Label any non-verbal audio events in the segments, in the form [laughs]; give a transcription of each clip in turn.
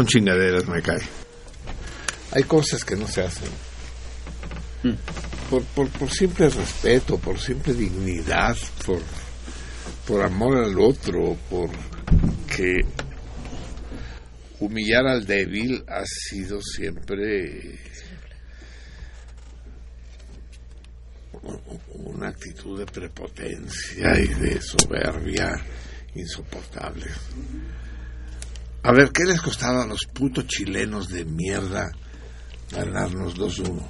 Son chingaderas, me cae. Hay cosas que no se hacen. Por, por, por simple respeto, por simple dignidad, por, por amor al otro, por que humillar al débil ha sido siempre una actitud de prepotencia y de soberbia insoportable. A ver, ¿qué les costaba a los putos chilenos de mierda ganarnos 2-1?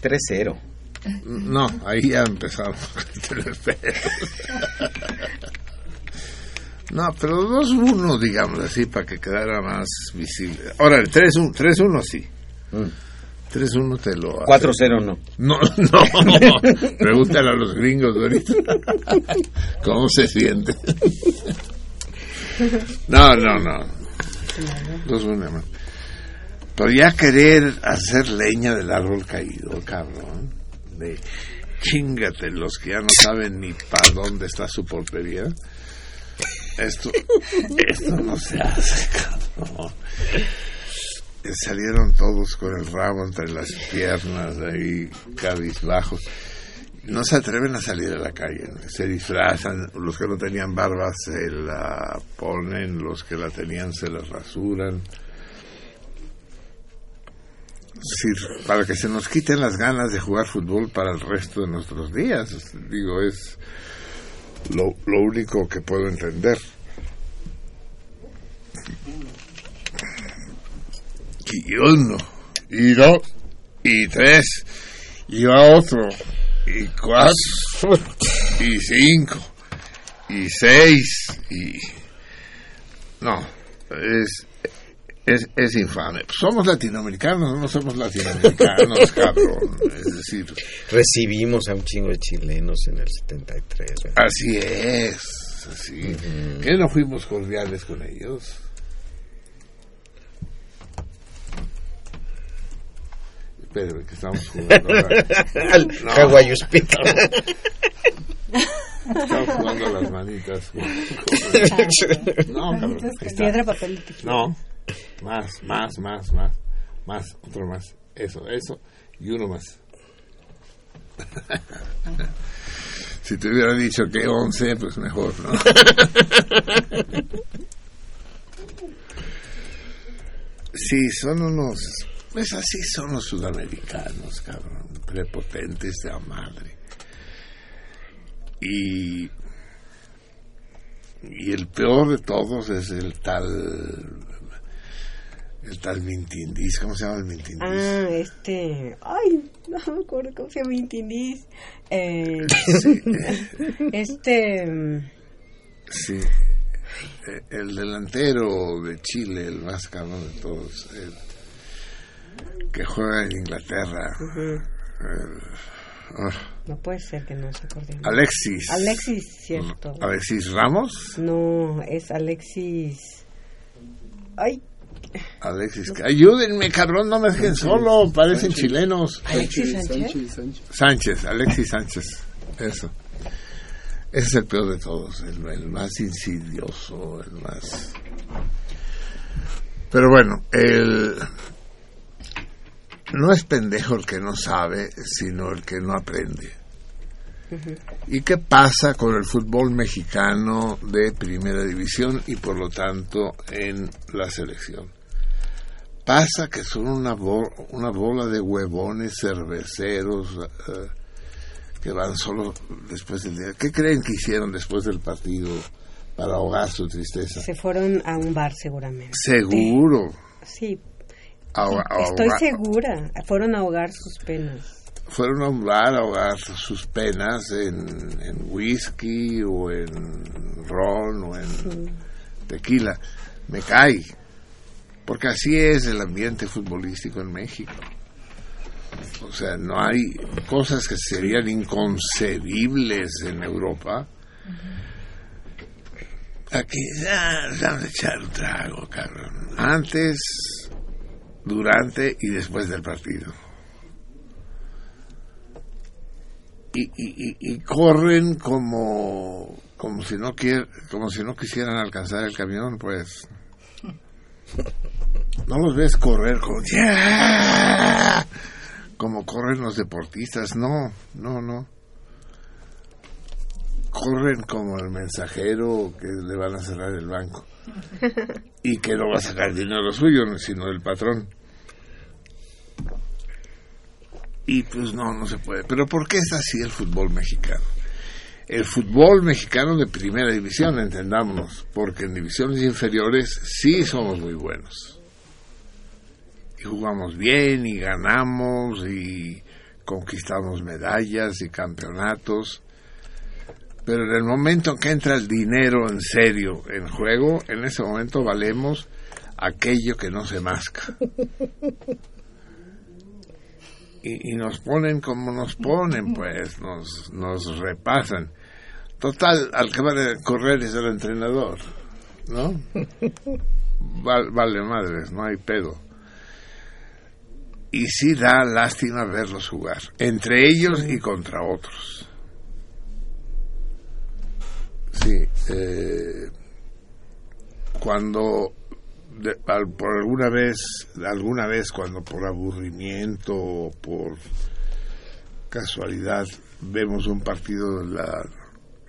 3-0. No, ahí ya empezamos. no, pero 2-1, digamos así, para que quedara más visible. Ahora, el 3-1, 3-1 sí. 3-1 te lo... 4-0 no. No, no. Pregúntale a los gringos ahorita. ¿Cómo se siente? No, no, no. Dos una más. Pero ya querer hacer leña del árbol caído, cabrón. De chingate los que ya no saben ni para dónde está su portería. Esto, esto no se hace, cabrón. Salieron todos con el rabo entre las piernas, ahí cabizbajos no se atreven a salir a la calle, se disfrazan, los que no tenían barba se la ponen, los que la tenían se la rasuran. Para que se nos quiten las ganas de jugar fútbol para el resto de nuestros días, digo, es lo, lo único que puedo entender. Y uno, y dos, y tres, y va otro, y cuatro, y cinco, y seis, y... No, es, es, es infame. Somos latinoamericanos, no somos latinoamericanos, [laughs] cabrón. Es decir... Recibimos a un chingo de chilenos en el 73. ¿verdad? Así es, así. Uh -huh. ¿Qué no fuimos cordiales con ellos? Espérame, que estamos jugando [laughs] al no. Hawaii Speak. Estamos jugando a las manitas. [laughs] no, cabrón. Piedra, papel No, más, más, más, más. Más, otro más. Eso, eso. Y uno más. [laughs] si te hubiera dicho que 11, pues mejor, ¿no? sí, son unos pues así son los sudamericanos, cabrón, prepotentes de la madre. Y, y el peor de todos es el tal, el tal Mintindis, ¿cómo se llama el Mintindis? Ah, este, ay, no me acuerdo cómo se llama Mintindis. Eh, Sí, [laughs] este, sí. Eh, El delantero de Chile, el más cabrón de todos. el- que juega en Inglaterra. El- ah, No puede ser que no se. Alexis. Alexis, cierto. Alexis Ramos. No, es Alexis. Ay, Alexis. Ayúdenme, cabrón, no me dejen solo. Parecen chilenos. Alexis Sánchez. Sánchez, Alexis Sánchez. Eso. Ese es el peor de todos, el, el más insidioso, el más... Pero bueno, el... No es pendejo el que no sabe, sino el que no aprende. ¿Y qué pasa con el fútbol mexicano de primera división y por lo tanto en la selección? Pasa que son una, bo- una bola de huevones cerveceros eh, que van solo después del día. ¿Qué creen que hicieron después del partido para ahogar su tristeza? Se fueron a un bar seguramente. Seguro. Sí, ahoga- estoy ahoga- segura. Fueron a ahogar sus penas. fueron a bar a ahogar sus penas en, en whisky o en ron o en tequila. Me cae. Porque así es el ambiente futbolístico en México. O sea, no hay cosas que serían inconcebibles en Europa. Aquí, ah, vamos a echar un trago, cabrón. Antes, durante y después del partido. y, y, y- y corren como como si no quier, como si no quisieran alcanzar el camión pues. No los ves correr como como corren los deportistas. No no no. Corren como el mensajero que le van a cerrar el banco. [laughs] Y que no va a sacar dinero suyo sino el patrón y pues no, no se puede. Pero ¿por qué es así el fútbol mexicano? El fútbol mexicano de primera división, entendámonos, porque en divisiones inferiores sí somos muy buenos. Y jugamos bien y ganamos y conquistamos medallas y campeonatos. Pero en el momento en que entra el dinero en serio en juego, en ese momento valemos aquello que no se masca [laughs] y, y nos ponen como nos ponen, pues, nos, nos repasan. Total, al que va a correr es el entrenador, ¿no? [laughs] Val- vale madres, no hay pedo. Y sí da lástima verlos jugar, entre ellos y contra otros. Sí, eh, cuando de- al- por alguna vez, alguna vez cuando por aburrimiento o por casualidad vemos un partido de la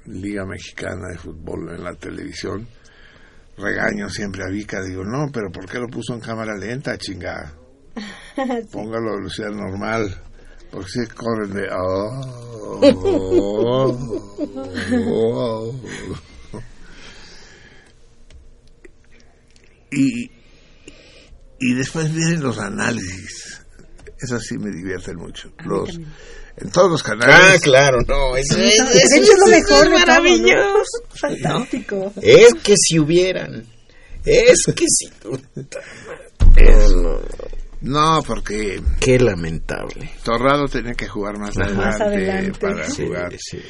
Liga Mexicana de Fútbol en la televisión, regaño siempre a Vika, digo, no, pero ¿por qué lo puso en cámara lenta, chingada? Póngalo a velocidad normal. Porque si corren de... "Oh, oh, oh". Y, y después vienen los análisis. Eso sí me divierten mucho. Los, en todos los canales. Ah, claro, no. Eso, es, eso lo mejor maravilloso. Fantástico. Es que si hubieran. Es que si. Es- No, no, No, porque Qué lamentable. Torrado tenía que jugar más adelante, Más adelante. para Sí, jugar. sí.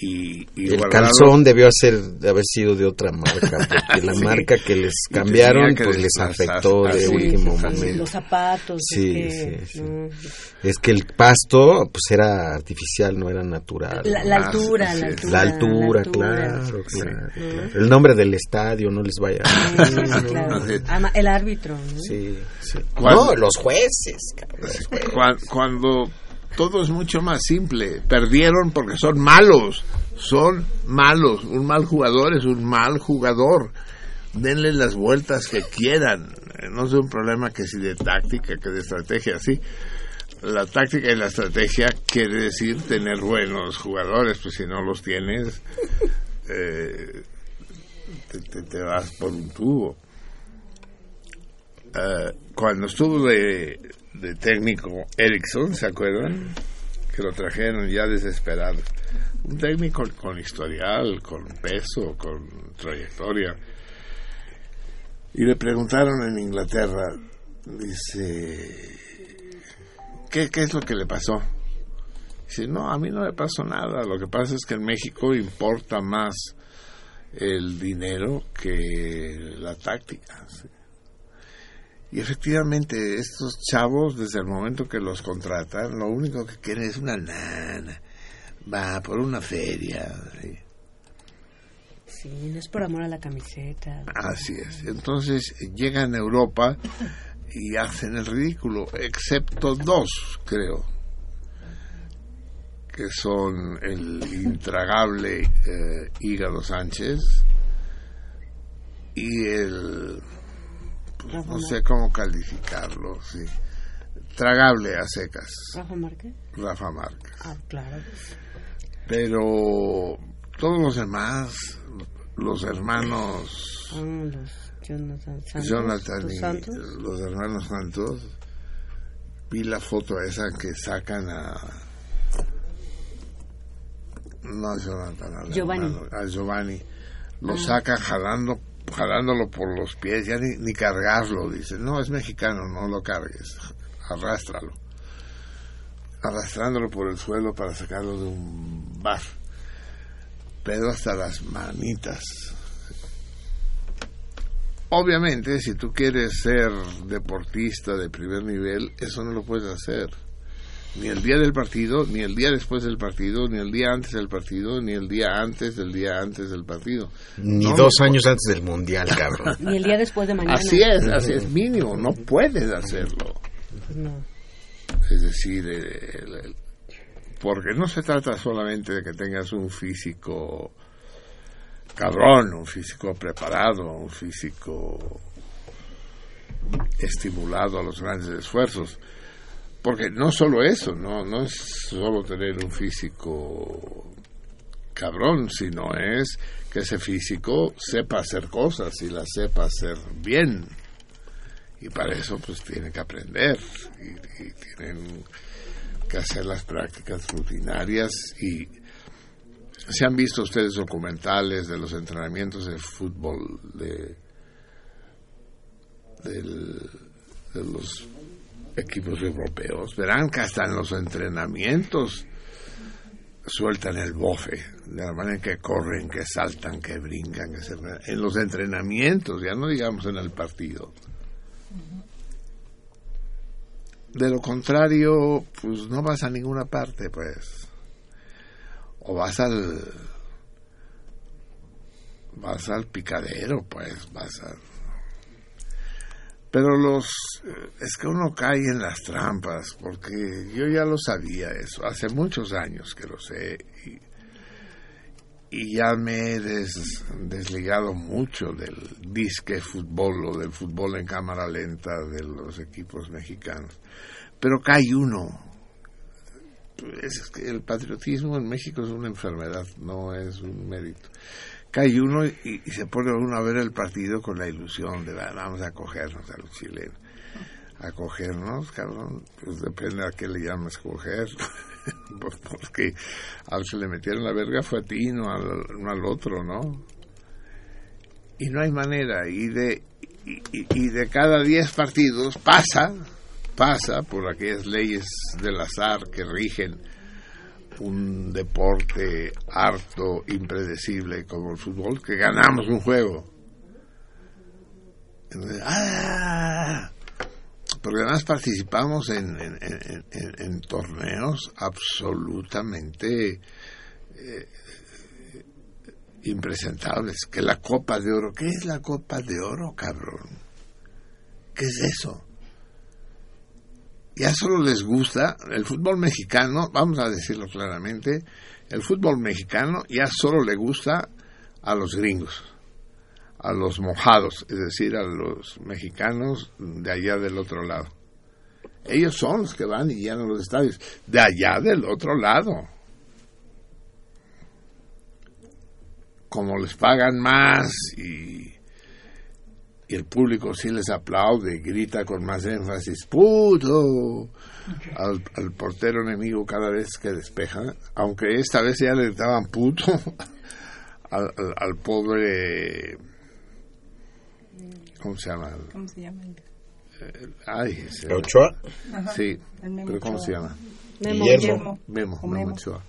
Y, y El Guardado- calzón debió ser, de haber sido de otra marca, porque la [laughs] Sí. marca que les cambiaron, que pues les afectó de último momento. Los zapatos. Sí, es que, sí, sí. no. Es que el pasto, pues era artificial, no era natural. La, la Ah, altura, sí, la sí. altura. La altura, la claro, Sí. claro, claro. El nombre del estadio no les vaya. Sí, claro. El árbitro, ¿no? Sí, sí. ¿Cuándo? No, los jueces, cabrón, los jueces. Cuan- cuando todo es mucho más simple. Perdieron porque son malos. Son malos. Un mal jugador es un mal jugador. Denle las vueltas que quieran. Eh, No es un problema que si de táctica, que de estrategia, sí. La táctica y la estrategia quiere decir tener buenos jugadores, pues si no los tienes, [laughs] eh, te, vas por un tubo. Eh, cuando estuvo de, técnico Erickson, ¿se acuerdan? Que lo trajeron ya desesperado. Un técnico con historial, con peso, con trayectoria. Y le preguntaron en Inglaterra, dice, ¿qué, ¿qué es lo que le pasó? Dice, no, a mí no me pasó nada. Lo que pasa es que en México importa más el dinero que la táctica. ¿sí? Y efectivamente, estos chavos, desde el momento que los contratan, lo único que quieren es una nana. Va por una feria. ¿sí? Sí, no es por amor a la camiseta. Así es. Entonces llegan a Europa y hacen el ridículo, excepto dos, creo, que son el intragable eh, Hígado Sánchez y el, Rafa no sé cómo calificarlo, sí, tragable a secas, Rafa Márquez. Rafa Márquez. Ah, claro. Pero todos los demás, los hermanos Ah, los Jonathan Santos. Jonathan los Santos. los hermanos Santos, vi la foto esa que sacan a... No a Jonathan, al Giovanni. hermano, a Giovanni. Lo sacan jalando, jalándolo por los pies, ya ni, ni cargarlo, dice. No, es mexicano, no lo cargues, arrástralo. Arrastrándolo por el suelo para sacarlo de un bar. Pero hasta las manitas. Obviamente, si tú quieres ser deportista de primer nivel, eso no lo puedes hacer. Ni el día del partido, ni el día después del partido, ni el día antes del partido, ni el día antes del día antes del partido. Ni No, dos años antes del mundial, cabrón. [laughs] Ni el día después de mañana. Así es, así es mínimo, no puedes hacerlo. No. Es decir, eh, el- el- porque no se trata solamente de que tengas un físico cabrón, un físico preparado, un físico estimulado a los grandes esfuerzos. Porque no solo eso, no, no es solo tener un físico cabrón, sino es que ese físico sepa hacer cosas y las sepa hacer bien. Y para eso pues tiene que aprender y, tienen que hacer las prácticas rutinarias y se han visto ustedes documentales de los entrenamientos de fútbol de del- de los equipos europeos verán que hasta en los entrenamientos sueltan el bofe de la manera en que corren que saltan que brincan que se en los entrenamientos ya no digamos en el partido de lo contrario, pues no vas a ninguna parte, pues. O vas al. Vas al picadero, pues, vas a. Pero los. eh, Es que uno cae en las trampas, porque yo ya lo sabía eso, hace muchos años que lo sé, y, ya me he des- desligado mucho del disque fútbol o del fútbol en cámara lenta de los equipos mexicanos. Pero cae uno. El patriotismo en México es una enfermedad, no es un mérito. Cae uno y, y se pone uno a ver el partido con la ilusión de "Va, vamos a cogernos a los chilenos. A cogernos, cabrón, pues depende a qué le llamas coger. [laughs] Pues porque al que le metieron la verga fue a ti, no al, al otro, ¿no? Y no hay manera. Y de, y- y de cada 10 partidos pasa, pasa por aquellas leyes del azar que rigen un deporte harto, impredecible como el fútbol, que ganamos un juego. ¡ah! Porque además participamos en- en torneos absolutamente eh, impresentables. Que la Copa de Oro, ¿qué es la Copa de Oro, cabrón? ¿Qué es eso? Ya solo les gusta el fútbol mexicano, vamos a decirlo claramente, el fútbol mexicano ya solo le gusta a los gringos a los mojados, es decir, a los mexicanos de allá del otro lado. Ellos son los que van y llenan los estadios, de allá del otro lado. Como les pagan más y, y el público sí les aplaude y grita con más énfasis, puto, al, al portero enemigo cada vez que despeja, aunque esta vez ya le gritaban puto [laughs] al, al- al pobre ¿cómo se llama? ¿Cómo se llama? Ay, ese- ¿Ochoa? Sí, el Memo pero ¿cómo se llama? Memo, Guillermo. Memo, Memo Memo. Ochoa.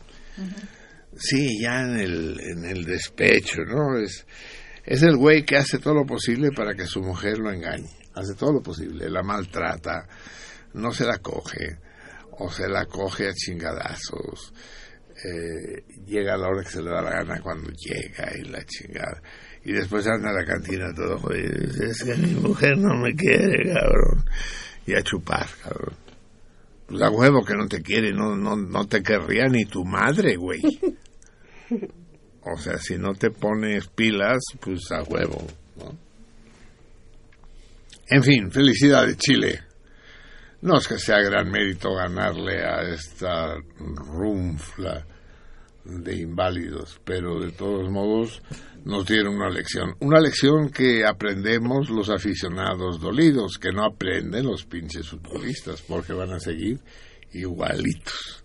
Sí, ya en el, en el despecho, ¿no? Es, es el güey que hace todo lo posible para que su mujer lo engañe. Hace todo lo posible, la maltrata, no se la coge, o se la coge a chingadazos. eh, llega a la hora que se le da la gana cuando llega y la chingada. Y después anda a la cantina todo jodido. dice, Es que mi mujer no me quiere, cabrón. Y a chupar, cabrón. Pues a huevo que no te quiere, no, no, no te querría ni tu madre, güey. [laughs] O sea, si no te pones pilas, pues a huevo. En fin, felicidades, Chile. No es que sea gran mérito ganarle a esta runfla de inválidos, pero de todos modos nos dieron una lección. Una lección que aprendemos los aficionados dolidos, que no aprenden los pinches futbolistas, porque van a seguir igualitos.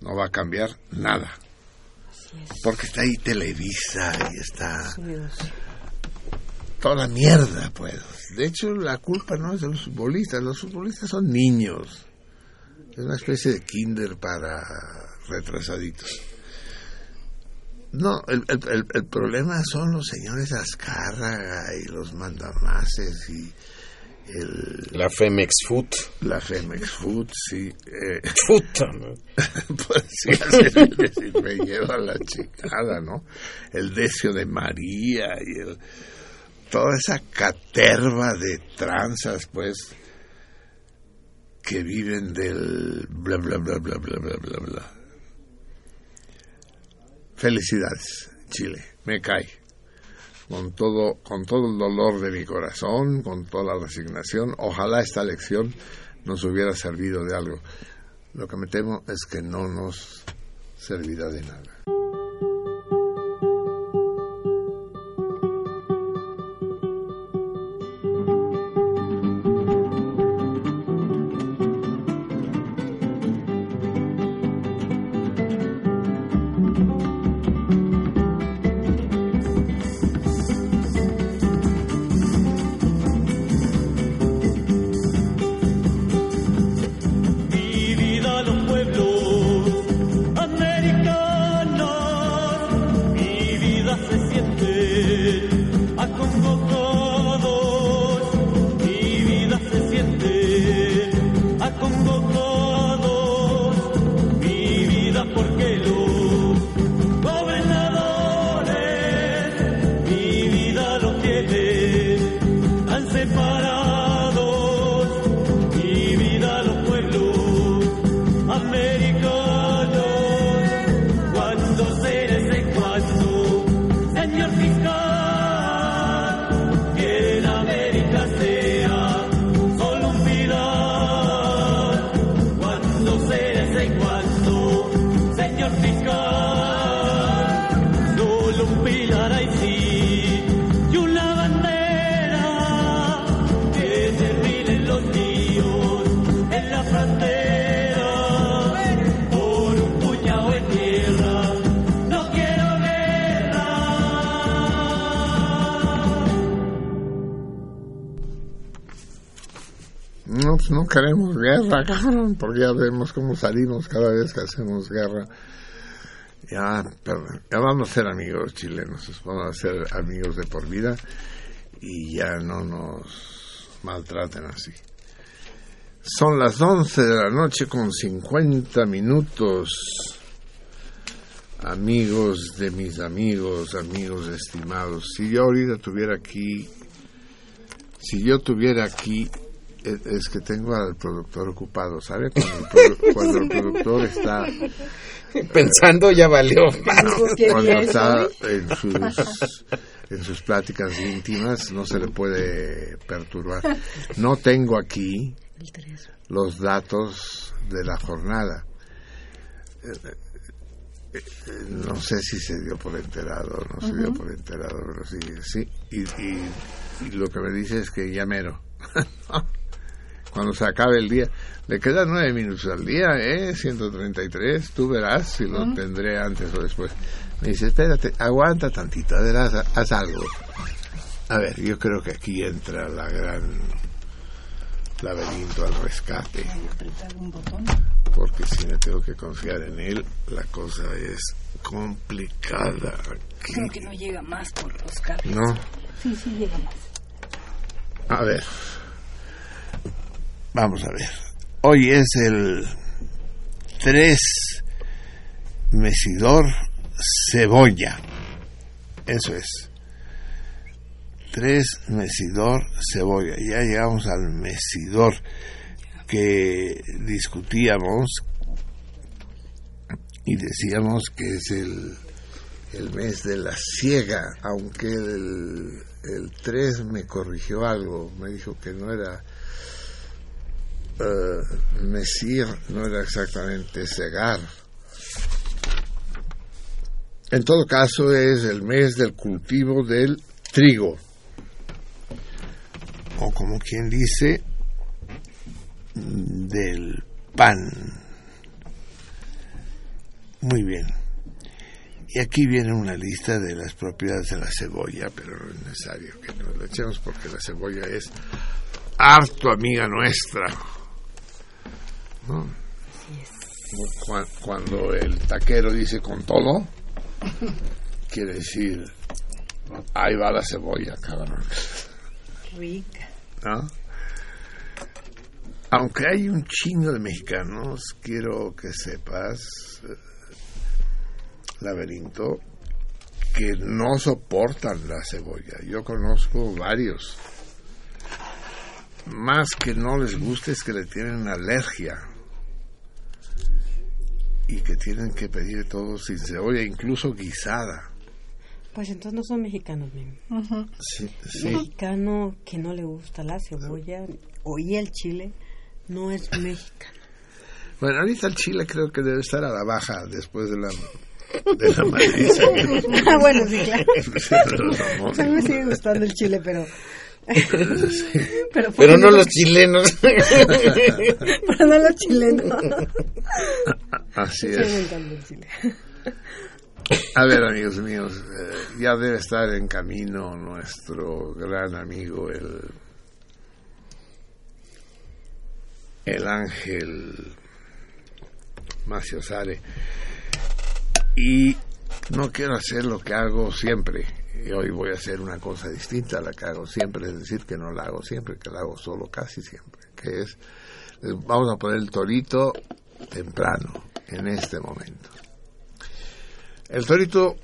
No va a cambiar nada. Porque está ahí Televisa y está toda mierda, pues. De hecho, la culpa no es de los futbolistas, los futbolistas son niños. Es una especie de kinder para retrasaditos. No, el, el- el- el problema son los señores Azcárraga y los mandamases y el, La Femex Food. la Femex Food, sí. eh, [laughs] Puta, ¿no? [laughs] pues sí, así me lleva la chingada, ¿no? El decio de María y el, toda esa caterva de tranzas, pues, que viven del bla, bla, bla, bla, bla, bla, bla, bla. Felicidades, Chile, me cae. Con todo, con todo el dolor de mi corazón, con toda la resignación, ojalá esta lección nos hubiera servido de algo. Lo que me temo es que no nos servirá de nada. [laughs] porque ya vemos cómo salimos cada vez que hacemos guerra. Ya, pero ya vamos a ser amigos chilenos, vamos a ser amigos de por vida y ya no nos maltraten así. Son las 11 de la noche con 50 minutos. Amigos de mis amigos, amigos estimados, si yo ahorita tuviera aquí, si yo tuviera aquí es, es que tengo al productor ocupado, ¿sabe? Cuando el, produ- [laughs] cuando el productor está, Pensando ya valió. ¿Qué cuando pienso? está en sus, en sus pláticas íntimas, no se le puede perturbar. No tengo aquí los datos de la jornada. Eh, eh, eh, No sé si se dio por enterado o no se dio por enterado, pero sí, sí. Y, y- y lo que me dice es que ya mero. [laughs] Cuando se acabe el día, le quedan nueve minutos al día, ¿eh? 133, tú verás si lo tendré antes o después. Me dice, espérate, aguanta tantito, a ver, haz, algo. A ver, yo creo que aquí entra la gran laberinto al rescate. Porque si me tengo que confiar en él, la cosa es complicada. Aquí. Creo que no llega más por los cables. No, Sí, sí llega más. a ver. Vamos a ver. Hoy es el 3 mesidor cebolla. Eso es. 3 mesidor cebolla. Ya llegamos al mesidor que discutíamos y decíamos que es el, el mes de la ciega, aunque el, el 3 me corrigió algo, me dijo que no era eh, mesir, no era exactamente cegar. En todo caso es el mes del cultivo del trigo, o como quien dice, del pan. Muy bien. Y aquí viene una lista de las propiedades de la cebolla, pero no es necesario que nos la echemos porque la cebolla es harto amiga nuestra. ¿No? Cu- Cuando el taquero dice con todo, quiere decir, ahí va la cebolla, cabrón. Rica. ¿no? Aunque hay un chingo de mexicanos, quiero que sepas, eh, laberinto, que no soportan la cebolla. Yo conozco varios. Más que no les guste es que le tienen alergia. Y que tienen que pedir todo sin cebolla, incluso guisada. Pues entonces no son mexicanos, Mimi. Sí, sí. Mexicano que no le gusta la cebolla o y el chile no es mexicano. Bueno, ahorita el Chile creo que debe estar a la baja después de la de la madriza. [laughs] ah, bueno, sí, claro. Sí. A mí me sigue gustando el chile, pero... [laughs] pero, Pero no los chilenos. [laughs] pero no los chilenos. Así Sí, me es. encanta el chile. A ver, amigos míos, eh, ya debe estar en camino nuestro gran amigo, el, el ángel Macio Sare. Y no quiero hacer lo que hago siempre. Y hoy voy a hacer una cosa distinta a la que hago siempre, es decir, que no la hago siempre, que la hago solo casi siempre, que es, eh, vamos a poner el torito temprano, en este momento. El torito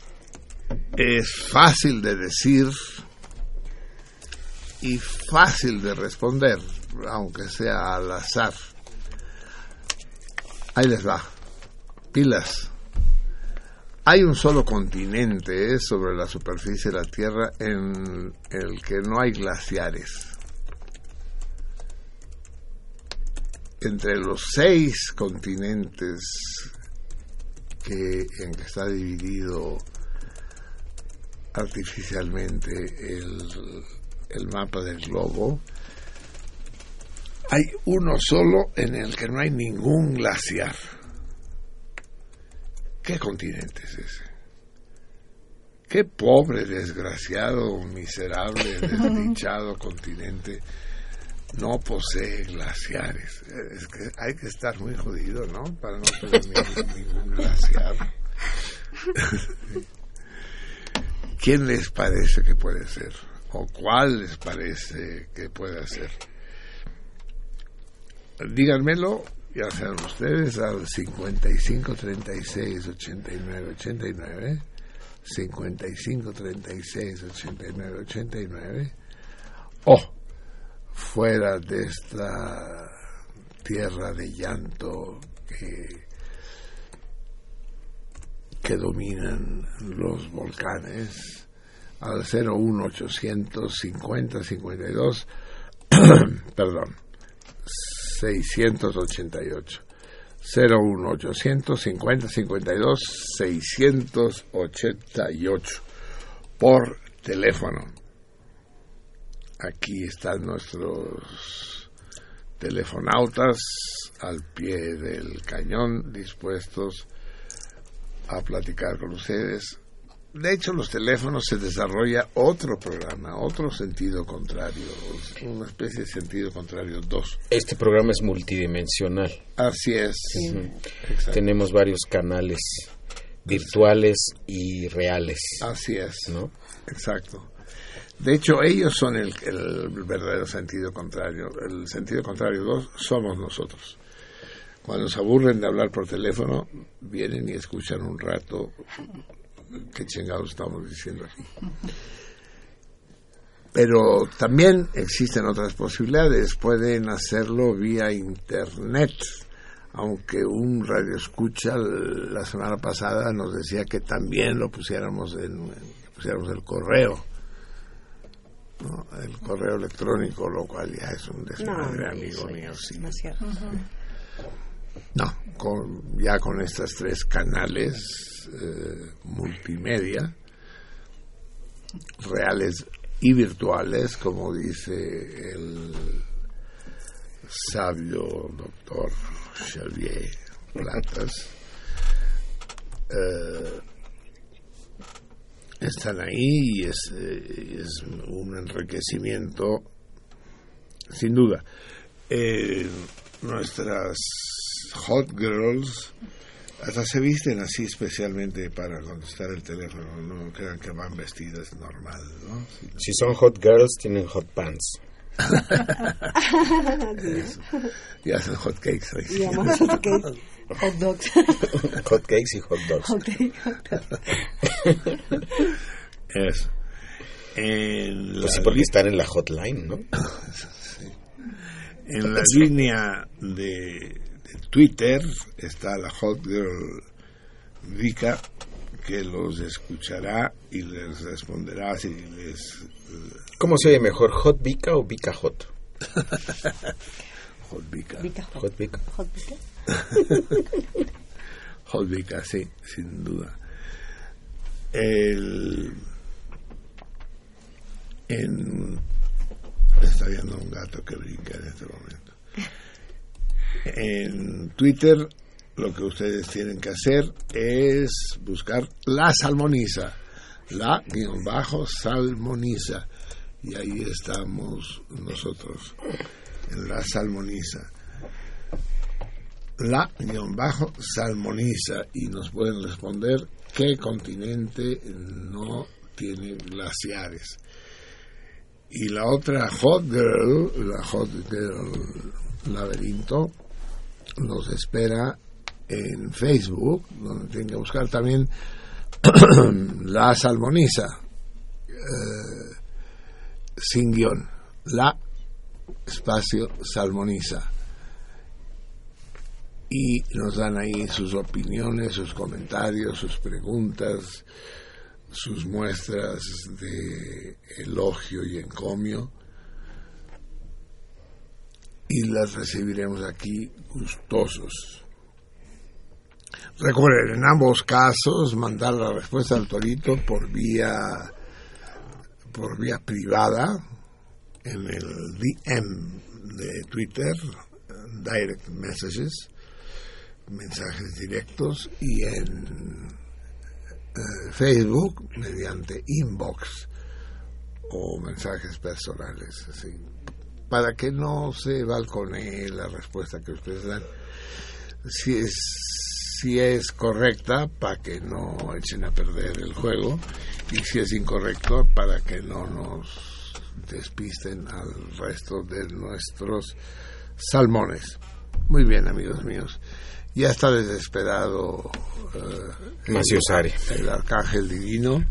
es fácil de decir y fácil de responder, aunque sea al azar. Ahí les va. Pilas. Hay un solo continente eh, sobre la superficie de la Tierra en el que no hay glaciares. Entre los seis continentes que, en que está dividido artificialmente el, el mapa del globo, hay uno solo en el que no hay ningún glaciar. ¿Qué continente es ese? Qué pobre, desgraciado, miserable, [laughs] desdichado continente no posee glaciares. Es que hay que estar muy jodido, ¿no? Para no tener ningún, ningún glaciar. [laughs] ¿Quién les parece que puede ser? ¿O cuál les parece que puede ser? Díganmelo, ya sean ustedes, al 55 36 89 89. 55 36 89 89. O fuera de esta tierra de llanto que, que dominan los volcanes al 01800 50 52 perdón 688 01800 50 52 688 por teléfono. Aquí están nuestros telefonautas al pie del cañón dispuestos a platicar con ustedes de hecho, los teléfonos se desarrolla otro programa, otro sentido contrario, una especie de sentido contrario 2. Este programa es multidimensional. Así es. Tenemos varios canales virtuales y reales, Así es. ¿no? Exacto. De hecho, ellos son el, el verdadero sentido contrario. El sentido contrario 2 somos nosotros. Cuando se aburren de hablar por teléfono, vienen y escuchan un rato qué chingados estamos diciendo aquí. Pero también existen otras posibilidades. Pueden hacerlo vía internet. Aunque un radio escucha la semana pasada nos decía que también lo pusiéramos en, pusiéramos el correo. ¿no? El correo electrónico, lo cual ya es un desmadre, amigo mío. sí. No, con, ya con estos tres canales eh, multimedia, reales y virtuales, como dice el sabio doctor Xavier Platas, eh, están ahí y es, eh, es un enriquecimiento, sin duda. Nuestras hot girls hasta se visten así especialmente para contestar el teléfono, no crean que van vestidas normal, ¿no? Sí, Si son hot girls, tienen hot pants. Y hacen hot cakes. ahí sí. Y además hot cakes, hot dogs. [laughs] Hot cakes y hot dogs. Hot cake, hot dogs. Eso. En la, Pues sí, porque están en la hotline, ¿no? en la línea de, de Twitter está la hot girl Vika que los escuchará y les responderá si les ¿Cómo se oye mejor, hot Vika o Vika hot? [laughs] hot Vika. Vika hot. Hot Vika. Hot Vika. [laughs] Hot Vika, sí, sin duda. El, en, está viendo un gato que brinca en este momento. En Twitter lo que ustedes tienen que hacer es buscar la salmoniza, la guion bajo salmoniza. Y ahí estamos nosotros, en la salmoniza la guion bajo salmoniza y nos pueden responder qué continente no tiene glaciares. Y la otra Hot Girl, la Hot Girl Laberinto, nos espera en Facebook, donde tienen que buscar también [clears throat] la salmoniza, eh, sin guion, la espacio salmoniza. Y nos dan ahí sus opiniones, sus comentarios, sus preguntas, sus muestras de elogio y encomio y las recibiremos aquí gustosos. Recuerden, en ambos casos, mandar la respuesta al torito por vía por vía privada en el DM de Twitter, direct messages, mensajes directos y en eh, Facebook mediante inbox o mensajes personales, así, para que no se balconee la respuesta que ustedes dan. Si es, si es correcta, para que no echen a perder el juego, y si es incorrecto, para que no nos despisten al resto de nuestros salmones. Muy bien, amigos míos. Ya está desesperado eh, el arcángel divino.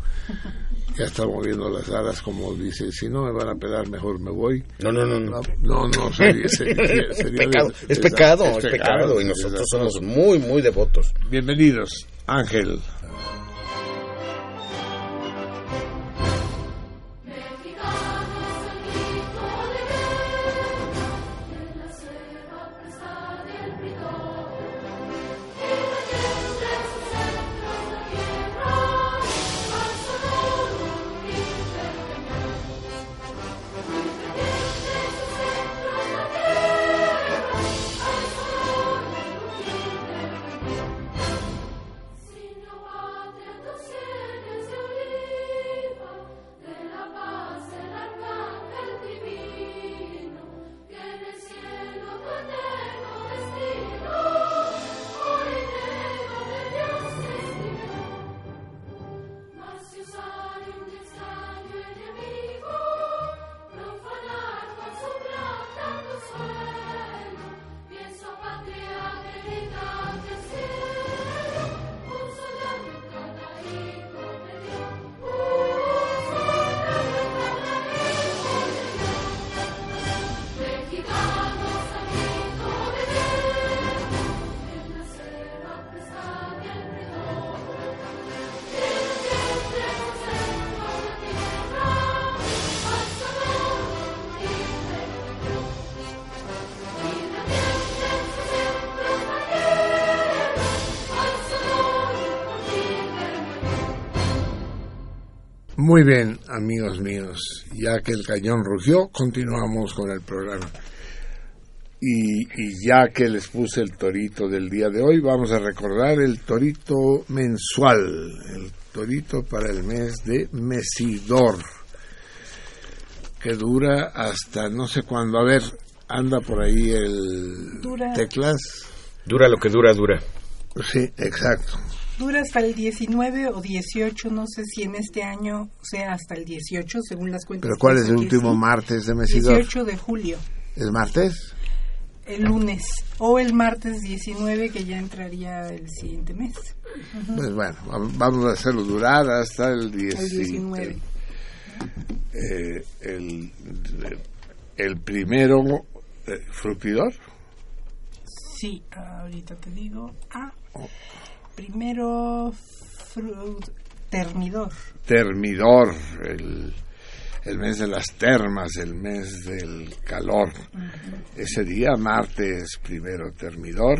Ya está moviendo las alas como dice, si no me van a pedar, mejor me voy. No, no, no. no. No, no, [laughs] sería, sería- Es sería pecado, des- es pecado, es pecado. Y nosotros somos muy, muy devotos. Bienvenidos, Ángel. Muy bien, amigos míos, ya que el cañón rugió, continuamos con el programa. Y, y ya que les puse el torito del día de hoy, vamos a recordar el torito mensual, el torito para el mes de Mesidor, que dura hasta no sé cuándo. A ver, anda por ahí el Dura. teclas. Dura lo que dura, dura. Sí, exacto. Dura hasta el 19 o 18, no sé si en este año sea hasta el 18, según las cuentas. Pero ¿cuál es el último martes de Mesidor? 18 de julio, ¿El martes? el lunes, o el martes 19, que ya entraría el siguiente mes. Pues bueno, va- vamos a hacerlo durar hasta el 10 El 19. eh, el, el primero eh, frutidor Sí, ahorita te digo. Ah, primero termidor. termidor el, el mes de las termas el mes del calor. Ese día martes primero termidor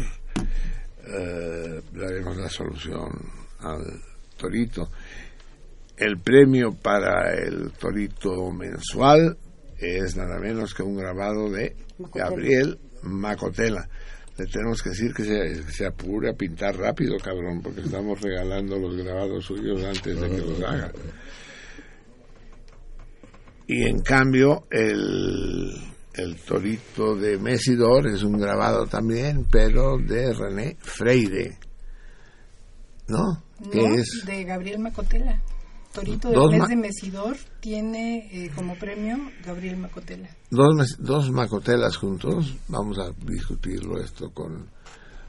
eh, daremos la solución al torito. El premio para el torito mensual es nada menos que un grabado de. Gabriel Macotela le tenemos que decir que se, que se apure a pintar rápido, cabrón, porque estamos regalando los grabados suyos antes de que los haga. Y en cambio, el, el torito de Mesidor es un grabado también, pero de René Freire. ¿No? Que No, es de Gabriel Macotela. Torito del mes de Mesidor tiene eh, como premio Gabriel Macotela. dos, dos macotelas juntos. Vamos a discutirlo esto con.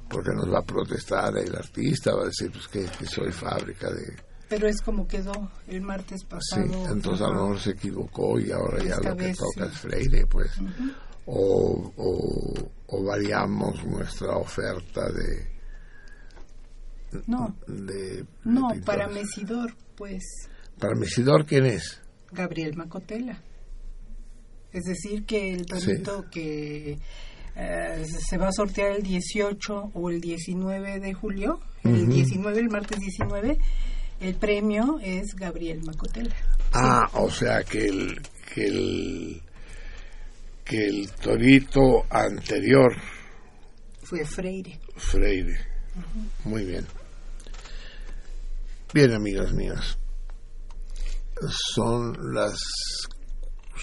Porque nos va a protestar el artista, va a decir pues que, que soy fábrica de. Pero es como quedó el martes Sí, pasado. entonces a lo mejor se equivocó y ahora ya lo que vez, toca sí. es Freire, pues. o, o, o variamos nuestra oferta de. No, de no, para. Mesidor, pues Para Mesidor, ¿quién es? Gabriel Macotela. Es decir, que el torito que eh, se va a sortear el 18 o el 19 de julio, el 19, el martes 19, el premio es Gabriel Macotela. Ah, o sea que el, que el que el torito anterior, Fue Freire. Freire. Muy bien. Bien, amigos míos. Son las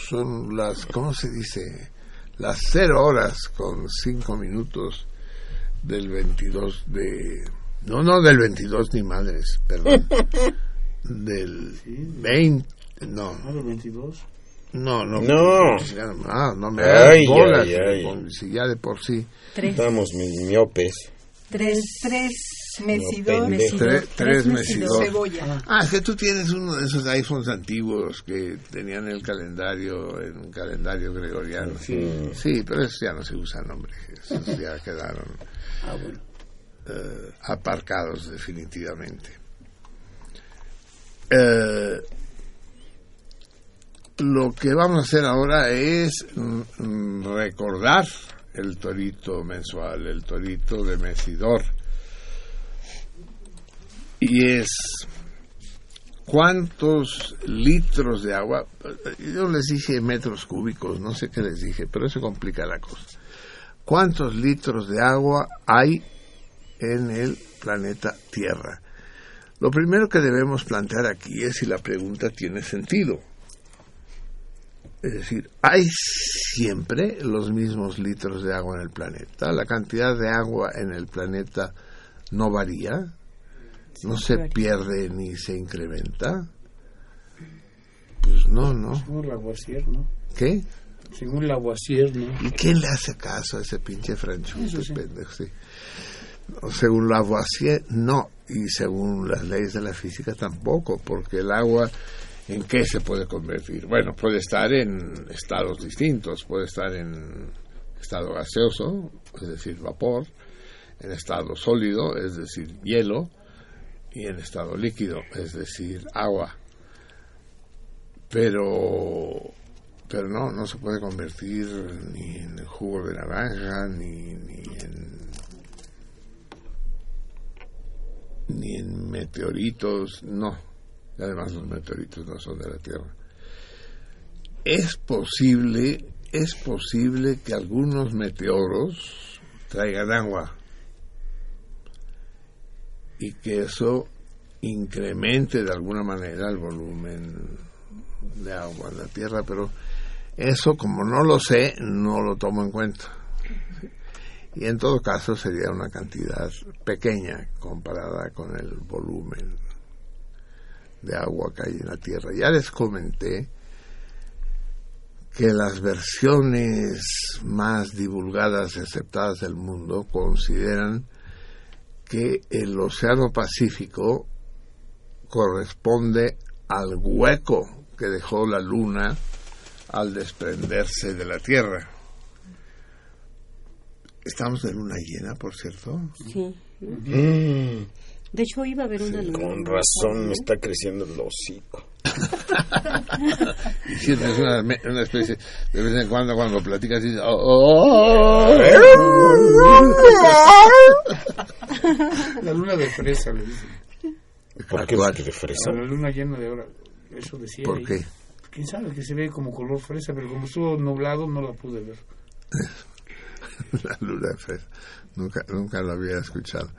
son las ¿cómo se dice? Las cero horas con cinco minutos del 22 de no no del 22 ni madres, perdón. [laughs] del 20 no, ¿No el 22? no, no. No. Ah, no me Ay, bolas, ay, ay. con- si ya de por sí. Tres. Estamos mi- miopes. Tres, tres Mesidor, Tres- tres de Mesidor. cebolla. Ah, es que tú tienes uno de esos iPhones antiguos que tenían el calendario en un calendario gregoriano. Sí. Sí, pero esos ya no se usan, hombre. Esos ya quedaron Ah, bueno. eh, aparcados definitivamente. Eh, lo que vamos a hacer ahora es mm, mm, recordar el torito mensual, el torito de Mesidor. Y es cuántos litros de agua, yo les dije metros cúbicos, no sé qué les dije, pero eso complica la cosa. ¿Cuántos litros de agua hay en el planeta Tierra? Lo primero que debemos plantear aquí es si la pregunta tiene sentido. Es decir, ¿hay siempre los mismos litros de agua en el planeta? ¿La cantidad de agua en el planeta no varía? ¿No se pierde ni se incrementa? Pues no, ¿no? Según Lavoisier, ¿no? ¿Qué? Según Lavoisier, ¿no? ¿Y quién le hace caso a ese pinche franchute Eso sí. pendejo? Sí. No, Según Lavoisier, no. Y según las leyes de la física, tampoco, porque el agua, ¿en qué se puede convertir? Bueno, puede estar en estados distintos. Puede estar en estado gaseoso, es decir, vapor, en estado sólido, es decir, hielo, y en estado líquido, es decir, agua. Pero pero no, no se puede convertir ni en jugo de naranja, ni, ni en meteoritos, no. Además los meteoritos no son de la Tierra. Es posible, es posible que algunos meteoros traigan agua y que eso incremente de alguna manera el volumen de agua en la Tierra, pero eso como no lo sé, no lo tomo en cuenta. Y en todo caso sería una cantidad pequeña comparada con el volumen de agua que hay en la Tierra. Ya les comenté que las versiones más divulgadas y aceptadas del mundo consideran que el Océano Pacífico corresponde al hueco que dejó la Luna al desprenderse de la Tierra. Estamos de luna llena, por cierto. Sí. Mm, De hecho, iba a haber una luna. con razón me está creciendo el hocico. [laughs] Y sientes una, una especie, de vez en cuando, cuando platicas, dices, "Oh, oh". La luna de fresa, le dicen. ¿Por qué de fresa? La luna llena de ahora. Eso decía. ¿Por ahí. qué? Quién sabe que se ve como color fresa, pero como estuvo nublado no la pude ver. [laughs] La luna de fresa. Nunca, nunca lo había escuchado.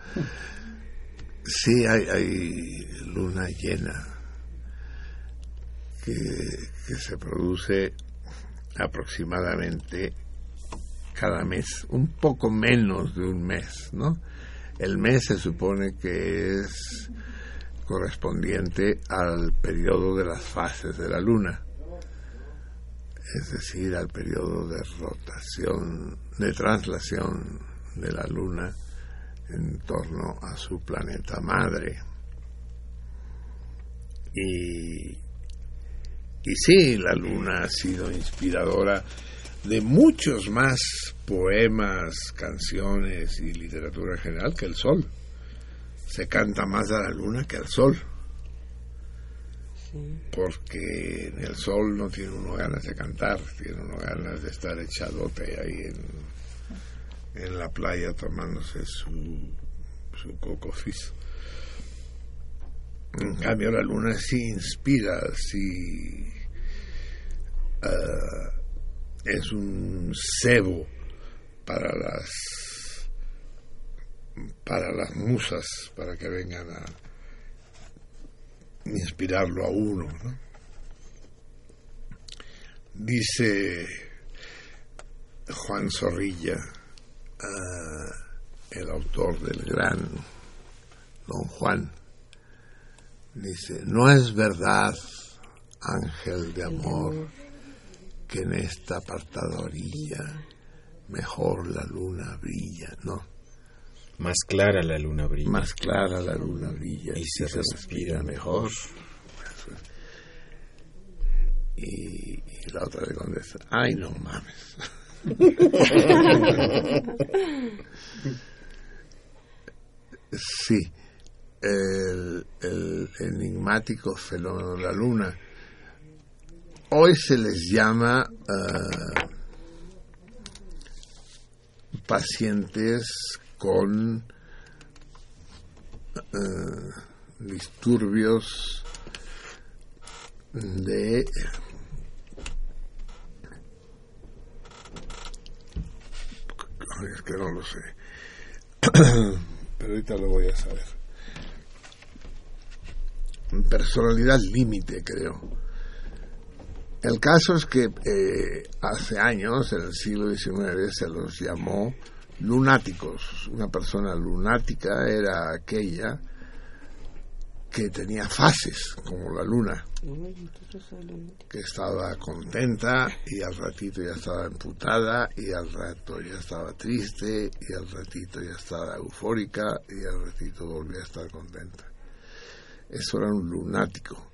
Sí, hay, hay luna llena que, se produce aproximadamente cada mes, un poco menos de un mes, ¿no? El mes se supone que es correspondiente al periodo de las fases de la luna es decir, al periodo de rotación, de traslación de la Luna en torno a su planeta madre. Y, y sí, la Luna ha sido inspiradora de muchos más poemas, canciones y literatura en general que el Sol. Se canta más a la Luna que al Sol porque en el sol no tiene uno ganas de cantar, tiene uno ganas de estar echadote ahí en, en la playa tomándose su, su coco fizz. En cambio la luna sí inspira, sí ah, es un cebo para las para las musas, para que vengan a, inspirarlo a uno. ¿no? Dice Juan Zorrilla, ah, el autor del gran Don Juan, dice, no es verdad, ángel de amor, que en esta apartada orilla mejor la luna brilla, no, Más clara la luna brilla. más clara la luna brilla Y se respira mejor. Y, y la otra le contesta, ay no mames. [laughs] sí, el, el enigmático fenómeno de la luna. Hoy se les llama ah, pacientes con eh, disturbios de es que no lo sé [clears throat] pero ahorita lo voy a saber personalidad límite creo el caso es que eh, hace años en el siglo XIX se los llamó lunáticos. Una persona lunática era aquella que tenía fases, como la luna, que estaba contenta y al ratito ya estaba emputada y al rato ya estaba triste y al ratito ya estaba eufórica y al ratito volvía a estar contenta. Eso era un lunático.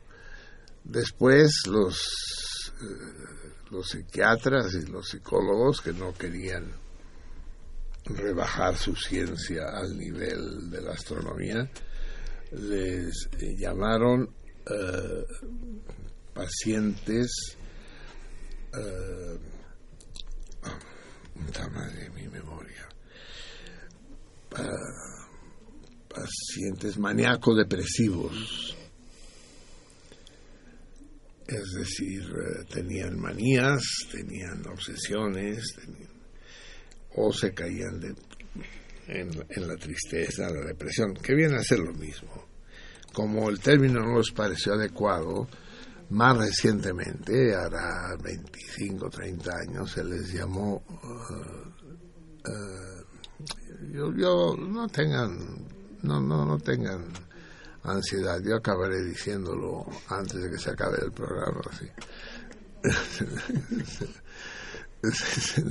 Después los, eh, los psiquiatras y los psicólogos que no querían rebajar su ciencia al nivel de la astronomía, les eh, llamaron eh, pacientes eh, madre de mi memoria pacientes maníaco depresivos Es decir, eh, tenían manías, tenían obsesiones, o se caían en, la tristeza, la depresión, que viene a ser lo mismo. Como el término no les pareció adecuado, más recientemente, hará 25, 30 años, se les llamó... eh, eh, yo- no tengan, no, no, no tengan ansiedad, yo acabaré diciéndolo antes de que se acabe el programa, así. se, se-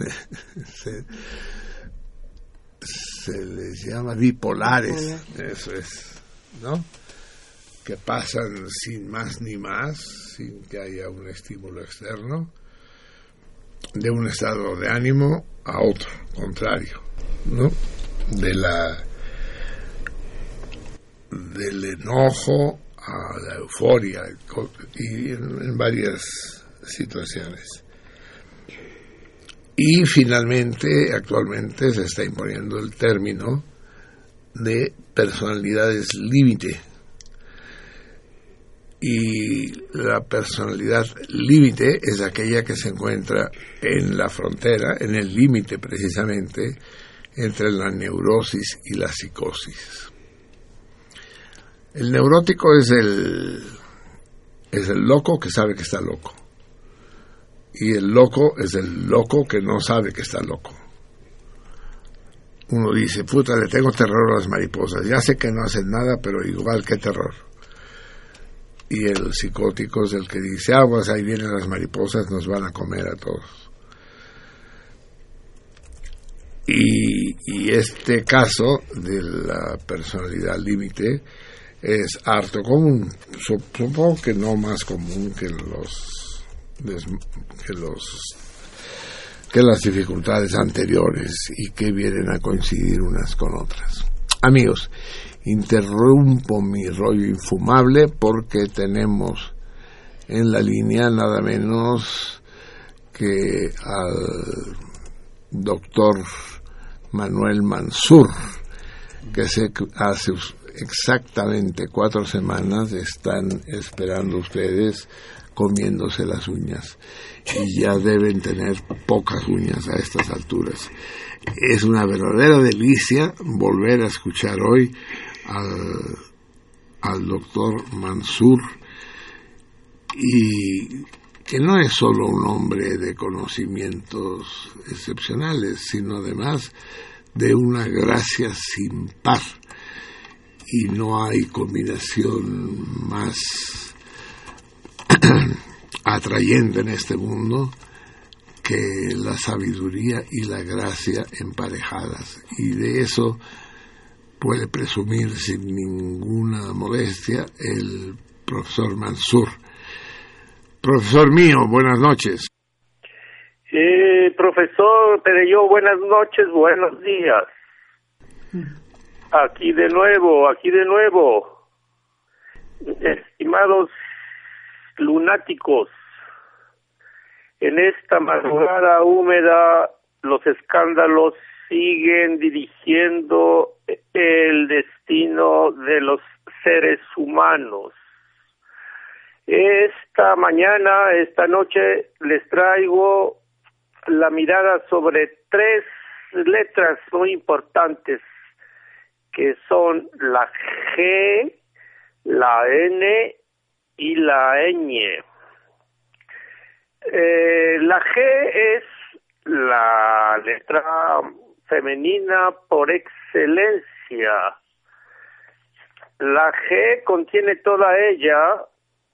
se- se les llama bipolares, eso es, ¿no? Que pasan sin más ni más, sin que haya un estímulo externo, de un estado de ánimo a otro, contrario, ¿no? De la del enojo a la euforia y en, en varias situaciones. Y finalmente, actualmente se está imponiendo el término de personalidades límite. Y la personalidad límite es aquella que se encuentra en la frontera, en el límite precisamente, entre la neurosis y la psicosis. El neurótico es el, es el loco que sabe que está loco. Y el loco es el loco que no sabe que está loco. Uno dice, puta, le tengo terror a las mariposas. Ya sé que no hacen nada, pero igual que terror. Y el psicótico es el que dice, aguas, ahí vienen las mariposas, nos van a comer a todos. Y, y este caso de la personalidad límite es harto común. Supongo que no más común que los que los que las dificultades anteriores y que vienen a coincidir unas con otras. Amigos, interrumpo mi rollo infumable porque tenemos en la línea nada menos que al doctor Manuel Mansur, que se hace exactamente cuatro semanas están esperando ustedes comiéndose las uñas. Y ya deben tener pocas uñas a estas alturas. Es una verdadera delicia volver a escuchar hoy al, al doctor Mansur. Y que no es solo un hombre de conocimientos excepcionales, sino además de una gracia sin par y no hay combinación más [clears throat] atrayente en este mundo que la sabiduría y la gracia emparejadas. Y de eso puede presumir sin ninguna molestia el profesor Mansur. Profesor mío, buenas noches. Eh, profesor Pereyó, buenas noches, buenos días. Aquí de nuevo, aquí de nuevo. Estimados lunáticos, en esta madrugada húmeda los escándalos siguen dirigiendo el destino de los seres humanos. Esta mañana, esta noche, les traigo la mirada sobre tres letras muy importantes que son la G, la N y la ñ. Eh, la G es la letra femenina por excelencia. La G contiene toda ella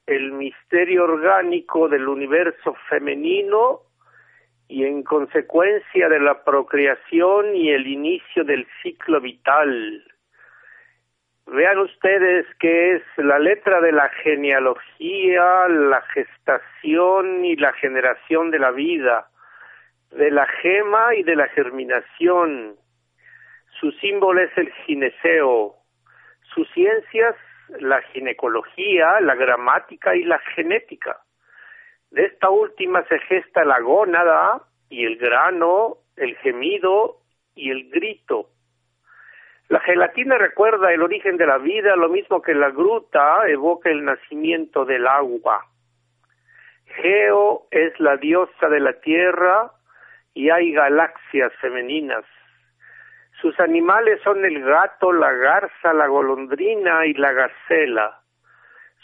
el misterio orgánico del universo femenino y en consecuencia de la procreación y el inicio del ciclo vital. Vean ustedes que es la letra de la genealogía, la gestación y la generación de la vida, de la gema y de la germinación. Su símbolo es el gineceo. Sus ciencias, la ginecología, la gramática y la genética. De esta última se gesta la gónada y el grano, el gemido y el grito. La gelatina recuerda el origen de la vida, lo mismo que la gruta evoca el nacimiento del agua. Geo es la diosa de la tierra y hay galaxias femeninas. Sus animales son el gato, la garza, la golondrina y la gacela.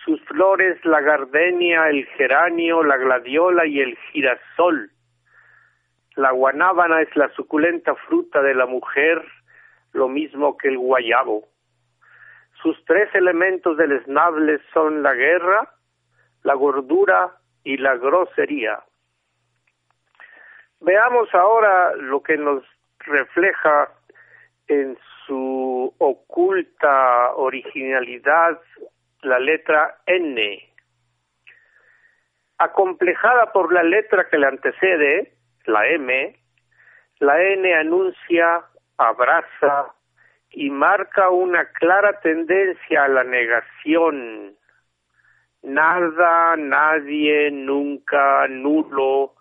Sus flores la gardenia, el geranio, la gladiola y el girasol. La guanábana es la suculenta fruta de la mujer, lo mismo que el guayabo. Sus tres elementos deleznables son la guerra, la gordura y la grosería. Veamos ahora lo que nos refleja en su oculta originalidad la letra N. Acomplejada por la letra que le antecede, la M, la N anuncia, abraza y marca una clara tendencia a la negación. Nada, nadie, nunca, nulo,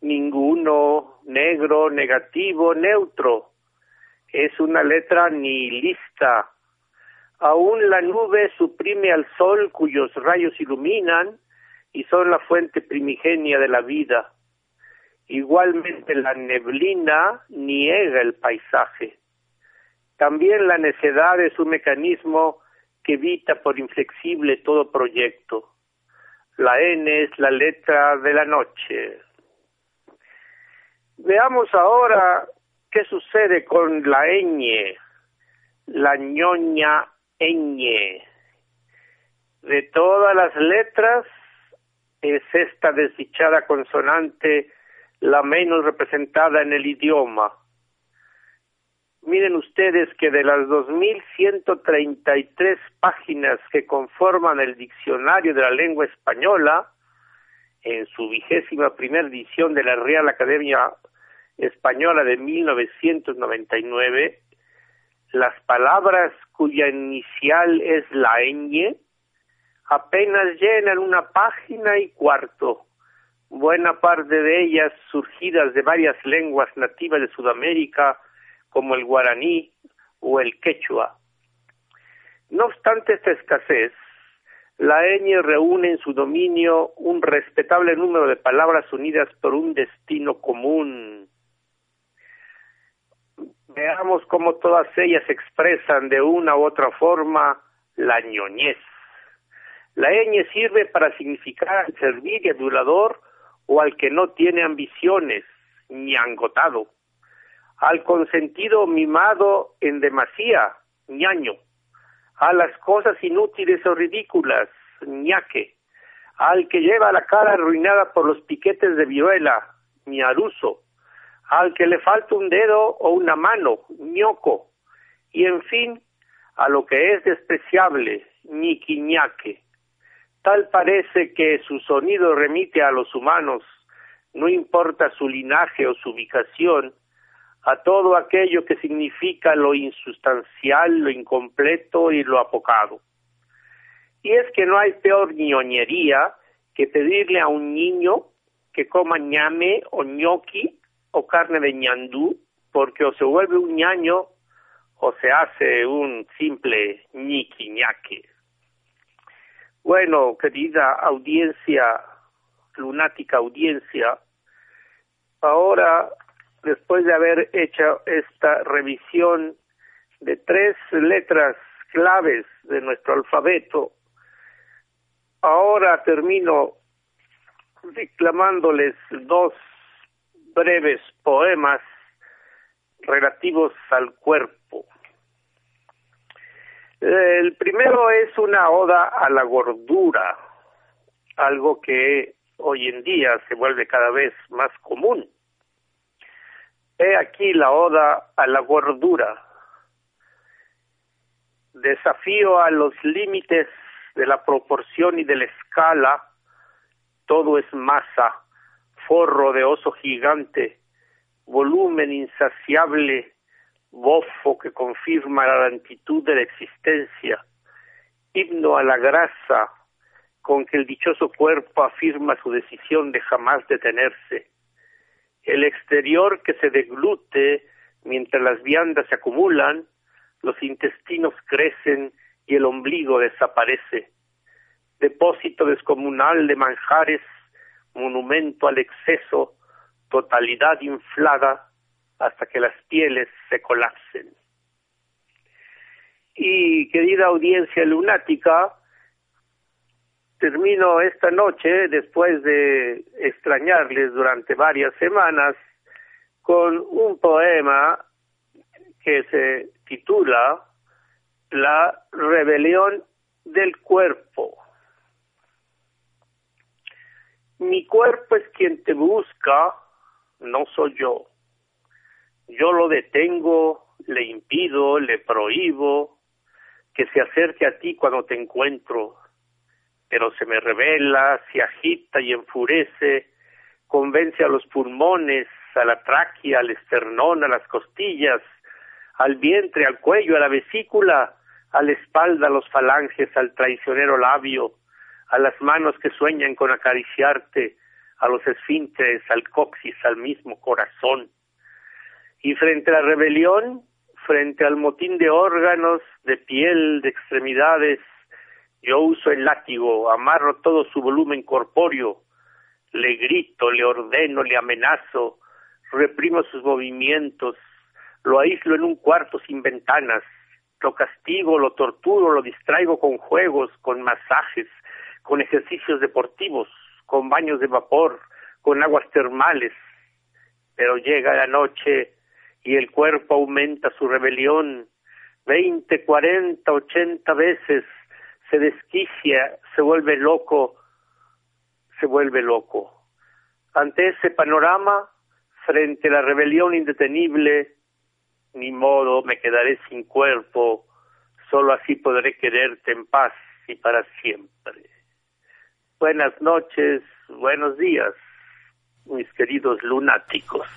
ninguno, negro, negativo, neutro. Es una letra nihilista. Aún la nube suprime al sol cuyos rayos iluminan y son la fuente primigenia de la vida. Igualmente la neblina niega el paisaje. También la necedad es un mecanismo que evita por inflexible todo proyecto. La N es la letra de la noche. Veamos ahora qué sucede con la ñ, la ñoña ñ. De todas las letras, es esta desdichada consonante la menos representada en el idioma. Miren ustedes que de las 2.133 páginas que conforman el diccionario de la lengua española, en su vigésima primera edición de la Real Academia Española de 1999, las palabras cuya inicial es la ñ apenas llenan una página y cuarto, buena parte de ellas surgidas de varias lenguas nativas de Sudamérica, como el guaraní o el quechua. No obstante esta escasez, la ñ reúne en su dominio un respetable número de palabras unidas por un destino común. Veamos cómo todas ellas expresan de una u otra forma la ñoñez. La ñ sirve para significar al servir y adulador o al que no tiene ambiciones, ñangotado, al consentido mimado en demasía, ñaño, a las cosas inútiles o ridículas, ñaque, al que lleva la cara arruinada por los piquetes de viruela, ñaruso, al que le falta un dedo o una mano, ñoco, y en fin, a lo que es despreciable, ñiquiñaque. Tal parece que su sonido remite a los humanos, no importa su linaje o su ubicación, a todo aquello que significa lo insustancial, lo incompleto y lo apocado. Y es que no hay peor ñoñería que pedirle a un niño que coma ñame o ñoqui o carne de ñandú, porque o se vuelve un ñaño o se hace un simple ñiquiñaque. Bueno, querida audiencia, lunática audiencia, ahora, después de haber hecho esta revisión de tres letras claves de nuestro alfabeto, ahora termino reclamándoles dos breves poemas relativos al cuerpo. El primero es una oda a la gordura, algo que hoy en día se vuelve cada vez más común. He aquí la oda a la gordura. Desafío a los límites de la proporción y de la escala. Todo es masa, forro de oso gigante, volumen insaciable, bofo que confirma la lentitud de la existencia, himno a la grasa con que el dichoso cuerpo afirma su decisión de jamás detenerse, el exterior que se deglute mientras las viandas se acumulan, los intestinos crecen y el ombligo desaparece, depósito descomunal de manjares monumento al exceso, totalidad inflada hasta que las pieles se colapsen. Y querida audiencia lunática, termino esta noche, después de extrañarles durante varias semanas, con un poema que se titula La rebelión del cuerpo. Mi cuerpo es quien te busca, no soy yo. Yo lo detengo, le impido, le prohíbo que se acerque a ti cuando te encuentro, pero se me revela, se agita y enfurece, convence a los pulmones, a la tráquea, al esternón, a las costillas, al vientre, al cuello, a la vesícula, a la espalda, a los falanges, al traicionero labio, a las manos que sueñan con acariciarte, a los esfínteres, al coxis, al mismo corazón. Y frente a la rebelión, frente al motín de órganos, de piel, de extremidades, yo uso el látigo, amarro todo su volumen corpóreo, le grito, le ordeno, le amenazo, reprimo sus movimientos, lo aíslo en un cuarto sin ventanas, lo castigo, lo torturo, lo distraigo con juegos, con masajes, con ejercicios deportivos, con baños de vapor, con aguas termales. Pero llega la noche y el cuerpo aumenta su rebelión. Veinte, cuarenta, ochenta veces se desquicia, se vuelve loco, se vuelve loco. Ante ese panorama, frente a la rebelión indetenible, ni modo, me quedaré sin cuerpo, solo así podré quererte en paz y para siempre. Buenas noches, buenos días, mis queridos lunáticos.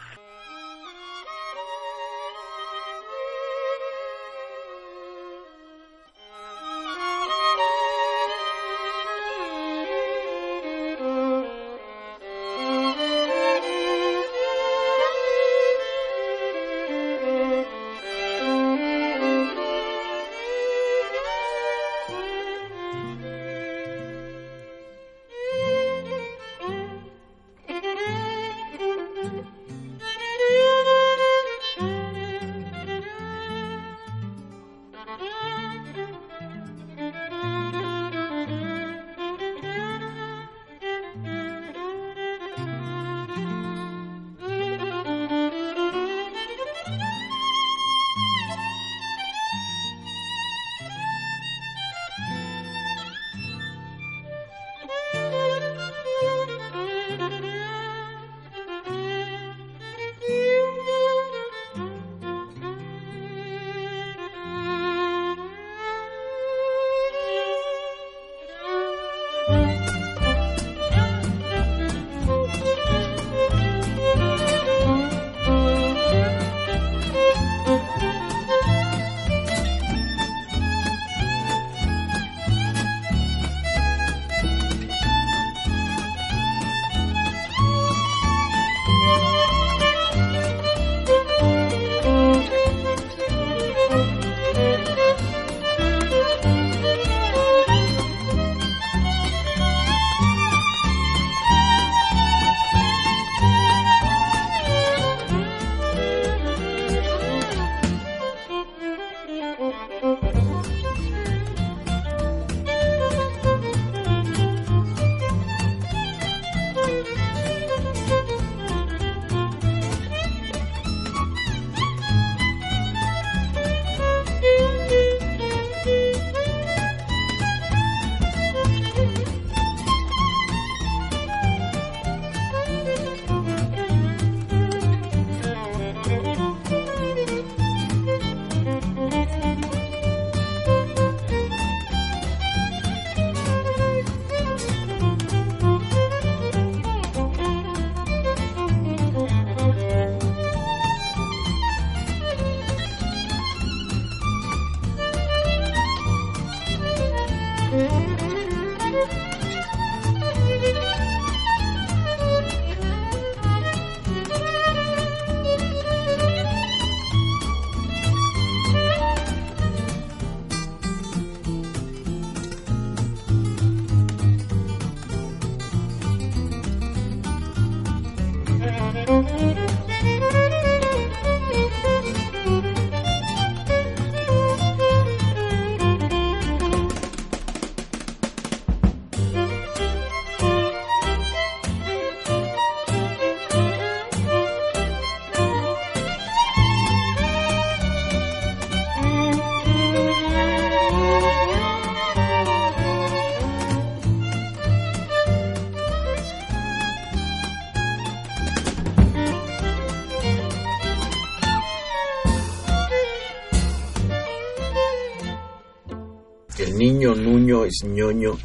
Es ñoño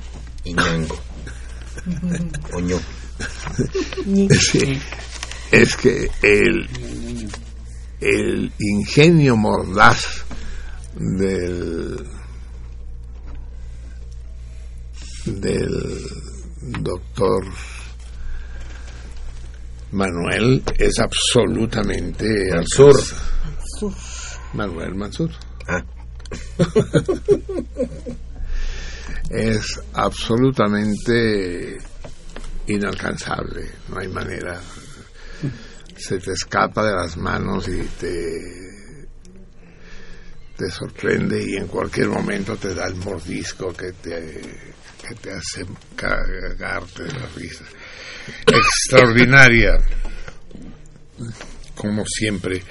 y ñango. Oño. Sí. Es que el, el ingenio mordaz del del doctor Manuel es absolutamente Mansur. Manuel Mansur. Ah, [laughs] es absolutamente inalcanzable, no hay manera. Se te escapa de las manos y te, te sorprende y en cualquier momento te da el mordisco que te, que te hace cagarte de la risa. Extraordinaria, como siempre,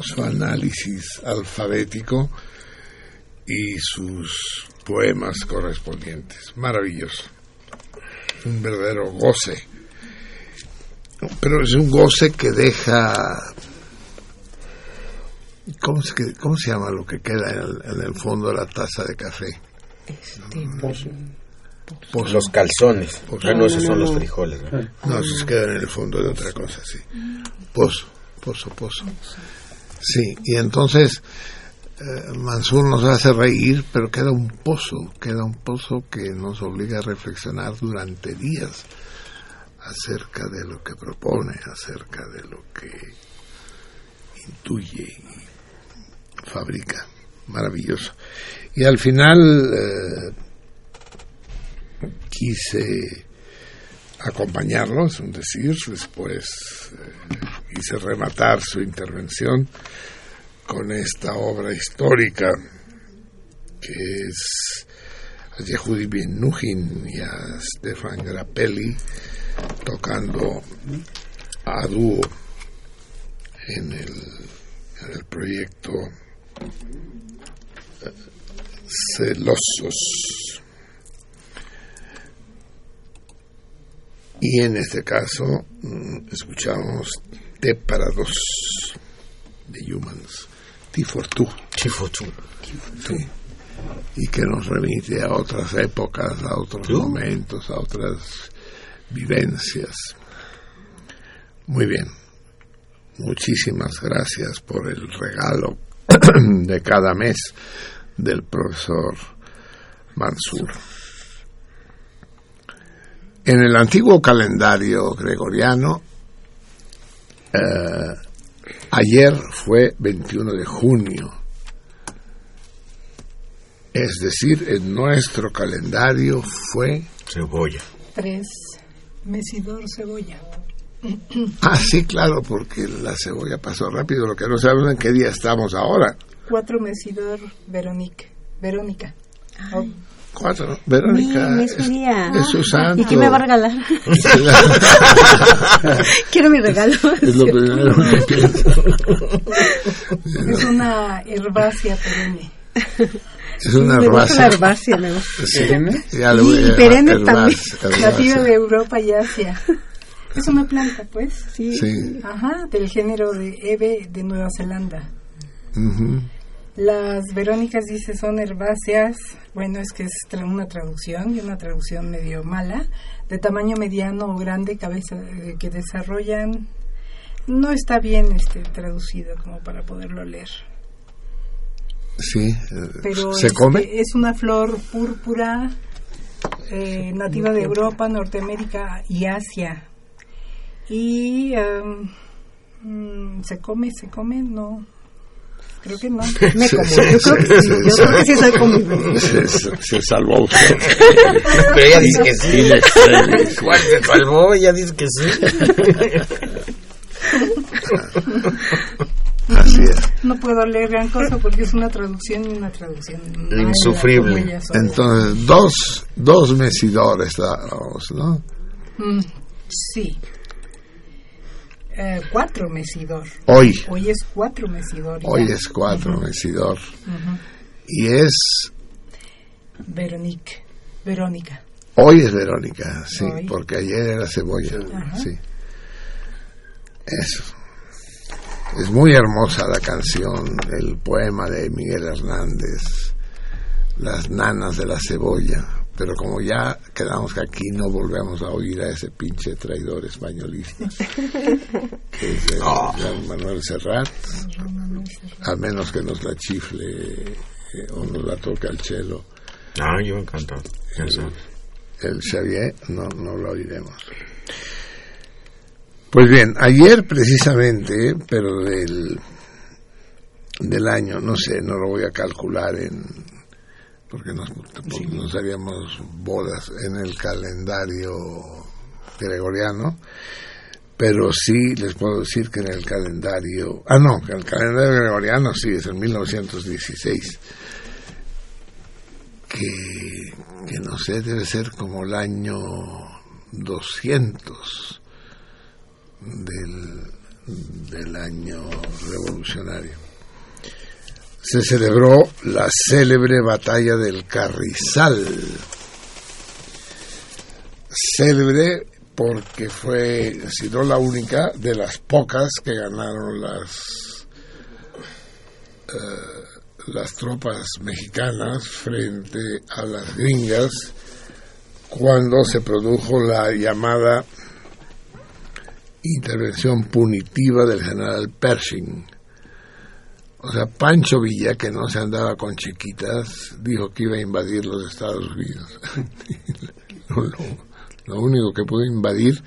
su análisis alfabético y sus poemas correspondientes. Maravilloso. Un verdadero goce. Pero es un goce que deja... ¿Cómo se, cómo se llama lo que queda en el, en el fondo de la taza de café? Este, Pozo. los calzones. Pozo. Ah, no, esos son los frijoles. ¿no? No, se queda en el fondo de otra cosa, sí. Pozo, pozo, pozo. Sí, y entonces Mansur nos hace reír, pero queda un pozo, queda un pozo que nos obliga a reflexionar durante días acerca de lo que propone, acerca de lo que intuye y fabrica. Maravilloso. Y al final eh, quise acompañarlo, es un decir, después eh, hice rematar su intervención con esta obra histórica que es a Yehudi Ben Nuhin y a Stefan Grappelli tocando a dúo en el, en el proyecto eh, Celosos. Y en este caso mm, escuchamos T para de Humans, T for two. Chifotu. Sí. Y que nos remite a otras épocas, a otros momentos, a otras vivencias. Muy bien. Muchísimas gracias por el regalo [clears throat] de cada mes del profesor Mansur. En el antiguo calendario gregoriano, eh, ayer fue 21 de junio. Es decir, en nuestro calendario fue... Cebolla. Tres. Mesidor cebolla. Ah, sí, claro, porque la cebolla pasó rápido. Lo que no sabemos en qué día estamos ahora. Cuatro mesidor Verónica. Verónica. Cuatro. Verónica. Mi, es es, mi día. es su santo. ¿Y qué me va a regalar? [laughs] Quiero mi regalo. [laughs] Es lo primero que pienso. es una herbácea perenne. Es una herbácea. herbácea, me gusta. Sí, ya le Y voy a- perenne herbácea, también. [laughs] herbácea. Nativa de Europa y Asia. Es una planta, pues. Sí. Sí. Ajá, del género de Eve de Nueva Zelanda. ujú. Las Verónicas dice son herbáceas, bueno es que es tra- una traducción y una traducción medio mala, de tamaño mediano o grande, cabeza eh, que desarrollan, no está bien este traducido como para poderlo leer, Sí. eh, pero ¿Se este, come? es una flor púrpura eh, nativa de Europa, Norteamérica y Asia. Y mm, se come, se come, no, creo que no. Me Sí, como. sí, Yo creo que sí, Yo creo que sí soy. Se, se- salvó usted. Pero ella dice que sí. ¿Cuál se salvó? Ella dice que sí. Así es. No puedo leer gran cosa porque es una traducción y una traducción Insufrible. Entonces, dos, dos mesidores ¿no? Mm, sí. Eh, cuatro mesidor. Hoy. Hoy es cuatro mesidor. ya. Hoy es cuatro mesidor. Ujú. Y es. Veronique. Verónica. Hoy es Verónica, sí, Hoy. porque ayer era cebolla. Ajá. Sí. Eso. Es muy hermosa la canción, el poema de Miguel Hernández, las nanas de la cebolla. Pero como ya quedamos que aquí no volvemos a oír a ese pinche traidor españolista, [laughs] que es el Juan Manuel Serrat, a menos que nos la chifle eh, o nos la toque al chelo Ah, yo encantado. Sabes. el Xavier, no, no lo oiremos. Pues bien, ayer precisamente, pero del, del año, no sé, no lo voy a calcular en porque nos, porque nos haríamos bodas en el calendario gregoriano, pero sí les puedo decir que en el calendario, ah no, que el calendario gregoriano sí es en 1916, que, que no sé, debe ser como el año 200 del, del año revolucionario. Se celebró la célebre batalla del Carrizal. Célebre porque fue, si no la única, de las pocas que ganaron las eh, las tropas mexicanas frente a las gringas cuando se produjo la llamada intervención punitiva del general Pershing. O sea, Pancho Villa, que no se andaba con chiquitas, dijo que iba a invadir los Estados Unidos. [laughs] lo, lo- lo único que pudo invadir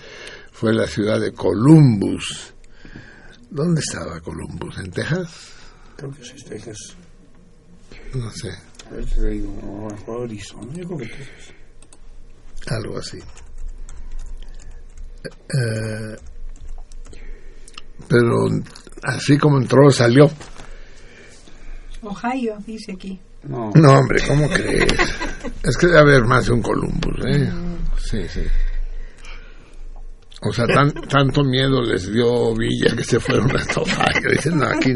fue la ciudad de Columbus. ¿Dónde estaba Columbus? ¿En Texas? Creo que sí, es Texas. No sé, algo así. Eh, pero así como entró, salió. Ohio, dice aquí. No, No, hombre, ¿cómo crees? Es que debe haber más de un Columbus, ¿eh? Sí, sí. O sea, tan, tanto miedo les dio Villa que se fueron a Ohio. Dicen, no, aquí,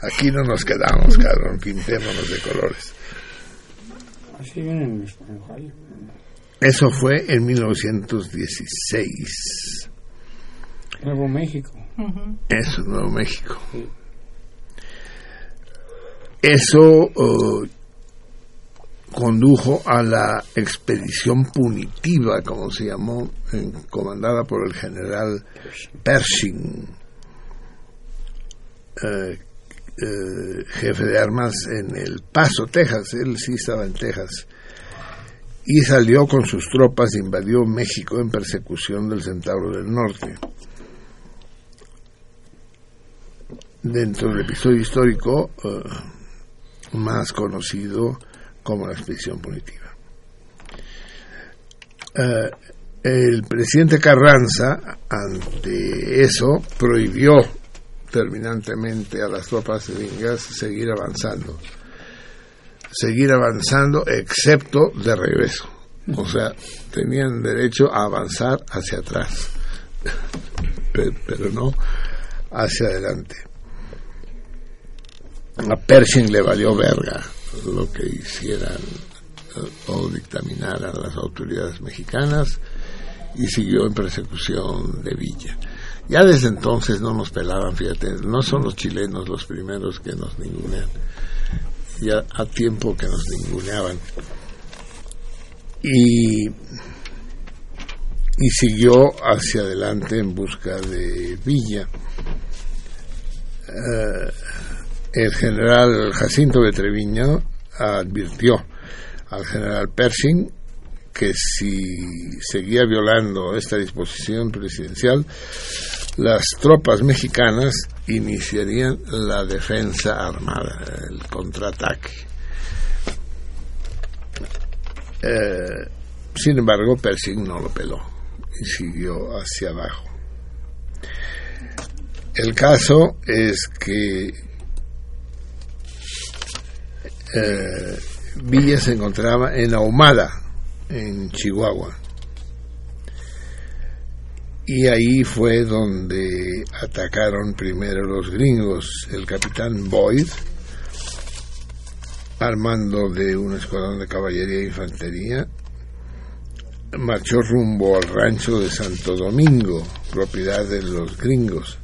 aquí no nos quedamos, cabrón, pintémonos de colores. así vienen en Ohio. Eso fue en 1916. Nuevo México. Eso, Nuevo México. Eso eh, condujo a la expedición punitiva, como se llamó, en- comandada por el general Pershing, eh, eh, jefe de armas en El Paso, Texas. Él sí estaba en Texas. Y salió con sus tropas e invadió México en persecución del Centauro del Norte. dentro del episodio histórico eh, más conocido como la expedición punitiva. Eh, el presidente Carranza, ante eso, prohibió terminantemente a las tropas gringas seguir avanzando. Seguir avanzando, excepto de regreso. O sea, tenían derecho a avanzar hacia atrás, [laughs] Pe- pero no hacia adelante. A Pershing le valió verga lo que hicieran o dictaminaran las autoridades mexicanas y siguió en persecución de Villa. Ya desde entonces no nos pelaban, fíjate, no son los chilenos los primeros que nos ningunean, ya a tiempo que nos ninguneaban. Y, y siguió hacia adelante en busca de Villa. Eh, el general Jacinto de Treviño advirtió al general Pershing que si seguía violando esta disposición presidencial, las tropas mexicanas iniciarían la defensa armada, el contraataque. Eh, sin embargo, Pershing no lo peló y siguió hacia abajo. El caso es que eh, Villa se encontraba en Ahumada, en Chihuahua. Y ahí fue donde atacaron primero los gringos, el capitán Boyd, armando de un escuadrón de caballería e infantería, marchó rumbo al rancho de Santo Domingo, propiedad de los gringos.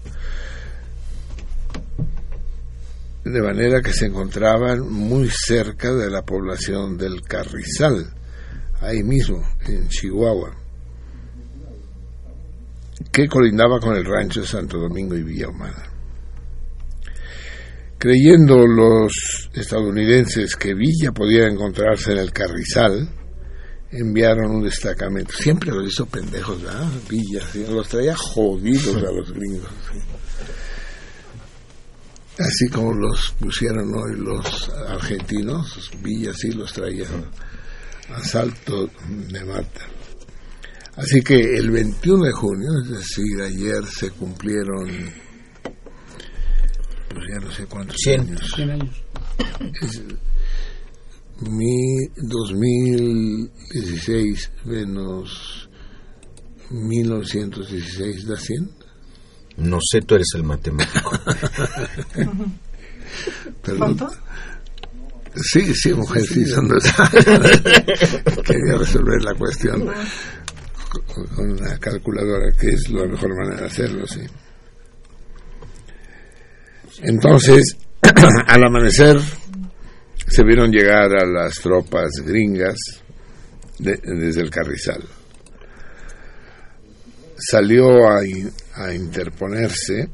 De manera que se encontraban muy cerca de la población del Carrizal, ahí mismo, en Chihuahua, que colindaba con el rancho de Santo Domingo y Villa Ahumada. Creyendo los estadounidenses que Villa podía encontrarse en el Carrizal, enviaron un destacamento. Siempre los hizo pendejos, ¿verdad? Villa, los traía jodidos a los gringos. Así como los pusieron hoy los argentinos, Villa sí los traía a salto de mata. Así que el 21 de junio, es decir, ayer se cumplieron, pues ya no sé cuántos Cien. años. 100 años. Es mi 2016 menos 1916 da 100. No sé, tú eres el matemático. [laughs] Perdón. ¿Cuánto? Sí, sí, mujer, sí, son dos. [laughs] Quería resolver la cuestión con, una calculadora, que es la mejor manera de hacerlo, sí. Entonces, [clears throat] al amanecer, se vieron llegar a las tropas gringas de- desde el Carrizal. Salió a, a interponerse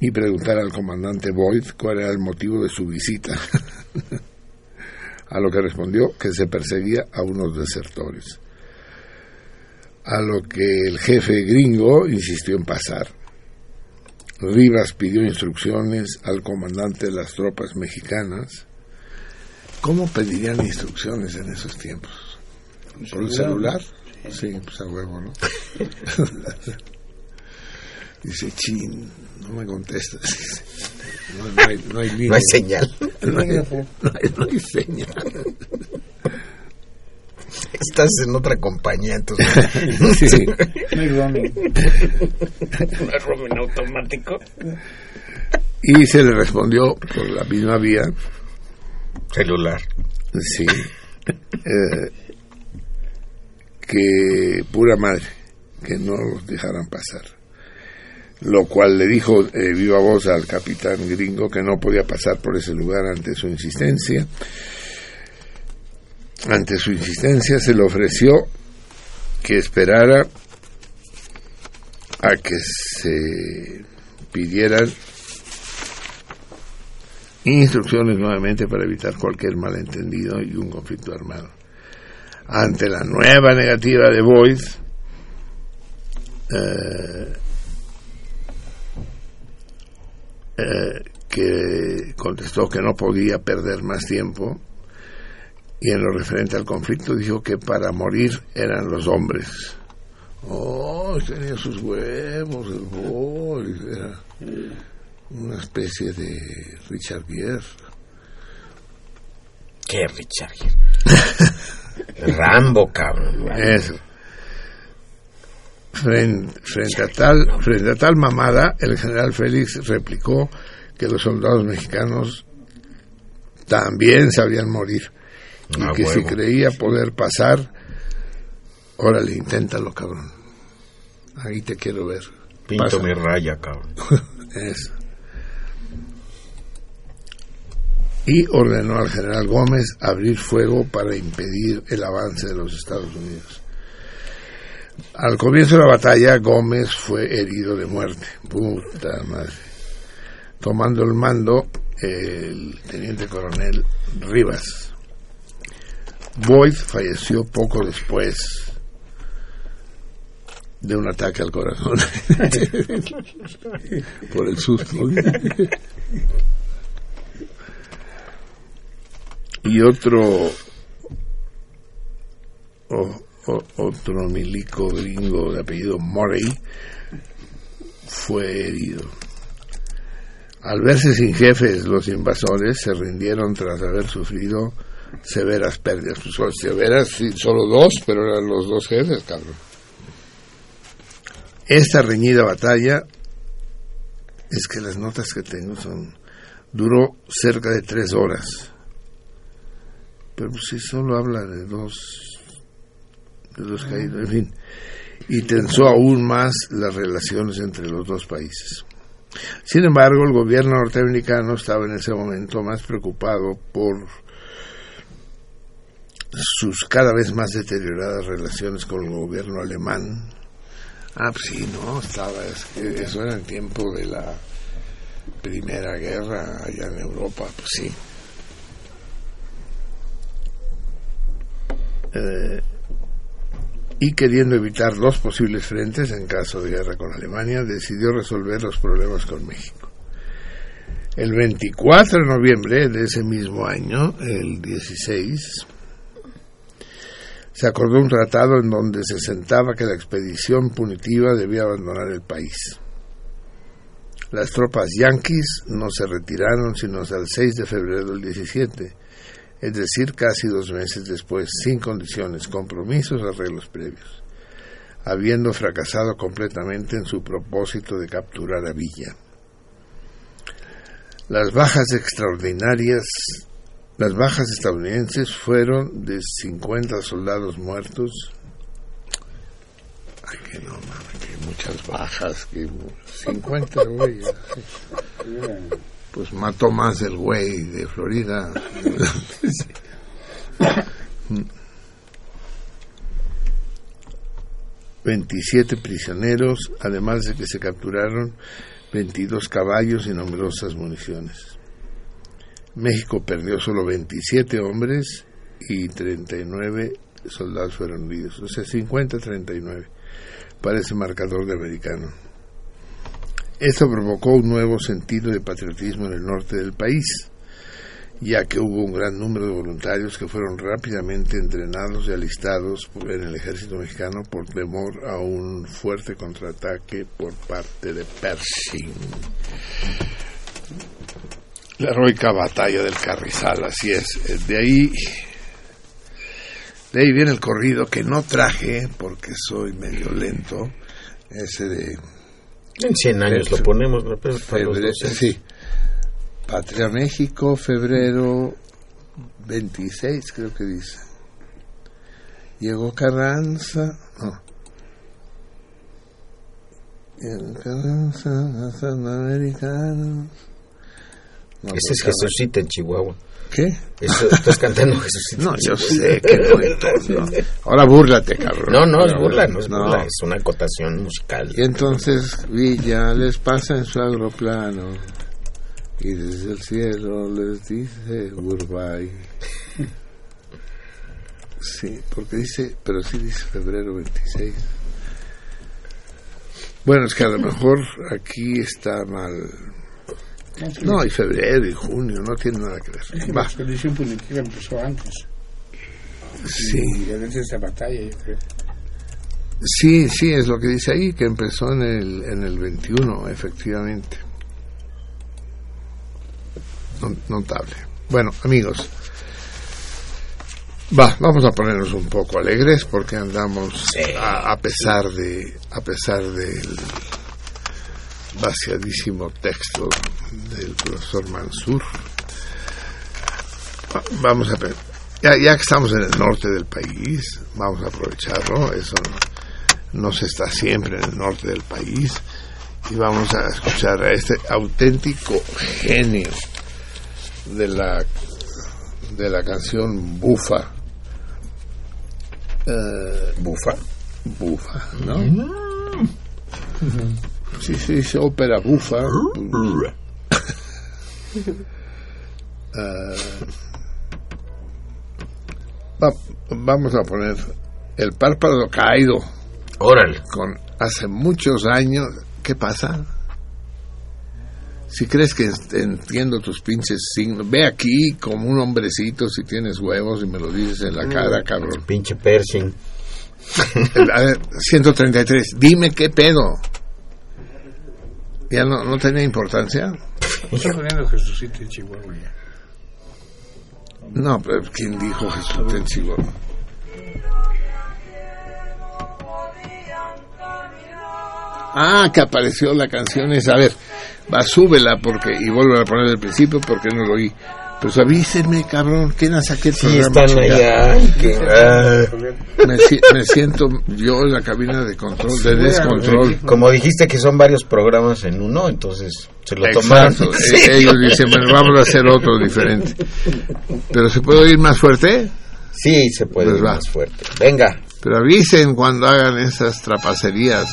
y preguntar al comandante Boyd cuál era el motivo de su visita. [laughs] a lo que respondió que se perseguía a unos desertores. A lo que el jefe gringo insistió en pasar. Rivas pidió instrucciones al comandante de las tropas mexicanas. ¿Cómo pedirían instrucciones en esos tiempos? ¿Por el celular? Sí, pues a huevo, ¿no? [laughs] Dice, chin, no me contestas. [laughs] No, no hay, no hay línea. No hay señal. No hay, no hay- no hay señal. Estás en otra compañía, entonces. [laughs] Sí. No hay roaming. No es roaming automático. Y se le respondió por la misma vía, Celular. sí, eh, que pura madre, que no los dejaran pasar. Lo cual le dijo eh, viva voz al capitán gringo que no podía pasar por ese lugar ante su insistencia. Ante su insistencia se le ofreció que esperara a que se pidieran instrucciones nuevamente para evitar cualquier malentendido y un conflicto armado. Ante la nueva negativa de Boyd, eh, eh, que contestó que no podía perder más tiempo y en lo referente al conflicto dijo que para morir eran los hombres. Oh, tenía sus huevos, el Boyd, era una especie de Richard Gere. ¿Qué, Richard? [laughs] Rambo, cabrón. Eso. Frente, frente a tal, frente a tal mamada, el general Félix replicó que los soldados mexicanos también sabían morir y Ah, que si creía poder pasar, órale, inténtalo, cabrón. Ahí te quiero ver. Pinto Pasa. mi raya, cabrón. [laughs] Eso. Y ordenó al general Gómez abrir fuego para impedir el avance de los Estados Unidos. Al comienzo de la batalla, Gómez fue herido de muerte. Puta madre. Tomando el mando, el teniente coronel Rivas. Boyd falleció poco después de un ataque al corazón [laughs] por el susto. y otro o- otro milico gringo de apellido Murray fue herido. Al verse sin jefes, los invasores se rindieron tras haber sufrido severas pérdidas. Pues, severas, sí, solo dos, pero eran los dos jefes, cabrón. Esta reñida batalla, es que las notas que tengo son, duró cerca de tres horas. Pero pues, sí, solo habla de dos, dos caídos, en fin. Y tensó aún más las relaciones entre los dos países. Sin embargo, el gobierno norteamericano estaba en ese momento más preocupado por sus cada vez más deterioradas relaciones con el gobierno alemán. Ah, pues sí, no, estaba, es que eso era el tiempo de la Primera Guerra allá en Europa, pues sí. Eh, y queriendo evitar dos posibles frentes en caso de guerra con Alemania, decidió resolver los problemas con México. El 24 de noviembre de ese mismo año, el 16, se acordó un tratado en donde se sentaba que la expedición punitiva debía abandonar el país. Las tropas yanquis no se retiraron sino hasta el 6 de febrero del 17, es decir, casi dos meses después, sin condiciones, compromisos, arreglos previos, habiendo fracasado completamente en su propósito de capturar a Villa. Las bajas extraordinarias, las bajas estadounidenses fueron de 50 soldados muertos. Ay, que no, mames, que muchas bajas, que 50 güeyes. Pues mató más el güey de Florida. 27 prisioneros, además de que se capturaron 22 caballos y numerosas municiones. México perdió solo 27 hombres y 39 soldados fueron heridos, o sea, 50-39 para ese marcador de americano. Esto provocó un nuevo sentido de patriotismo en el norte del país, ya que hubo un gran número de voluntarios que fueron rápidamente entrenados y alistados en el ejército mexicano por temor a un fuerte contraataque por parte de Pershing. La heroica batalla del Carrizal, así es. De ahí, de ahí viene el corrido que no traje porque soy medio lento, ese de En 100 años lo ponemos, ¿no? Pero para los Febre- docentes. sí. Patria México, febrero 26, creo que dice. Llegó Carranza. No. Llegó Carranza, los americanos. No, Ese es Jesucita en Chihuahua. ¿Qué? Eso, estás cantando Jesucita. [laughs] No, yo sé que no. Ahora búrlate, cabrón. No, no es burla, no es no. burla, es una acotación musical. Y entonces Villa les pasa en su aeroplano y desde el cielo les dice goodbye. [laughs] Sí, porque dice, pero sí dice febrero 26. Bueno, es que a lo mejor aquí está mal. No, y febrero y junio, no tiene nada que Es ver. que Va, la expedición punitiva empezó antes. sí. Y desde esa batalla, yo creo. Sí, sí, es lo que dice ahí, que empezó en el, en el 21, efectivamente. No- Notable. Bueno, amigos, va, vamos a ponernos un poco alegres porque andamos a, a pesar de a pesar del vaciadísimo texto del profesor Mansur. Va- Vamos a pe- ya, ya que estamos en el norte del país, vamos a aprovecharlo, eso no, no se está siempre en el norte del país, y vamos a escuchar a este auténtico genio de la de la canción Bufa. Eh, Bufa. bufa, ¿no? [laughs] Sí, sí, dice ópera bufa. Va- [laughs] vamos a poner el párpado caído Órale. con hace muchos años. ¿Qué pasa? Si crees que en- entiendo tus pinches signos, ve aquí como un hombrecito si tienes huevos y me lo dices en la cara, cabrón. Pinche Pershing. [laughs] A ver, 133, dime qué pedo. ¿Ya no, no tenía importancia? Está poniendo Jesucito en Chihuahua ya. No, pero ¿quién dijo Jesús en Chihuahua? Ah, que apareció la canción esa. A ver, va, súbela porque, y vuelvo a poner el principio porque no lo oí. Pues avísenme, cabrón, ¿quién saqué Sí, programa? están allá. que- ah. Me, me siento yo en la cabina de control, de descontrol. Como dijiste que son varios programas en uno, entonces se lo tomaron. Exacto. Sí. E- Ellos dicen, bueno, vamos a hacer otro diferente. Pero ¿se puede oír más fuerte? Sí, se puede Pues ir va. más fuerte. Venga. Pero avisen cuando hagan esas trapacerías.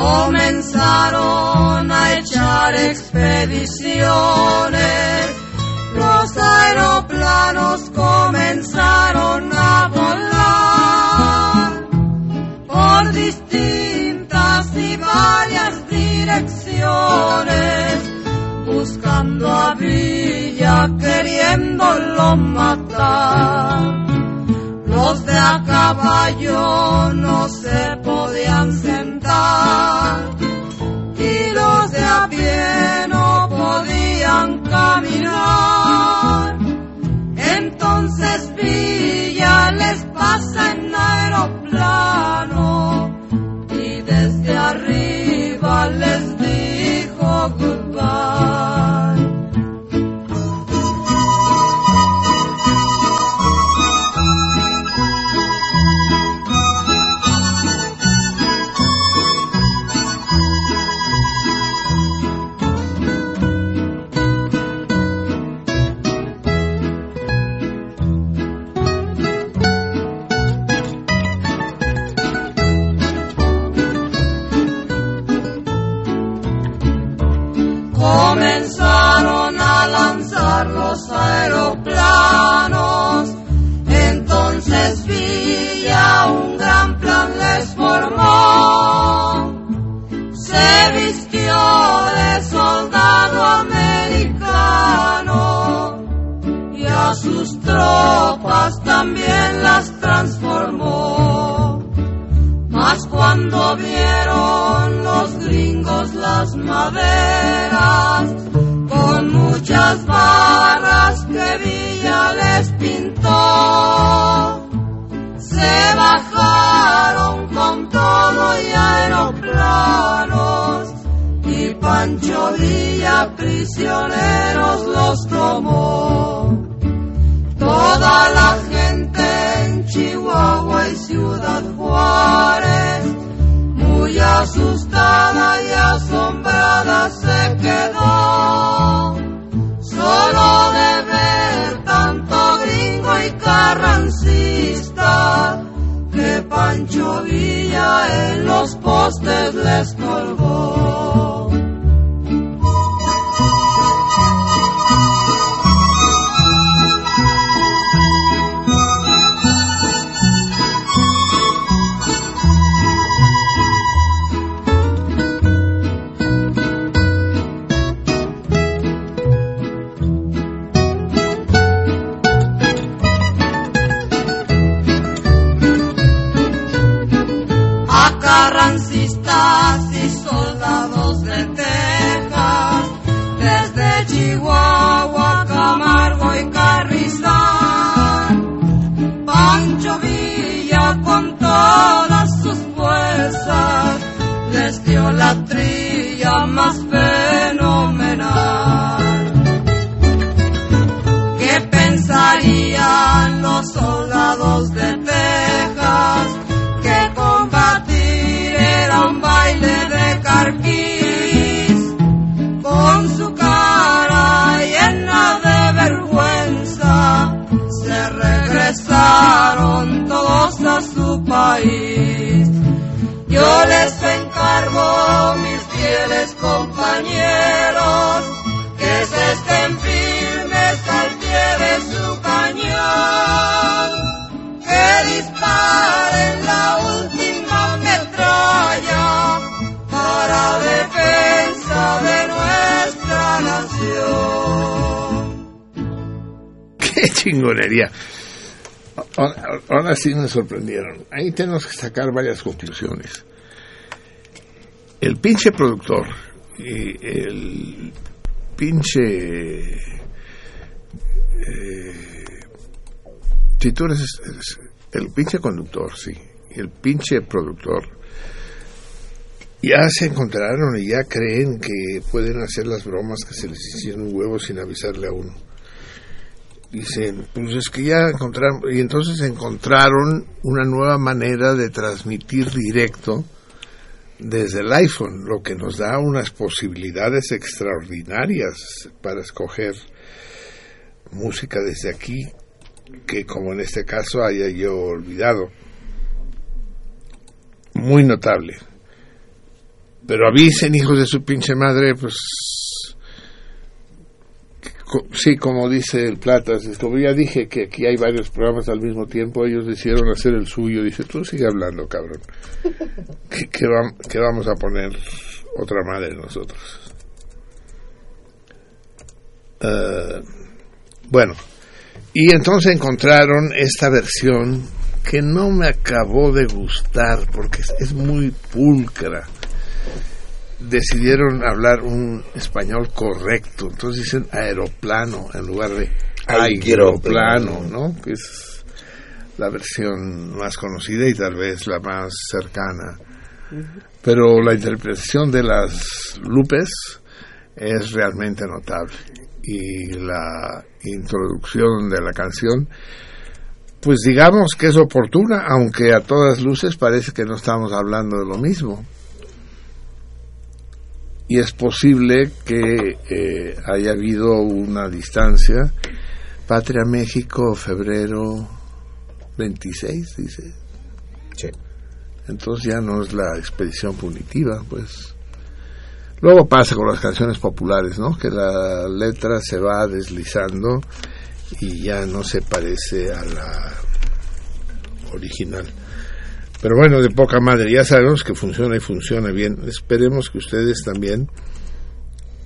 Comenzaron a echar expediciones, los aeroplanos comenzaron a volar por distintas y varias direcciones, buscando a Villa, queriéndolo matar. Los de a caballo no se podían sentar y los de a pie no podían caminar. Entonces Villa les pasa en aeroplano y desde arriba les dijo goodbye. Los aeroplanos. Entonces Villa un gran plan les formó. Se vistió de soldado americano y a sus tropas también las transformó. Mas cuando vieron los gringos las maderas, muchas barras que Villa les pintó, se bajaron con todo y aeroplanos, y Pancho Villa prisioneros los tomó. Toda la gente en Chihuahua y Ciudad Juárez, muy asustada y asombrada se quedó. Solo de ver tanto gringo y carrancista, que Pancho Villa en los postes les colgó. Sí me sorprendieron. Ahí tenemos que sacar varias conclusiones. El pinche productor y el pinche eh, si tú eres, el pinche conductor, sí, el pinche productor ya se encontraron y ya creen que pueden hacer las bromas que se les hicieron un huevo sin avisarle a uno. Dicen, pues es que ya encontraron, y entonces encontraron una nueva manera de transmitir directo desde el iPhone, lo que nos da unas posibilidades extraordinarias para escoger música desde aquí, que como en este caso haya yo olvidado. Muy notable. Pero avisen, hijos de su pinche madre, pues sí, como dice el Platas, como ya dije que aquí hay varios programas al mismo tiempo, ellos decidieron hacer el suyo, dice, tú sigue hablando, cabrón, [laughs] que vamos a poner otra madre nosotros. Eh, bueno, y entonces encontraron esta versión que no me acabó de gustar porque es, es muy pulcra. Decidieron hablar un español correcto, entonces dicen aeroplano en lugar de Aeroplano. ¿no? Que es la versión más conocida y tal vez la más cercana. Pero la interpretación de las Lupes es realmente notable y la introducción de la canción pues digamos que es oportuna aunque a todas luces parece que no estamos hablando de lo mismo y es posible que eh, haya habido una distancia Patria México febrero 26 dice Sí. entonces ya no es la expedición punitiva, pues. Luego pasa con las canciones populares, ¿no? Que la letra se va deslizando y ya no se parece a la original. Pero bueno, de poca madre, ya sabemos que funciona y funciona bien. Esperemos que ustedes también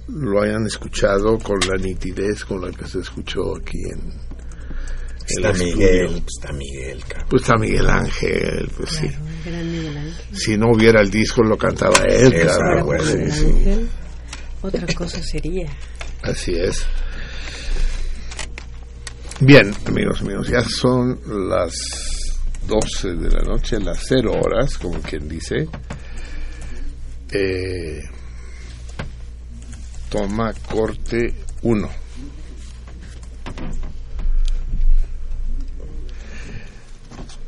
lo hayan escuchado con la nitidez con la que se escuchó aquí en, Está el Miguel, estudio. está Miguel, cabrón. Pues está Miguel Ángel, pues sí. Claro, el gran Miguel Ángel. Si no hubiera el disco, lo cantaba él, Sí, claro, pues, sí, Miguel sí. Ángel, otra cosa sería. Así es. Bien, amigos míos, ya son las 12 de la noche, las 0 horas, como quien dice. Eh, toma corte 1.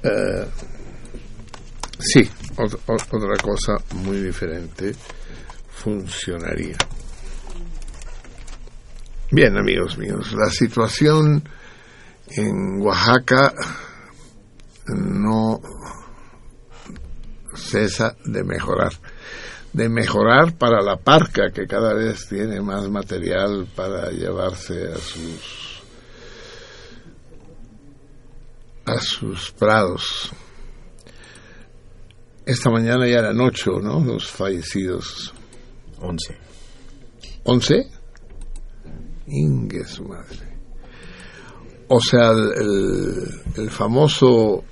Eh, sí, ot- ot- otra cosa muy diferente funcionaría. Bien, amigos míos, la situación en Oaxaca no cesa de mejorar. De mejorar para la parca, que cada vez tiene más material para llevarse a sus a sus prados. Esta mañana ya eran ocho, ¿no? Los fallecidos. 11. ¿Once? Ingue su madre. O sea, el- el famoso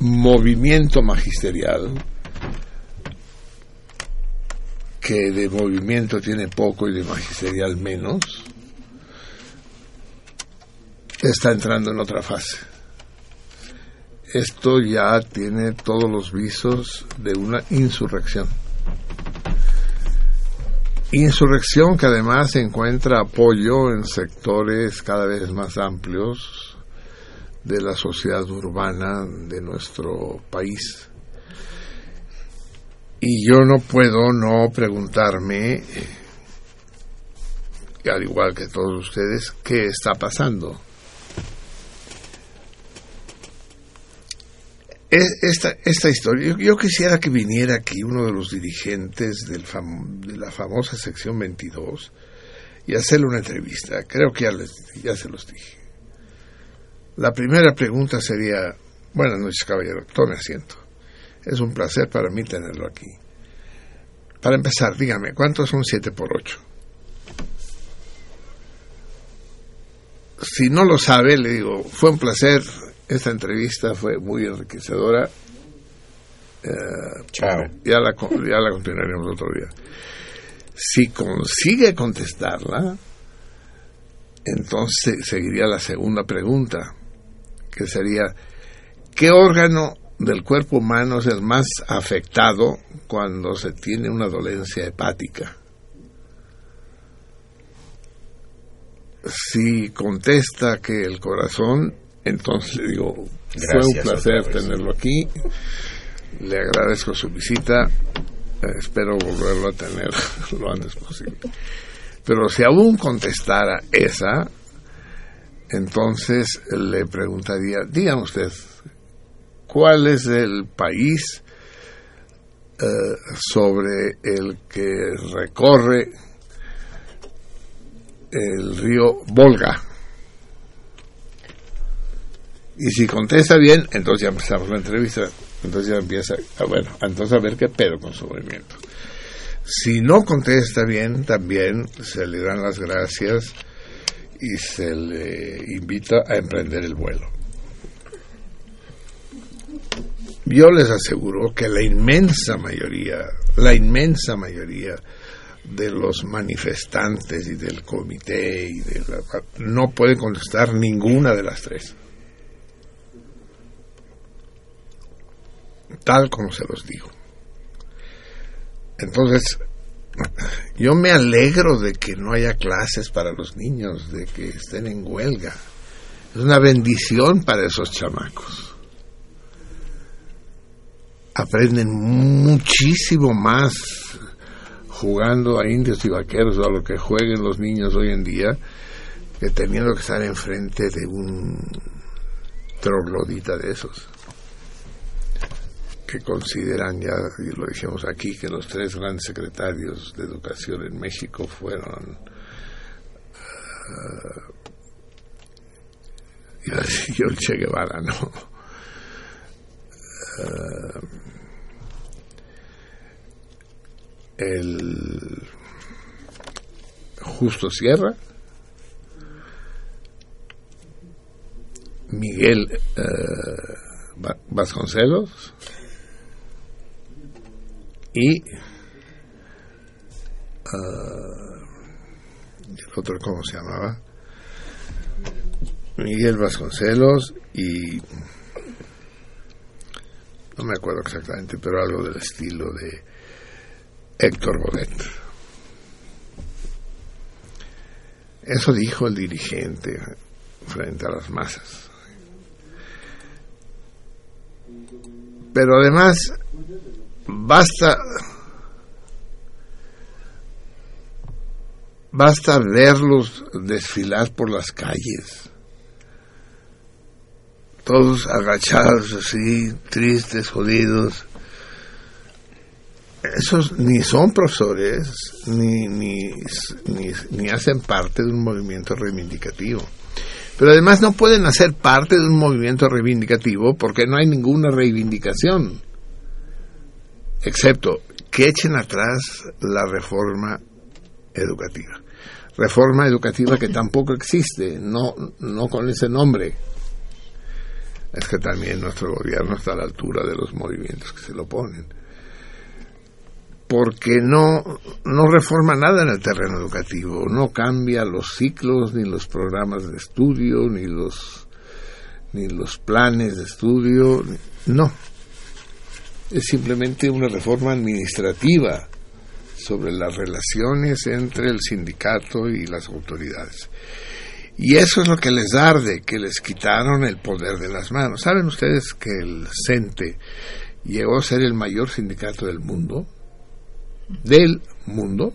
movimiento magisterial, que de movimiento tiene poco y de magisterial menos, está entrando en otra fase. Esto ya tiene todos los visos de una insurrección. Insurrección que además encuentra apoyo en sectores cada vez más amplios de la sociedad urbana de nuestro país. Y yo no puedo no preguntarme, y al igual que todos ustedes, qué está pasando. Es- Esta, esta historia, yo, quisiera que viniera aquí uno de los dirigentes del de la famosa sección 22 y hacerle una entrevista. Creo que ya, les, ya se los dije. La primera pregunta sería, buenas noches caballero, tome asiento. Es un placer para mí tenerlo aquí. Para empezar, dígame, ¿cuántos son 7 por 8? si no lo sabe, le digo, fue un placer. Esta entrevista fue muy enriquecedora. Eh, Chao. Ya la, ya la continuaremos otro día. Si consigue contestarla, entonces seguiría la segunda pregunta, que sería, ¿qué órgano del cuerpo humano es el más afectado cuando se tiene una dolencia hepática? Si contesta que el corazón, entonces le digo, fue un placer tenerlo aquí, le agradezco su visita, espero volverlo a tener [laughs] lo antes posible. Pero si aún contestara esa, entonces le preguntaría, dígame usted, ¿cuál es el país eh, sobre el que recorre el río Volga? Y si contesta bien, entonces ya empezamos la entrevista. Entonces ya empieza, ah, bueno, entonces a ver qué pedo con su movimiento. Si no contesta bien, también se le dan las gracias y se le invita a emprender el vuelo. Yo les aseguro que la inmensa mayoría, la inmensa mayoría de los manifestantes y del comité y de la- no pueden contestar ninguna de las tres. Tal como se los digo. Entonces, yo me alegro de que no haya clases para los niños, de que estén en huelga. Es una bendición para esos chamacos. Aprenden muchísimo más jugando a indios y vaqueros o a lo que jueguen los niños hoy en día que teniendo que estar enfrente de un troglodita de esos que consideran ya, y lo dijimos aquí, que los tres grandes secretarios de educación en México fueron, ah, iba yo el Che Guevara, ¿no? Ah, el Justo Sierra, Miguel eh, Va- Vasconcelos y ah, el otro cómo se llamaba Miguel Vasconcelos y no me acuerdo exactamente pero algo del estilo de Héctor Bodet eso dijo el dirigente frente a las masas. Pero además basta basta verlos desfilar por las calles todos agachados así tristes jodidos. Esos ni son profesores ni, ni, ni, ni hacen parte de un movimiento reivindicativo. Pero además no pueden hacer parte de un movimiento reivindicativo porque no hay ninguna reivindicación excepto que echen atrás la reforma educativa. Reforma educativa que tampoco existe, no, no con ese nombre. Es que también nuestro gobierno está a la altura de los movimientos que se lo ponen. Porque no, no reforma nada en el terreno educativo, no cambia los ciclos, ni los programas de estudio, ni los, ni los planes de estudio, no es simplemente una reforma administrativa sobre las relaciones entre el sindicato y las autoridades. Y eso es lo que les arde, que les quitaron el poder de las manos. ¿Saben ustedes que el CENTE llegó a ser el mayor sindicato del mundo? Del mundo.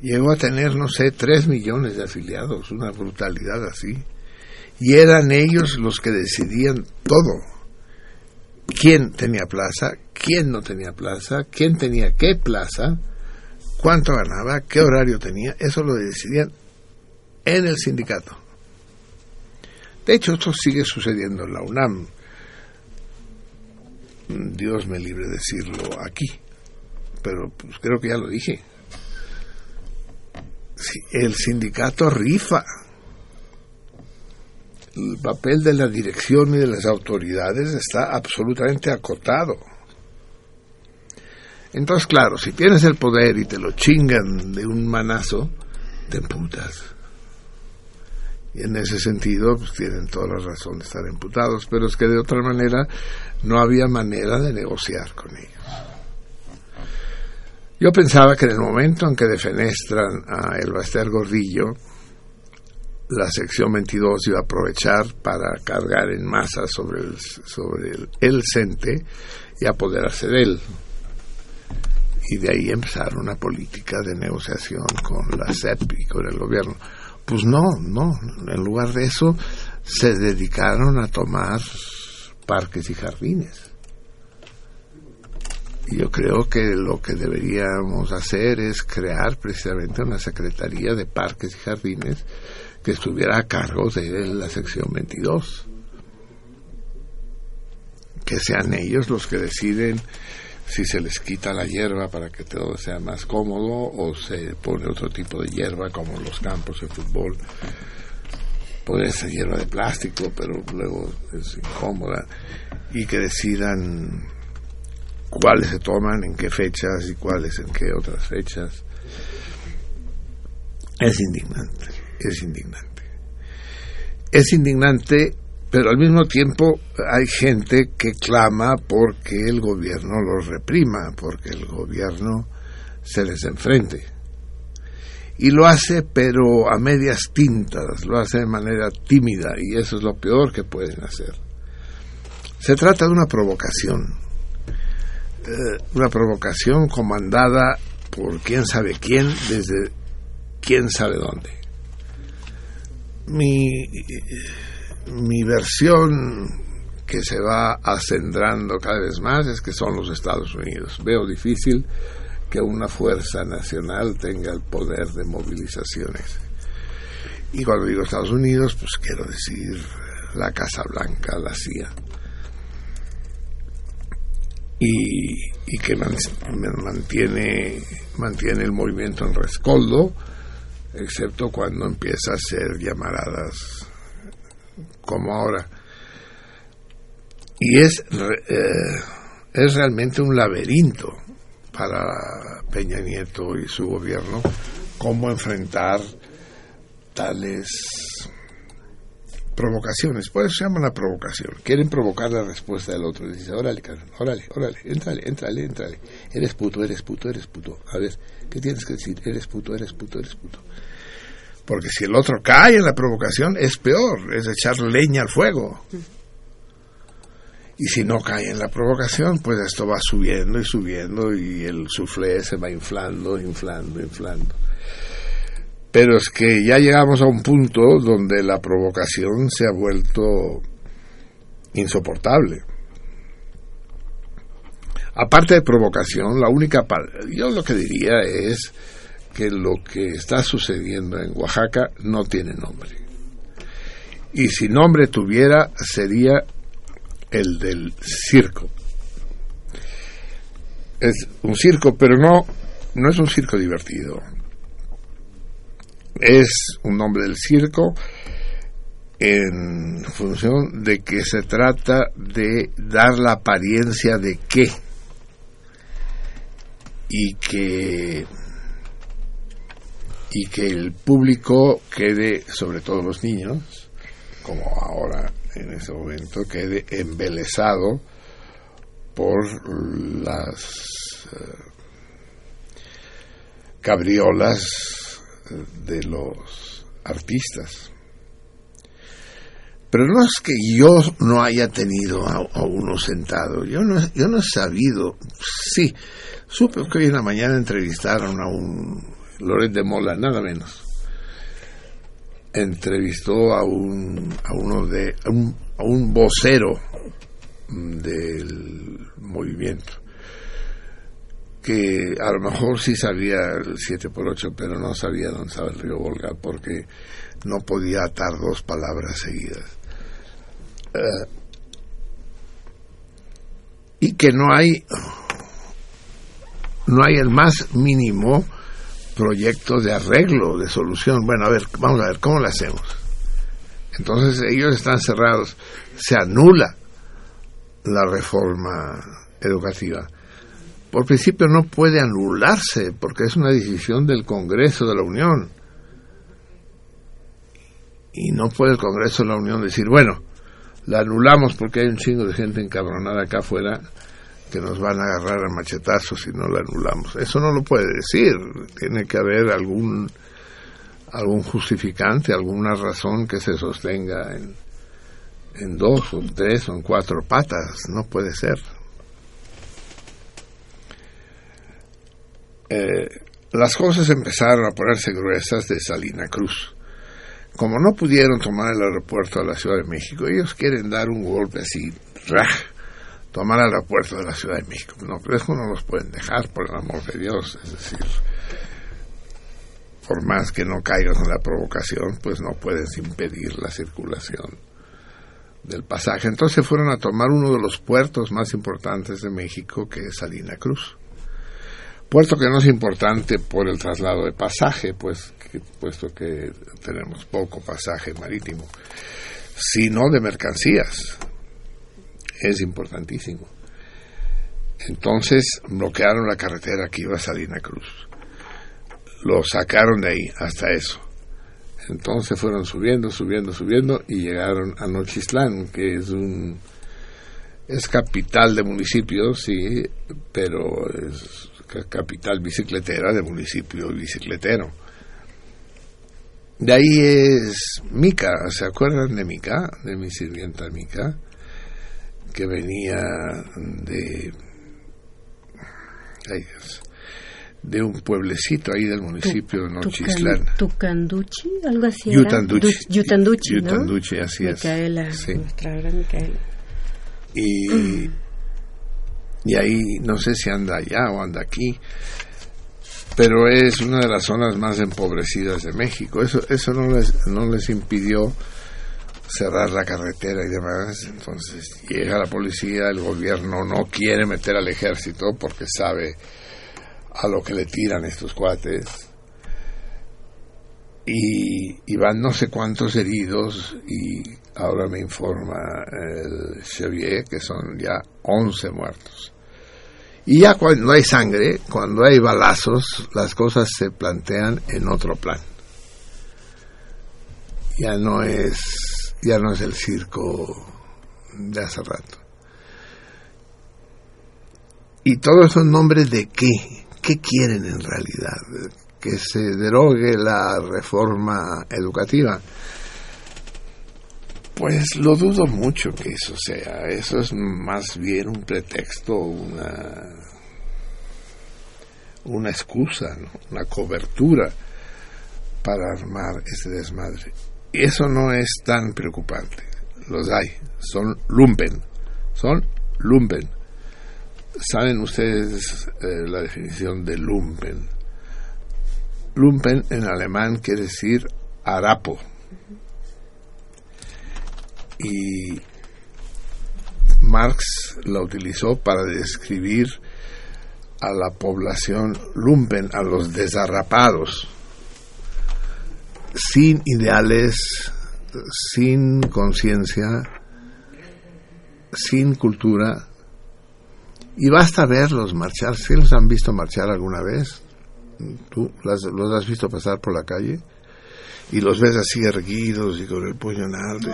Llegó a tener, no sé, tres millones de afiliados, una brutalidad así. Y eran ellos los que decidían todo quién tenía plaza, quién no tenía plaza, quién tenía qué plaza, cuánto ganaba, qué horario tenía, eso lo decidían en el sindicato. De hecho, esto sigue sucediendo en la UNAM. Dios me libre de decirlo aquí, pero pues creo que ya lo dije. el sindicato rifa. El papel de la dirección y de las autoridades está absolutamente acotado. Entonces, claro, si tienes el poder y te lo chingan de un manazo, te emputas. Y en ese sentido, pues tienen toda la razón de estar emputados, pero es que de otra manera no había manera de negociar con ellos. Yo pensaba que en el momento en que defenestran a El Baster Gordillo, la sección 22 iba a aprovechar para cargar en masa sobre el, sobre el, el CENTE y apoderarse de él. Y de ahí empezar una política de negociación con la CEP y con el gobierno. Pues no, no. En lugar de eso, se dedicaron a tomar parques y jardines. Y yo creo que lo que deberíamos hacer es crear precisamente una Secretaría de Parques y Jardines que estuviera a cargo de la sección 22. Que sean ellos los que deciden si se les quita la hierba para que todo sea más cómodo o se pone otro tipo de hierba como los campos de fútbol. Puede ser hierba de plástico, pero luego es incómoda. Y que decidan cuáles se toman, en qué fechas y cuáles en qué otras fechas. Es indignante, es indignante. Es indignante, pero al mismo tiempo hay gente que clama porque el gobierno los reprima, porque el gobierno se les enfrente. Y lo hace, pero a medias tintas, lo hace de manera tímida, y eso es lo peor que pueden hacer. Se trata de una provocación, eh, una provocación comandada por quién sabe quién desde quién sabe dónde. Mi, mi versión que se va acendrando cada vez más es que son los Estados Unidos. Veo difícil que una fuerza nacional tenga el poder de movilizaciones. Y cuando digo Estados Unidos, pues quiero decir la Casa Blanca, la CIA y, y que man, mantiene, mantiene el movimiento en rescoldo, excepto cuando empieza a hacer llamaradas como ahora. Y es, eh, es realmente un laberinto para Peña Nieto y su gobierno cómo enfrentar tales provocaciones, por eso se llama una provocación. Quieren provocar la respuesta del otro. Dice, órale, órale, órale, entrale, entrale, entrale. Eres puto, eres puto, eres puto. A ver, ¿qué tienes que decir? Eres puto, eres puto, eres puto. Porque si el otro cae en la provocación, es peor, es echar leña al fuego. Y si no cae en la provocación, pues esto va subiendo y subiendo y el suflé se va inflando, inflando, inflando. Pero es que ya llegamos a un punto donde la provocación se ha vuelto insoportable. Aparte de provocación, la única yo lo que diría es que lo que está sucediendo en Oaxaca no tiene nombre. Y si nombre tuviera sería el del circo. Es un circo, pero no no es un circo divertido es un nombre del circo en función de que se trata de dar la apariencia de qué. Y que y que el público quede, sobre todo los niños, como ahora en ese momento, quede embelesado por las uh, cabriolas de los artistas. Pero no es que yo no haya tenido a, uno sentado, yo no, yo no he sabido, sí, supe que hoy en la mañana entrevistaron a un Loret de Mola, nada menos. Entrevistó a un, a uno de, un, a un vocero del movimiento que a lo mejor sí sabía el 7 por 8 pero no sabía dónde estaba el río Volga porque no podía atar dos palabras seguidas. Uh, y que no hay no hay el más mínimo proyecto de arreglo, de solución. Bueno, a ver, vamos a ver, ¿cómo lo hacemos? Entonces ellos están cerrados, se anula la reforma educativa. Por principio no puede anularse porque es una decisión del Congreso de la Unión. Y no puede el Congreso de la Unión decir, bueno, la anulamos porque hay un chingo de gente encabronada acá afuera que nos van a agarrar a machetazos si no la anulamos. Eso no lo puede decir. Tiene que haber algún algún justificante, alguna razón que se sostenga en, en dos o tres o en cuatro patas. No puede ser. Eh, las cosas empezaron a ponerse gruesas de Salina Cruz. Como no pudieron tomar el aeropuerto de la Ciudad de México, ellos quieren dar un golpe así, ¡raj! tomar el aeropuerto de la Ciudad de México. No, pero eso no los pueden dejar, por el amor de Dios. Es decir, por más que no caigas en la provocación, pues no puedes impedir la circulación del pasaje. Entonces fueron a tomar uno de los puertos más importantes de México, que es Salina Cruz. Puerto que no es importante por el traslado de pasaje, pues puesto que tenemos poco pasaje marítimo, sino de mercancías. Es importantísimo. Entonces bloquearon la carretera que iba a Salina Cruz. Lo sacaron de ahí hasta eso. Entonces fueron subiendo, subiendo, subiendo y llegaron a Nochistlán, que es un es capital de municipio, sí, pero es capital bicicletera de municipio bicicletero. De ahí es Mica, ¿se acuerdan de Mica? De mi sirvienta Mica, que venía de ay, de un pueblecito ahí del municipio de Nochislán. Tucanduchi, algo así. Yutanduchi. Yutanduchi, ¿no? Yutanduchi, así es. Micaela, Sí. nuestra gran Micaela. Y, y ahí no sé si anda allá o anda aquí, pero es una de las zonas más empobrecidas de México. Eso, eso no les, no les impidió cerrar la carretera y demás. Entonces llega la policía, el gobierno no quiere meter al ejército porque sabe a lo que le tiran estos cuates. Y, y van no sé cuántos heridos y ahora me informa el Chevier que son ya 11 muertos. Y ya cuando hay sangre, cuando hay balazos, las cosas se plantean en otro plan. Ya no es, ya no es el circo de hace rato. Y todos son nombres de qué, qué quieren en realidad, que se derogue la reforma educativa. Pues lo dudo mucho que eso sea. Eso es más bien un pretexto, una, una excusa, una cobertura para armar ese desmadre. Y eso no es tan preocupante. Los hay. Son lumpen. Son lumpen. ¿Saben ustedes eh, la definición de lumpen? Lumpen en alemán quiere decir harapo y Marx la utilizó para describir a la población lumpen, a los desarrapados, sin ideales, sin conciencia, sin cultura, y basta verlos marchar. ¿Sí los han visto marchar alguna vez? ¿Tú los has visto pasar por la calle? Y los ves así erguidos y con el puño en alto.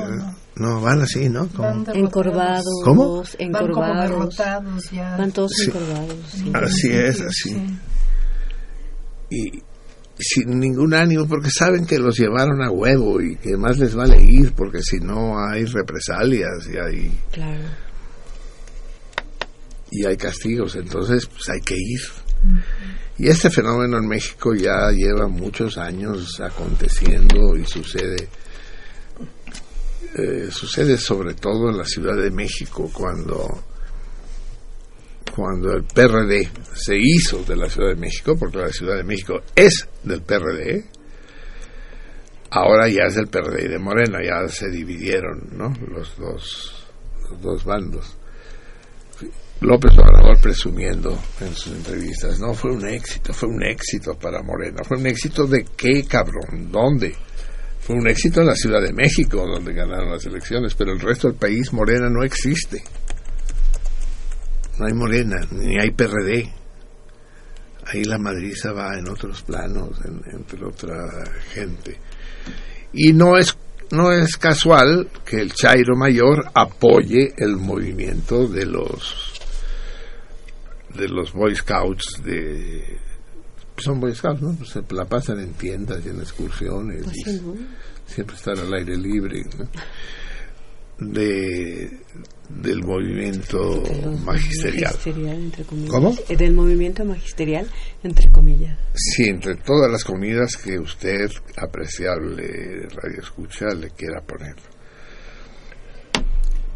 No, van así, ¿no? Como- Van. Encorvados. ¿Cómo? Van como Encorvados. ya. Van todos Sí. encorvados. sí. Así es, así. Y sin ningún ánimo, porque saben que los llevaron a huevo y que más les vale ir, porque si no hay represalias y hay, Claro. y hay castigos, entonces pues hay que ir. Y este fenómeno en México ya lleva muchos años aconteciendo y sucede, eh, sucede sobre todo en la Ciudad de México cuando, cuando el PRD se hizo de la Ciudad de México, porque la Ciudad de México es del PRD, ahora ya es del PRD y de Morena, ya se dividieron ¿no? los, dos, los dos bandos. López Obrador presumiendo en sus entrevistas, no, fue un éxito, fue un éxito para Morena. ¿Fue un éxito de qué, cabrón? ¿Dónde? Fue un éxito en la Ciudad de México, donde ganaron las elecciones, pero el resto del país, Morena no existe. No hay Morena, ni hay PRD. Ahí la madriza va en otros planos, en- entre otra gente. Y no es no es casual que el Chairo Mayor apoye el movimiento de los de los Boy Scouts de son Boy Scouts, ¿no? Se la pasan en tiendas y en excursiones Pues y sí, ¿no? siempre están al aire libre ¿no? de del movimiento magisterial. magisterial, entre comillas. ¿Cómo? Eh, Del movimiento magisterial, entre comillas. Sí, entre todas las comidas que usted, apreciable radio escucha, le quiera poner.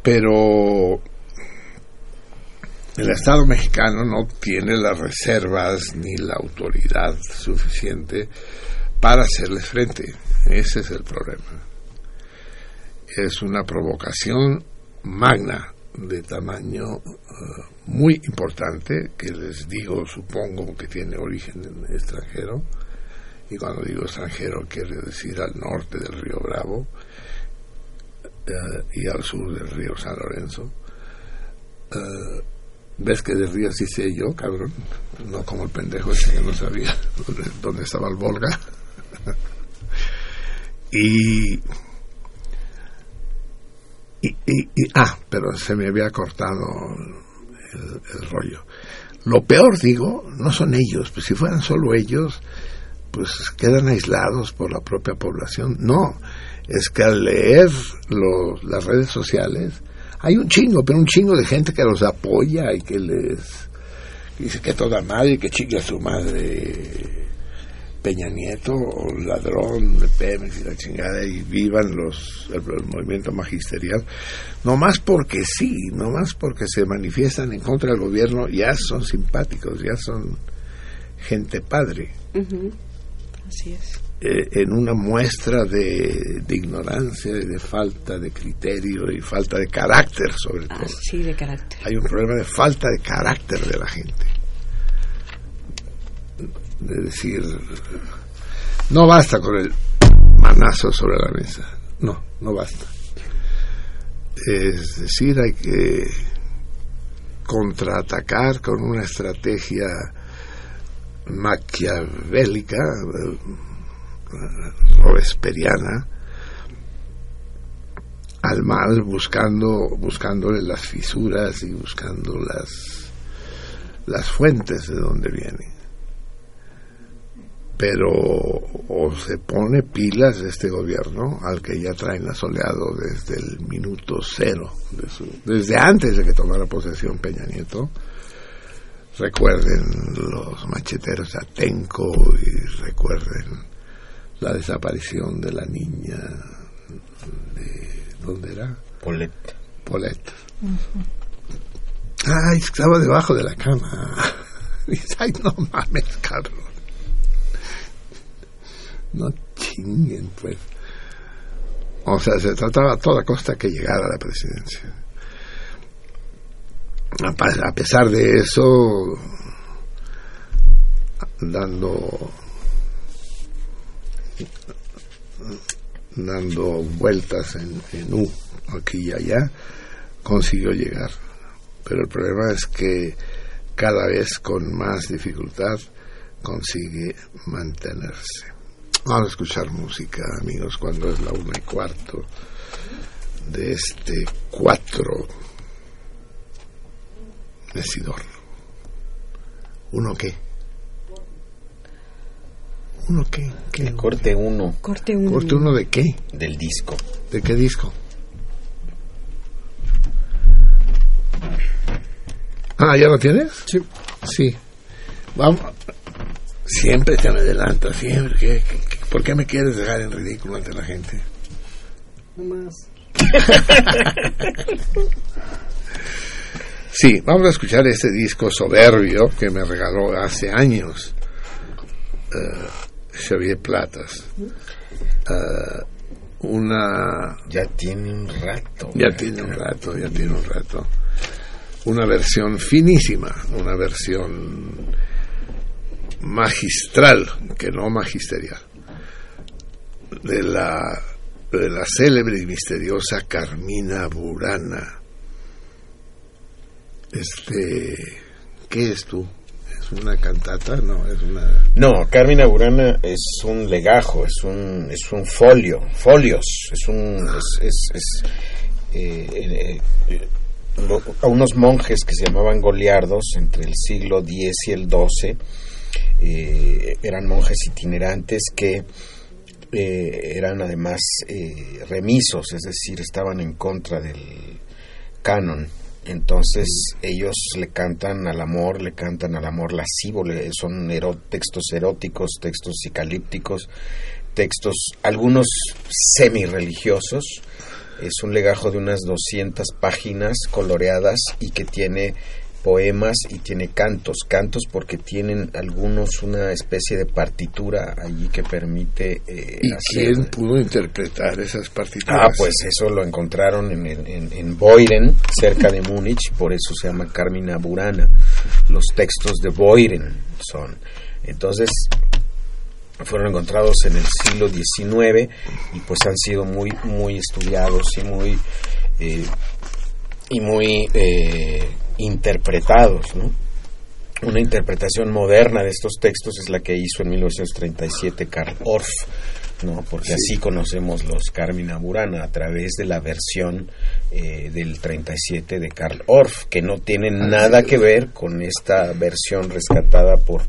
Pero el Estado mexicano no tiene las reservas ni la autoridad suficiente para hacerles frente. Ese es el problema. Es una provocación magna de tamaño eh, muy importante que les digo, supongo que tiene origen en extranjero. Y cuando digo extranjero quiere decir al norte del río Bravo eh, y al sur del río San Lorenzo. Eh, ¿Ves que del río sí sé yo, cabrón? No como el pendejo ese que no sabía dónde, estaba el Volga. [laughs] y, y, y- y- Ah, pero se me había cortado el, el rollo. Lo peor, digo, no son ellos, pues si fueran solo ellos, pues quedan aislados por la propia población. No, es que al leer los, las redes sociales hay un chingo, pero un chingo de gente que los apoya y que les dice que toda madre, que chingue a su madre Peña Nieto o ladrón de Pemex y la chingada y vivan los el, el movimiento magisterial no más porque sí no más porque se manifiestan en contra del gobierno ya son simpáticos ya son gente padre Ujú. Así es. Eh, en una muestra de, de ignorancia y de falta de criterio y falta de carácter sobre todo Así de carácter. hay un problema de falta de carácter de la gente. De decir, no basta con el manazo sobre la mesa. No, no basta. Es decir, hay que contraatacar con una estrategia maquiavélica, robesperiana, al mal buscando buscándole las fisuras y buscando las las fuentes de donde viene. Pero o se pone pilas este gobierno al que ya traen asoleado desde el minuto cero desde antes de que tomara posesión Peña Nieto. Recuerden los macheteros Atenco y recuerden la desaparición de la niña de ¿dónde era? Polet. Polet. Ay, estaba debajo de la cama. [laughs] Dice, Ay, no mames, cabrón. No chinguen, pues. O sea, se trataba a toda costa que llegara a la presidencia. A pesar de eso, dando dando vueltas en, en U, aquí y allá, consiguió llegar. Pero el problema es que cada vez con más dificultad consigue mantenerse. Vamos a escuchar música, amigos, cuando es la una y cuarto de este cuatro decidor. ¿Uno qué? ¿Uno qué? ¿Qué? Corte 1 Corte uno. ¿Corte uno de qué? del disco. ¿De qué disco? Ah, ¿ya lo tienes? Sí. Sí. Vamos. Siempre te me adelantas, siempre. ¿Qué, qué- qué- por qué me quieres dejar en ridículo ante la gente? No más. [laughs] Sí, vamos a escuchar este disco soberbio que me regaló hace años eh, Xavier Platas. Eh, una Ya tiene un rato. Ya tiene un rato, ya tiene un rato. una versión finísima, una versión magistral, que no magisterial, de la, de la célebre y misteriosa Carmina Burana. Este, ¿qué es tú? ¿Es una cantata? No, es una... No, Carmina Burana es un legajo, es un, es un folio, folios, es un... Es, eh, eh, lo- a unos monjes que se llamaban goliardos entre el siglo X y el XII, eh, eran monjes itinerantes que eh, eran además eh, remisos, es decir, estaban en contra del canon. Entonces ellos le cantan al amor, le cantan al amor lascivo, le- son textos eróticos, textos psicalípticos, textos, algunos semi-religiosos. Es un legajo de unas 200 páginas coloreadas y que tiene poemas y tiene cantos, cantos porque tienen algunos una especie de partitura allí que permite eh, ¿Y hacer- quién pudo interpretar esas partituras? Ah, pues eso lo encontraron en, en, en- en Boyren, cerca de Múnich, por eso se llama Carmina Burana. Los textos de Boyren son. Entonces, fueron encontrados en el siglo XIX y pues han sido muy, muy estudiados y muy, eh, y muy eh, interpretados, ¿no? Una interpretación moderna de estos textos es la que hizo en 1937 Karl Orff, ¿no? Porque así conocemos los Carmina Burana a través de la versión eh, del 37 de Karl Orff, que no tiene nada que ver con esta versión rescatada por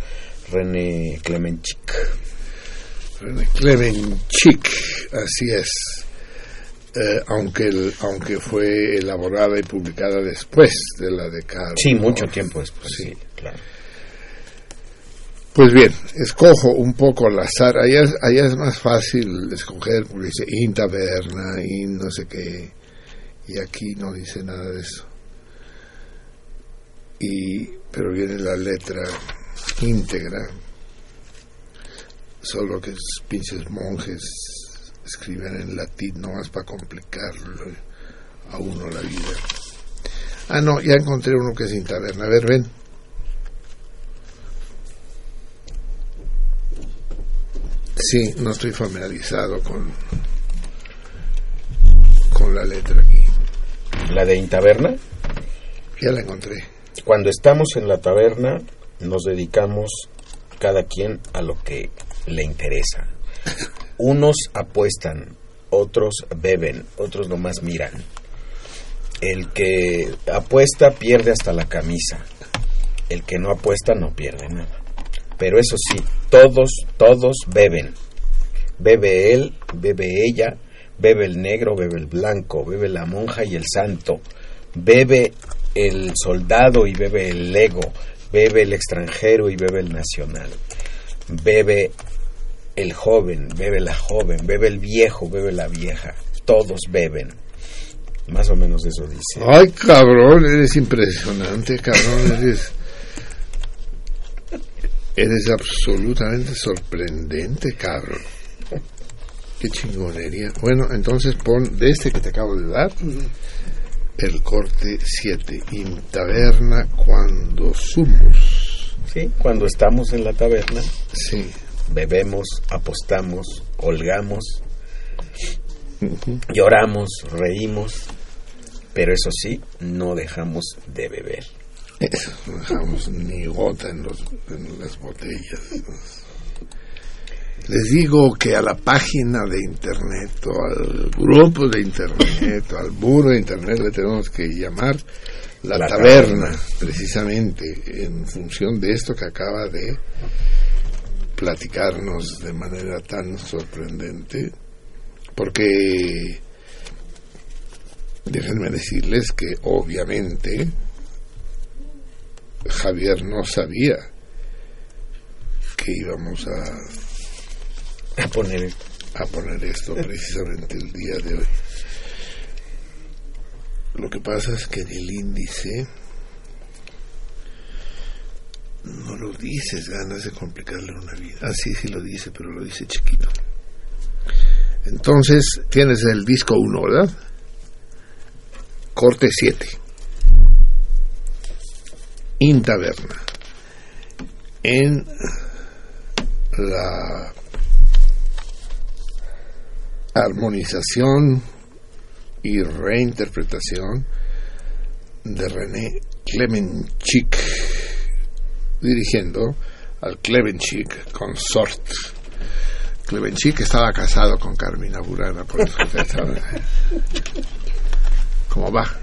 René Clemenchik. René Clemenchik, así es. Eh, aunque, el- aunque fue elaborada y publicada después de la de Karl Sí, mucho tiempo después, Sí. sí, claro. Pues bien, escojo un poco al azar. Allá, es- allá es más fácil escoger, porque dice in taberna, in no sé qué. Y aquí no dice nada de eso. Y, pero viene la letra íntegra. Solo que pinches monjes escriben en latín nomás para complicarlo a uno la vida. Ah, no, ya encontré uno que es in taberna. A ver, ven. Sí, no estoy familiarizado con, con la letra aquí. La de Intaberna, Ya la encontré. cuando estamos en la taberna nos dedicamos cada quien a lo que le interesa. [laughs] Unos apuestan, otros beben, otros nomás miran. El que apuesta pierde hasta la camisa. El que no apuesta no pierde nada. Pero eso sí, todos, todos beben. Bebe él, bebe ella, bebe el negro, bebe el blanco, bebe la monja y el santo, bebe el soldado y bebe el lego, bebe el extranjero y bebe el nacional, bebe el joven, bebe la joven, bebe el viejo, bebe la vieja, todos beben. Más o menos eso dice. Ay, cabrón, eres impresionante, cabrón, [laughs] eres... Eres absolutamente sorprendente, cabrón. Qué chingonería. Bueno, entonces pon de este que te acabo de dar el corte 7. In taberna cuando sumos. Sí, cuando estamos en la taberna, Sí. Bebemos, apostamos, holgamos, lloramos, reímos, pero eso sí, no dejamos de beber. Eso, no dejamos ni gota en, los, en las botellas. Les digo que a la página de internet o al grupo de internet o al muro de internet le tenemos que llamar la, La taberna, taberna. precisamente en función de esto que acaba de platicarnos de manera tan sorprendente, porque déjenme decirles que obviamente Javier no sabía que íbamos a, A poner esto. a poner esto [laughs] precisamente el día de hoy. Lo que pasa es que en el índice no lo dices, ganas de complicarle una vida. Ah, sí, sí lo dice, pero lo dice chiquito. Entonces, tienes el disco 1, ¿verdad? Corte 7. Intaverna. En la armonización y reinterpretación de René Clemenchik, dirigiendo al Clemenchik Consort. Clemenchik estaba casado con Carmina Burana, por eso saben [laughs] cómo va.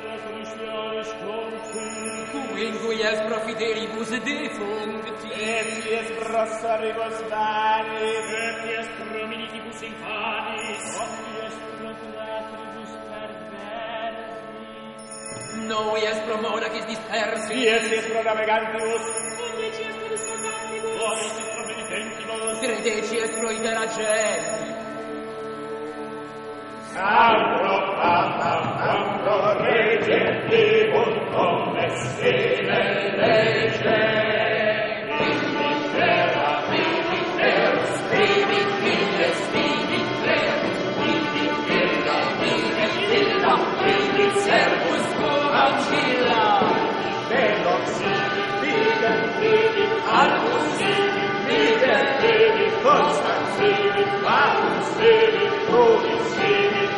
inguies profiteribus defuncti. Eties brassaribus danis. Eties prominitibus infanis. Oties procuratribus perversi. Noies pro quis dispersi. Eties pro navegantibus. es pro sacantibus. Oties pro penitentibus. Credecies pro interagenti. Constantin, Martin, Spirit, Holy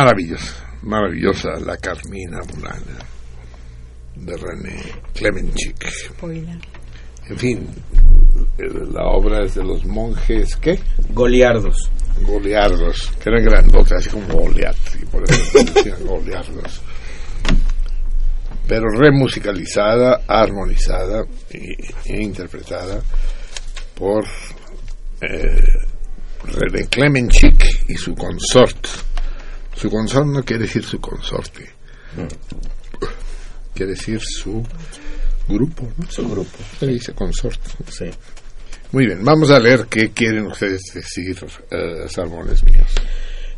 Maravillosa, maravillosa la Carmina Burana de René Clemenchik. Spoiler. En fin, eh, la obra es de los monjes, ¿qué? Goliardos. Goliardos, que eran grandotes, así como Goliat, y por eso decían Goliardos. Pero remusicalizada, armonizada y- e interpretada por eh, René Clemenchik y su consort. Su consort no quiere decir su consorte, quiere decir su grupo, ¿no? Su grupo. Se dice consort. Sí. Muy bien, vamos a leer qué quieren ustedes decir, eh, salmones míos.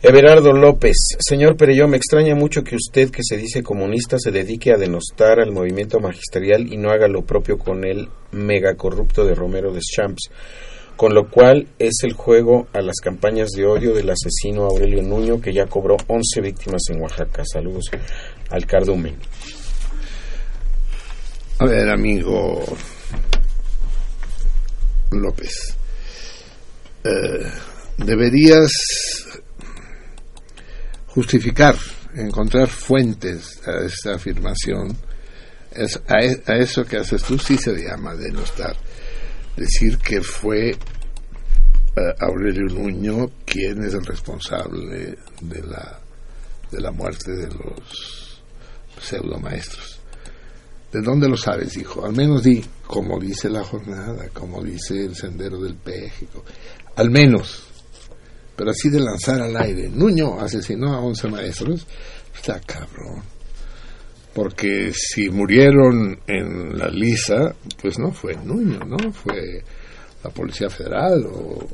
Everardo López, señor Perelló, me extraña mucho que usted, que se dice comunista, se dedique a denostar al movimiento magisterial y no haga lo propio con el megacorrupto de Romero de Champs, con lo cual es el juego a las campañas de odio del asesino Aurelio Nuño, que ya cobró 11 víctimas en Oaxaca. Saludos al cardumen. A ver, amigo López, eh, deberías justificar, encontrar fuentes a esta afirmación. Es, a, e- a eso que haces tú sí se llama denostar. Decir que fue eh, Aurelio Nuño quien es el responsable de la, de la muerte de los pseudomaestros. ¿De dónde lo sabes, hijo? Al menos di, como dice la jornada, como dice el sendero del Péjico. Al menos. Pero así de lanzar al aire. Nuño asesinó a 11 maestros. Está cabrón. Porque si murieron en la lisa, pues no fue Nuño, ¿no? Fue la Policía Federal o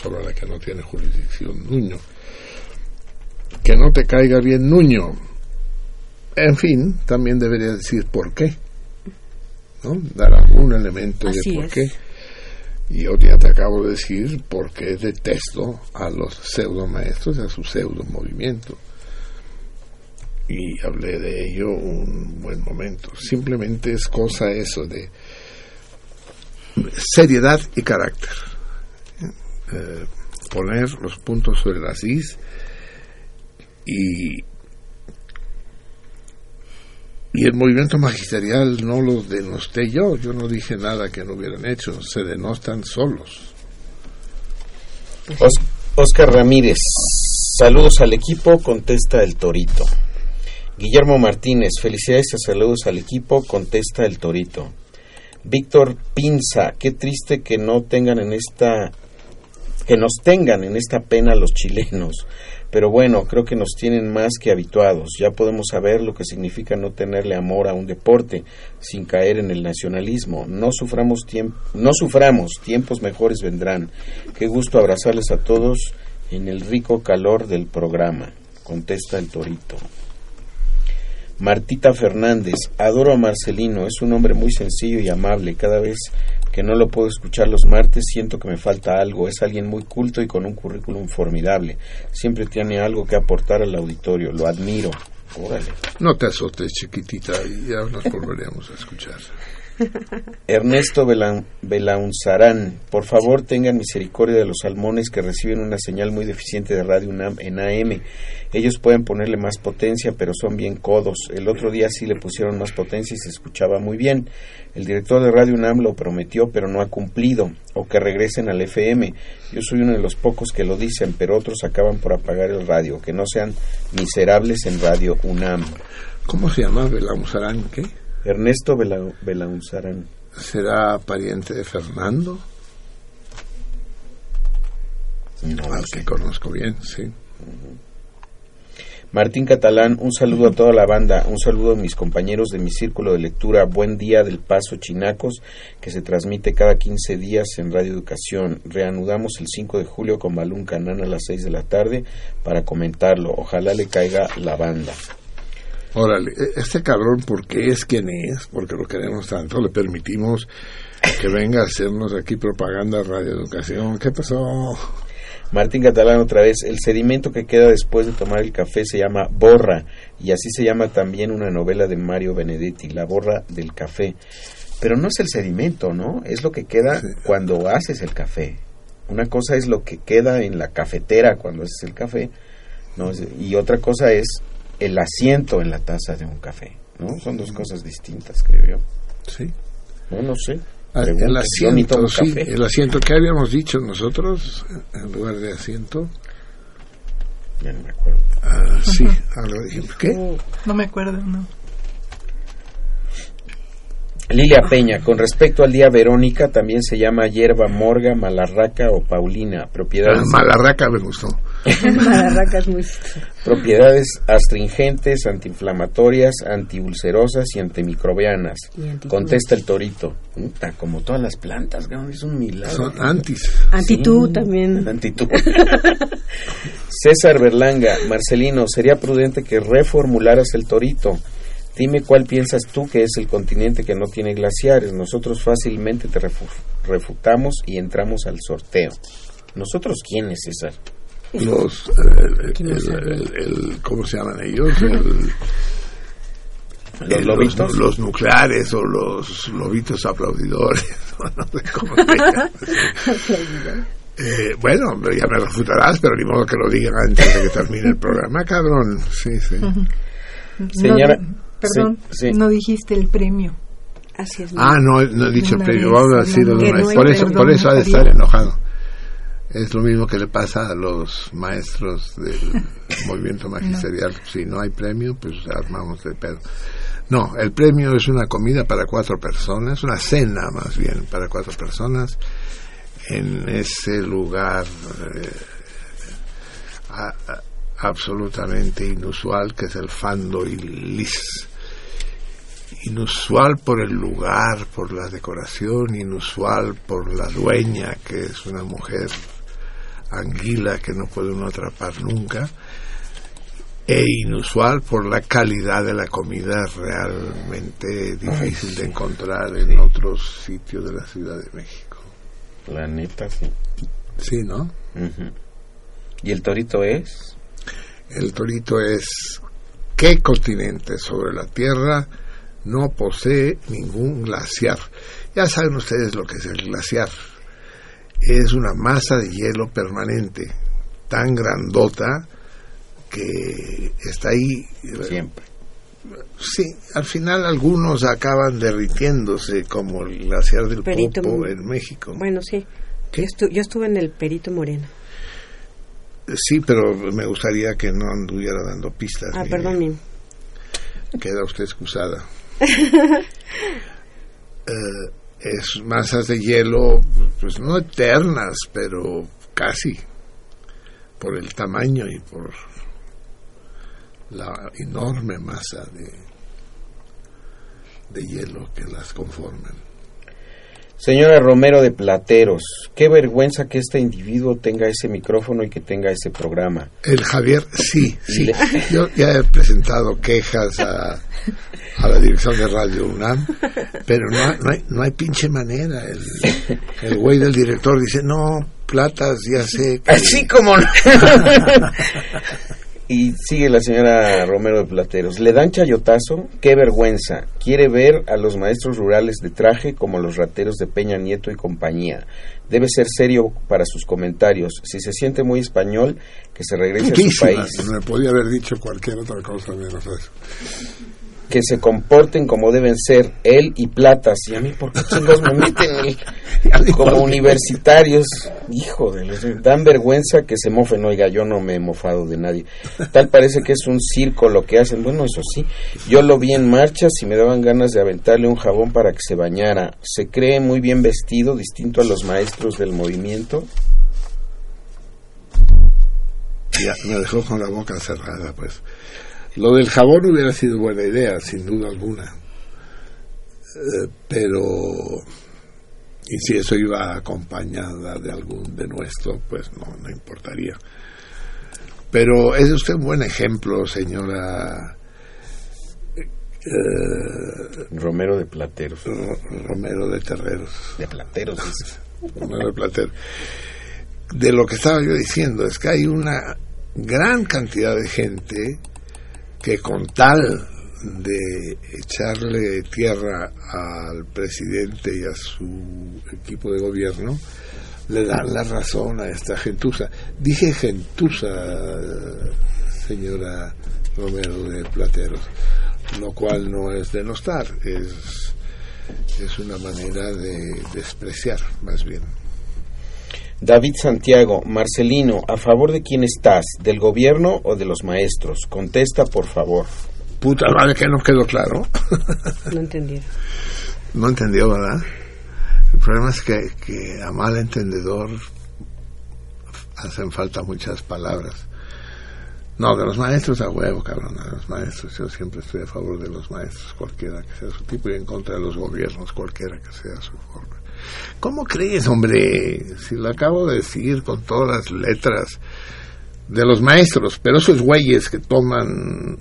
sobre la que no tiene jurisdicción Nuño. Que no te caiga bien Nuño. En fin, también debería decir por qué. ¿no? Dar algún elemento Así de por es. qué. Y yo ya te acabo de decir por qué detesto a los pseudo maestros y a su pseudo movimiento. Y hablé de ello un buen momento. Simplemente es cosa eso de seriedad y carácter. Eh, poner los puntos sobre las is y y el movimiento magisterial no los denosté yo, yo no dije nada que no hubieran hecho, se denostan solos. Os- Oscar Ramírez, saludos al equipo, contesta el Torito. Guillermo Martínez, felicidades y saludos al equipo, contesta el Torito. Víctor Pinza, qué triste que no tengan en esta que nos tengan en esta pena los chilenos. Pero bueno, creo que nos tienen más que habituados. Ya podemos saber lo que significa no tenerle amor a un deporte sin caer en el nacionalismo. No suframos no suframos, tiempos mejores vendrán. Qué gusto abrazarles a todos en el rico calor del programa. Contesta el Torito. Martita Fernández, adoro a Marcelino, es un hombre muy sencillo y amable. Cada vez que no lo puedo escuchar los martes siento que me falta algo. Es alguien muy culto y con un currículum formidable. Siempre tiene algo que aportar al auditorio. Lo admiro. Órale. No te azotes, chiquitita, y ya nos volveremos a escuchar. Ernesto Belan- Belaunzarán, por favor tengan misericordia de los salmones que reciben una señal muy deficiente de Radio UNAM en AM. Ellos pueden ponerle más potencia, pero son bien codos. El otro día sí le pusieron más potencia y se escuchaba muy bien. El director de Radio UNAM lo prometió, pero no ha cumplido. O que regresen al FM. Yo soy uno de los pocos que lo dicen, pero otros acaban por apagar el radio. Que no sean miserables en Radio UNAM. ¿Cómo se llama Belauzarán? ¿Qué? Ernesto Bela- Belaunzarán. ¿Será pariente de Fernando? No Al que conozco bien, sí. Martín Catalán, un saludo a toda la banda, un saludo a mis compañeros de mi círculo de lectura, Buen Día del Paso Chinacos, que se transmite cada 15 días en Radio Educación. Reanudamos el 5 de julio con Balún Canán a las 6 de la tarde para comentarlo. Ojalá le caiga la banda. Órale, e- este cabrón, ¿por qué es quien es? Porque lo queremos tanto, le permitimos que venga a hacernos aquí propaganda Radio Educación. ¿Qué pasó? Martín Catalán otra vez, el sedimento que queda después de tomar el café se llama borra y así se llama también una novela de Mario Benedetti, La borra del café. Pero no es el sedimento, ¿no? Es lo que queda cuando haces el café. Una cosa es lo que queda en la cafetera cuando haces el café, ¿no? Y otra cosa es el asiento en la taza de un café, ¿no? Son dos cosas distintas, creo yo. Sí. No, no sé. Ah, Pregunta, el asiento, sí, café. el asiento que habíamos dicho nosotros en lugar de asiento. Ya no me acuerdo. Ah, sí, [laughs] ahora dijimos, ¿qué? No me acuerdo, no. Lilia Peña, con respecto al día Verónica, también se llama hierba morga, malarraca o paulina, propiedades, Ah, Malarraca me gustó. [laughs] Malarraca es muy... propiedades astringentes, antiinflamatorias, antiulcerosas y antimicrobianas. Y Contesta el torito. Puta, como todas las plantas, es un milagro. Son antis. Antitú Sí, también. Antitú. [laughs] César Berlanga, Marcelino, sería prudente que reformularas el torito. Dime cuál piensas tú que es el continente que no tiene glaciares. Nosotros fácilmente te refu- refutamos y entramos al sorteo. ¿Nosotros quiénes, César? Los, eh, el, ¿Quién no el- sabe? el- el- ¿cómo se llaman ellos? El- [laughs] ¿Los eh, lobitos? los nucleares o los lobitos aplaudidores. [laughs] no sé cómo se llama. [laughs] Eh, bueno, ya me refutarás, pero ni modo que lo digan antes de que termine el programa, cabrón. Sí, sí. Señora- No, perdón, sí, sí. no dijiste el premio. Así es. Ah, no, no he dicho Una premio, vez vamos a decirlo de Que una no vez. hay Por eso, perdón, por eso ha de estar enojado. Es lo mismo que le pasa a los maestros del [laughs] movimiento magisterial. Si no hay premio, pues armamos de pedo. No, el premio es una comida para cuatro personas, una cena más bien para cuatro personas en ese lugar eh, a- a- absolutamente inusual, que es el Fando y Lis. Inusual por el lugar, por la decoración, inusual por la dueña, que es una mujer anguila que no puede uno atrapar nunca, e inusual por la calidad de la comida realmente difícil de encontrar en otros sitios de la Ciudad de México. La neta, sí. Sí, ¿no? ¿Y el torito es? El torito es ¿qué continente sobre la Tierra no posee ningún glaciar? Ya saben ustedes lo que es el glaciar. Es una masa de hielo permanente, tan grandota que está ahí. Siempre. Sí, al final algunos acaban derritiéndose, como el glaciar del Perito Popo en México. Bueno, sí. Yo, estu- yo estuve en el Perito Moreno. Sí, pero me gustaría que no anduviera dando pistas. Ah, perdón, mi. Queda usted excusada. Eh, es masas de hielo, pues no eternas, pero casi, por el tamaño y por la enorme masa de, de hielo que las conforman. Señora Romero de Plateros, qué vergüenza que este individuo tenga ese micrófono y que tenga ese programa. El Javier, sí, sí. Yo ya he presentado quejas a, a la dirección de Radio UNAM, pero no, hay- no, hay, no hay pinche manera. El, el güey del director dice, no, platas, ya sé. que-". Así como no. [laughs] y sigue la señora Romero de Plateros. ¿Le dan chayotazo? ¡Qué vergüenza! Quiere ver a los maestros rurales de traje como los rateros de Peña Nieto y compañía. Debe ser serio para sus comentarios. Si se siente muy español, que se regrese a su país. Me podía haber dicho cualquier otra cosa menos eso. Que se comporten como deben ser él y Platas. Y a mí, ¿por qué chingos me meten el- [laughs] como universitarios? Hijo de los... Dan vergüenza que se mofen. Oiga, yo no me he mofado de nadie. Tal parece que es un circo lo que hacen. Bueno, eso sí. Yo lo vi en marchas y me daban ganas de aventarle un jabón para que se bañara. Se cree muy bien vestido, distinto a los maestros del movimiento. Ya me dejó con la boca cerrada, pues. Lo del jabón hubiera sido buena idea, sin duda alguna. Eh, pero, y si eso iba acompañada de algún de nuestro, pues no, no importaría. Pero es usted un buen ejemplo, señora eh, Romero de Plateros. Ro- Romero de Terreros. De Plateros. [laughs] Romero de Platero. De lo que estaba yo diciendo, es que hay una gran cantidad de gente que con tal de echarle tierra al presidente y a su equipo de gobierno, le dan la razón a esta gentuza. Dije gentuza, señora Romero de Plateros, lo cual no es denostar, es, es una manera de despreciar, más bien. David Santiago, Marcelino, ¿a favor de quién estás? ¿Del gobierno o de los maestros? Contesta, por favor. Puta madre, que no quedó claro. No entendí. No entendió, ¿verdad? El problema es que, que a mal entendedor hacen falta muchas palabras. No, de los maestros a huevo, cabrón, de los maestros. Yo siempre estoy a favor de los maestros, cualquiera que sea su tipo, y en contra de los gobiernos, cualquiera que sea su forma. ¿Cómo crees, hombre? Si lo acabo de decir con todas las letras de los maestros, pero esos güeyes que toman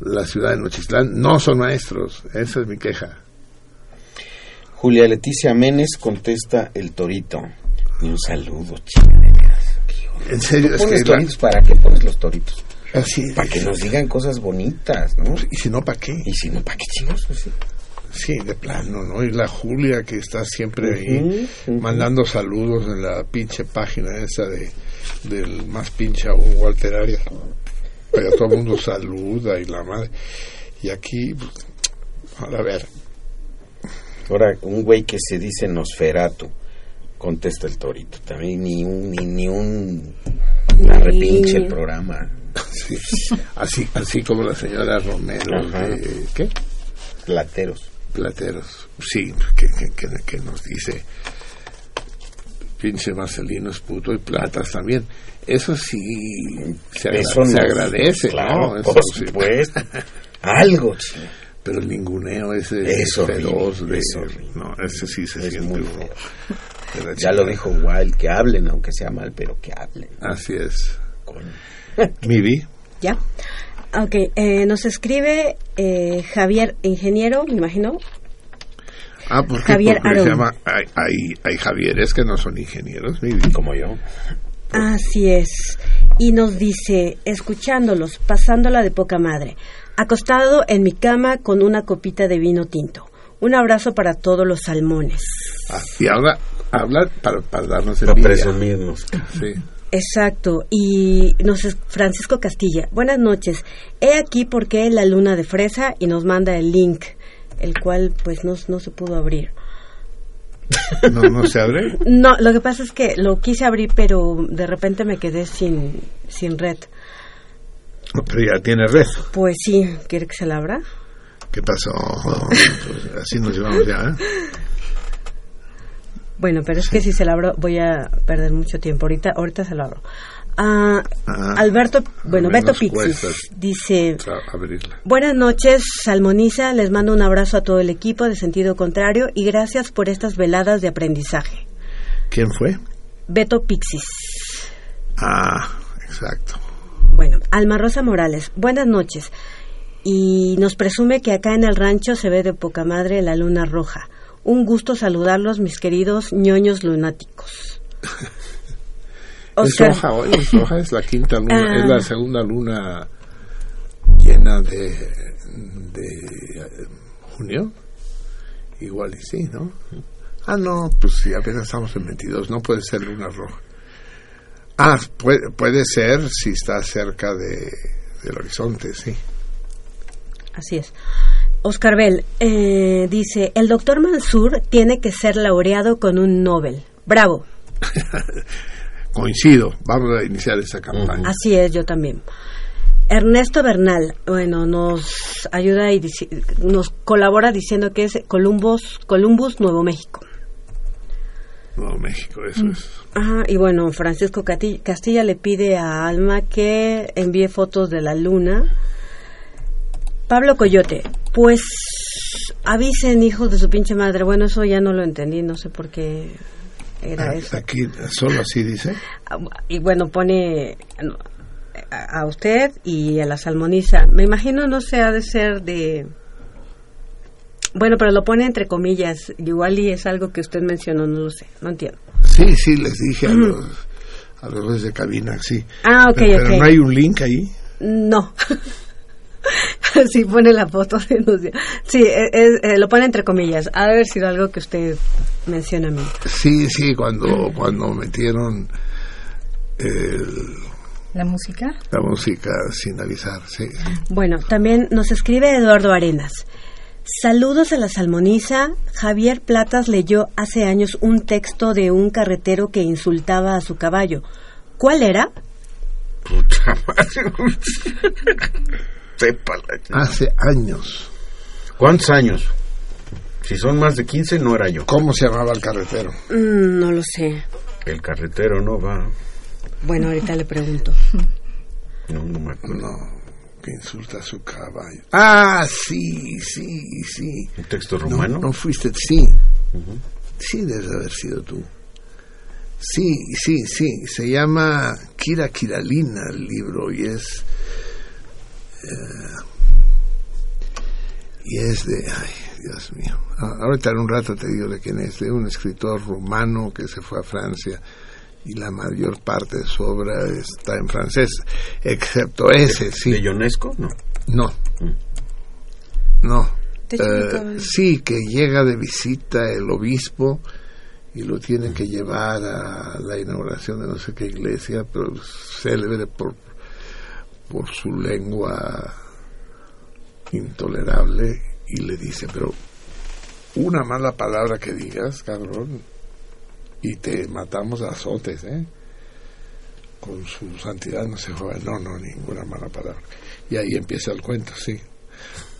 la ciudad de Nochistlán no son maestros. Esa es mi queja. Julia Leticia Menes contesta el torito. Y un saludo, chica de veras. En serio, es ¿Pones que la- toritos para qué pones los toritos? Así, Para que nos digan cosas bonitas, ¿no? Y si no, ¿para qué? Y si no, ¿para qué chingos? Pues sí. De plano, ¿no? Y la Julia que está siempre ahí mandando saludos en la pinche página esa de del más pinche aún Walter Arias. Allá todo el mundo saluda y la madre. Y aquí, ahora a ver, Ahora, un güey que se dice Nosferatu, contesta el torito. También ni un, ni, ni un arrepinche el programa. sí, así, así como la señora Romero, de- ¿qué? Plateros. Plateros, sí, que, que, que- que nos dice, pinche Marcelino es puto y Platas también. Eso sí se, agra- Eso se agradece, claro, ¿no? Eso por sí. supuesto. [laughs] Algo. Pero el ninguneo ese Es horrible, feroz de- es. No, ese sí se Es siente muy uno feo. Ya lo dijo Wild, que hablen, aunque sea mal, pero que hablen. Así es. [laughs] Mivi. ¿Ya? Ok, eh, nos escribe eh, Javier Ingeniero, me imagino. Ah, ¿por qué? Javier Porque se llama, hay, hay, hay Javieres que no son ingenieros. Como yo. Así es. Y nos dice, escuchándolos, pasándola de poca madre, acostado en mi cama con una copita de vino tinto. Un abrazo para todos los salmones. Ah, y ahora habla para, para darnos Para envidia. presumirnos. Sí. Exacto. Y nos es Francisco Castilla. Buenas noches. He aquí por qué la luna de fresa y nos manda el link, el cual pues no, no se pudo abrir. No, no se abre. [laughs] No, lo que pasa es que lo quise abrir, pero de repente me quedé sin, sin red. Pero ya tiene red. Pues sí, ¿quiere que se la abra? ¿Qué pasó? Pues así nos llevamos ya, ¿eh? [laughs] Bueno, pero es que si se la abro voy a perder mucho tiempo. Ahorita, ahorita se la abro. Ah, Ah, Alberto, bueno, Beto Pixis dice, buenas noches, Salmoniza, les mando un abrazo a todo el equipo de sentido contrario y gracias por estas veladas de aprendizaje. ¿Quién fue? Beto Pixis. Ah, exacto. Bueno, Alma Rosa Morales, buenas noches. Y nos presume que acá en el rancho se ve de poca madre la luna roja. Un gusto saludarlos, mis queridos ñoños lunáticos. [laughs] Es roja hoy, es la quinta luna, [laughs] Ah. es la segunda luna llena de, de eh, junio. Igual y sí, ¿no? Ah, no, pues sí, apenas estamos en 22, no puede ser luna roja. Ah, puede, puede ser si está cerca de, del horizonte, sí. Así es. Oscar Bell eh, dice, el doctor Mansur tiene que ser laureado con un Nobel. Bravo. [laughs] Coincido, vamos a iniciar esa campaña. Así es, yo también. Ernesto Bernal, bueno, nos ayuda y nos colabora diciendo que es Columbus, Columbus, Nuevo México. Nuevo México, eso es. Ajá, y bueno, Francisco Castilla le pide a Alma que envíe fotos de la luna. Pablo Coyote, pues avisen hijos de su pinche madre. Bueno, eso ya no lo entendí, no sé por qué era Ah, eso. Aquí, solo así dice. Ah, Y bueno, pone no, a usted y a la salmoniza. Me imagino no se ha de ser de... Bueno, pero lo pone entre comillas. Igual y es algo que usted mencionó, no lo sé, no entiendo. Sí, sí, les dije a los, a los de cabina, sí. Ah, ok, pero, pero ok. no hay un link ahí. No. [laughs] [laughs] sí, pone la foto. de nos- Sí, eh, eh, eh, lo pone entre comillas. Ha de haber sido algo que usted menciona a mí. Sí, sí, cuando, cuando metieron el- La música. la música sin avisar, sí. Bueno, también nos escribe Eduardo Arenas. Saludos a la salmoniza. Javier Platas leyó hace años un texto de un carretero que insultaba a su caballo. ¿Cuál era? Puta madre. [laughs] Sepa la chingada. Hace años. ¿Cuántos años? Si son más de 15, no era yo. ¿Cómo se llamaba el carretero? Mm, no lo sé. El carretero no va. Bueno, ahorita le pregunto. No, no me acuerdo. No, que insulta a su caballo. Ah, sí, sí, sí. ¿Un texto No, rumano? no fuiste, sí. Sí, debes haber sido tú. Sí, sí, sí. Se llama Kira Kiralina el libro y es. Eh, y es de. Ay, Dios mío. Ah, Ahorita en un rato te digo de quién es. De un escritor rumano que se fue a Francia y la mayor parte de su obra está en francés, excepto ese, sí. ¿De Ionesco? No. No. No. De hecho, Eh, sí, que llega de visita el obispo y lo tiene que llevar a la inauguración de no sé qué iglesia, pero célebre por, por su lengua intolerable y le dice, pero una mala palabra que digas, cabrón, y te matamos a azotes, ¿eh? Con su santidad no se juega, no, no, ninguna mala palabra. Y ahí empieza el cuento, sí.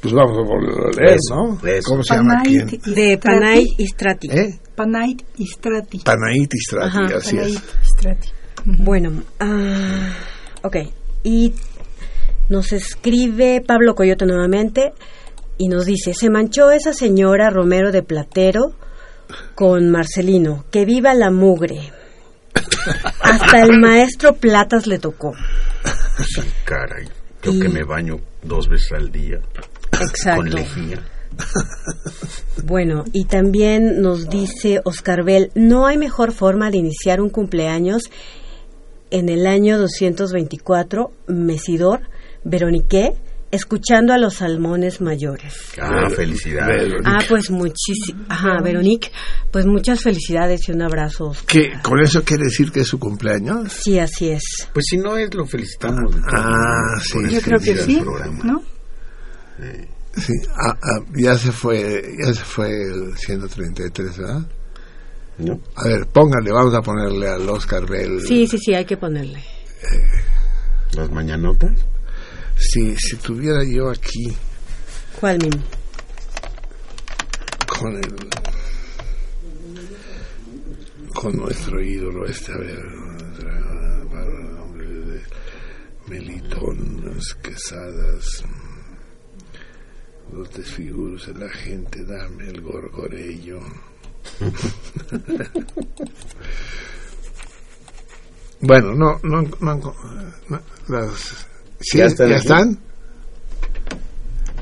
Pues vamos a volverlo a leer, Eso, ¿no? eso. ¿Cómo se llama quién? Panait De Panay Istrati. ¿Eh? Panait Istrati. Panait Istrati, Ajá. así Panait es. Istrati. Bueno, ah, ok. Y nos escribe Pablo Coyote nuevamente y nos dice, se manchó esa señora Romero de Platero con Marcelino, que viva la mugre. [laughs] Hasta el maestro Platas le tocó. Sí, caray. Yo Y- que me baño dos veces al día. Exacto. Con lejía. [laughs] Bueno, y también nos dice Oscar Bell, no hay mejor forma de iniciar un cumpleaños en el año 224, Mesidor, Veronique, escuchando a los salmones mayores. Ah, felicidades. Ah, pues muchísimas. Ajá, Veronique, pues muchas felicidades y un abrazo. Oscar. ¿Qué, ¿Con eso quiere decir que es su cumpleaños? Sí, así es. Pues si no es, lo felicitamos. Ah, sí. Yo creo que sí, programa. ¿no? Sí, ah, ah, ya se fue, ya se fue el 133, ¿verdad? ¿No? A ver, póngale, vamos a ponerle al Oscar Bell. Sí, sí, sí, hay que ponerle. Las mañanotas. Sí, si tuviera yo aquí ¿Cuál, Mimi? con el con nuestro ídolo este a ver nuestra- para el nombre de Melitón las quesadas los desfiguros de la gente dame el gorgorello [laughs] bueno no no no, no, las sí, ¿Ya ya están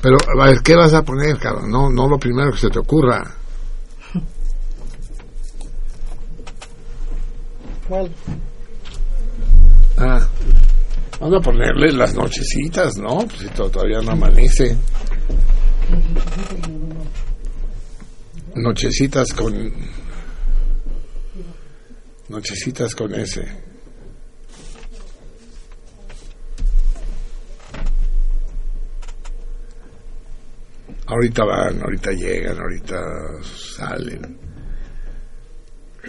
pero a ver qué vas a poner cabrón no no lo primero que se te ocurra Ah, vamos a ponerle las nochecitas, ¿no? Pues si to- todavía no amanece. Nochecitas con... Nochecitas con ese. Ahorita van, ahorita llegan, ahorita salen.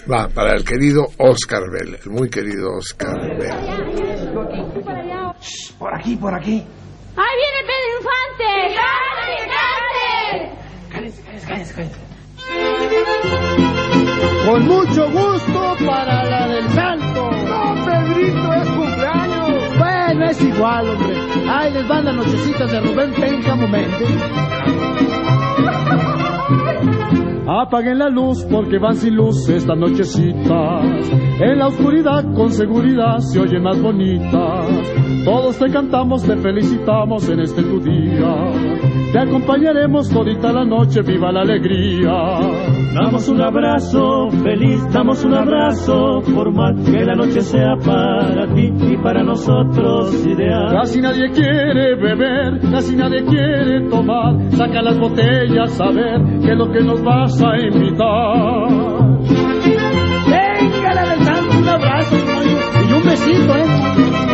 Va, para el querido Oscar Bell, el muy querido Oscar Bell. Por aquí, por aquí. ¡Ahí viene Pedro Infante! ¡Cante, Cállense, cállense, cállense, cállense. Con mucho gusto para la del santo. No, Pedrito, es cumpleaños. Bueno, es igual, hombre. Ahí les van las nochecitas de Rubén Péncamo Méndez. Apaguen la luz porque van sin luz estas nochecitas. En la oscuridad con seguridad se oyen más bonitas. Todos te cantamos, te felicitamos en este tu día. Te acompañaremos todita la noche, viva la alegría. Damos un abrazo feliz, damos un abrazo formal, que la noche sea para ti y para nosotros ideal. Casi nadie quiere beber, casi nadie quiere tomar. Saca las botellas a ver qué es lo que nos vas a invitar. Venga, santo, un abrazo y un besito, ¿eh?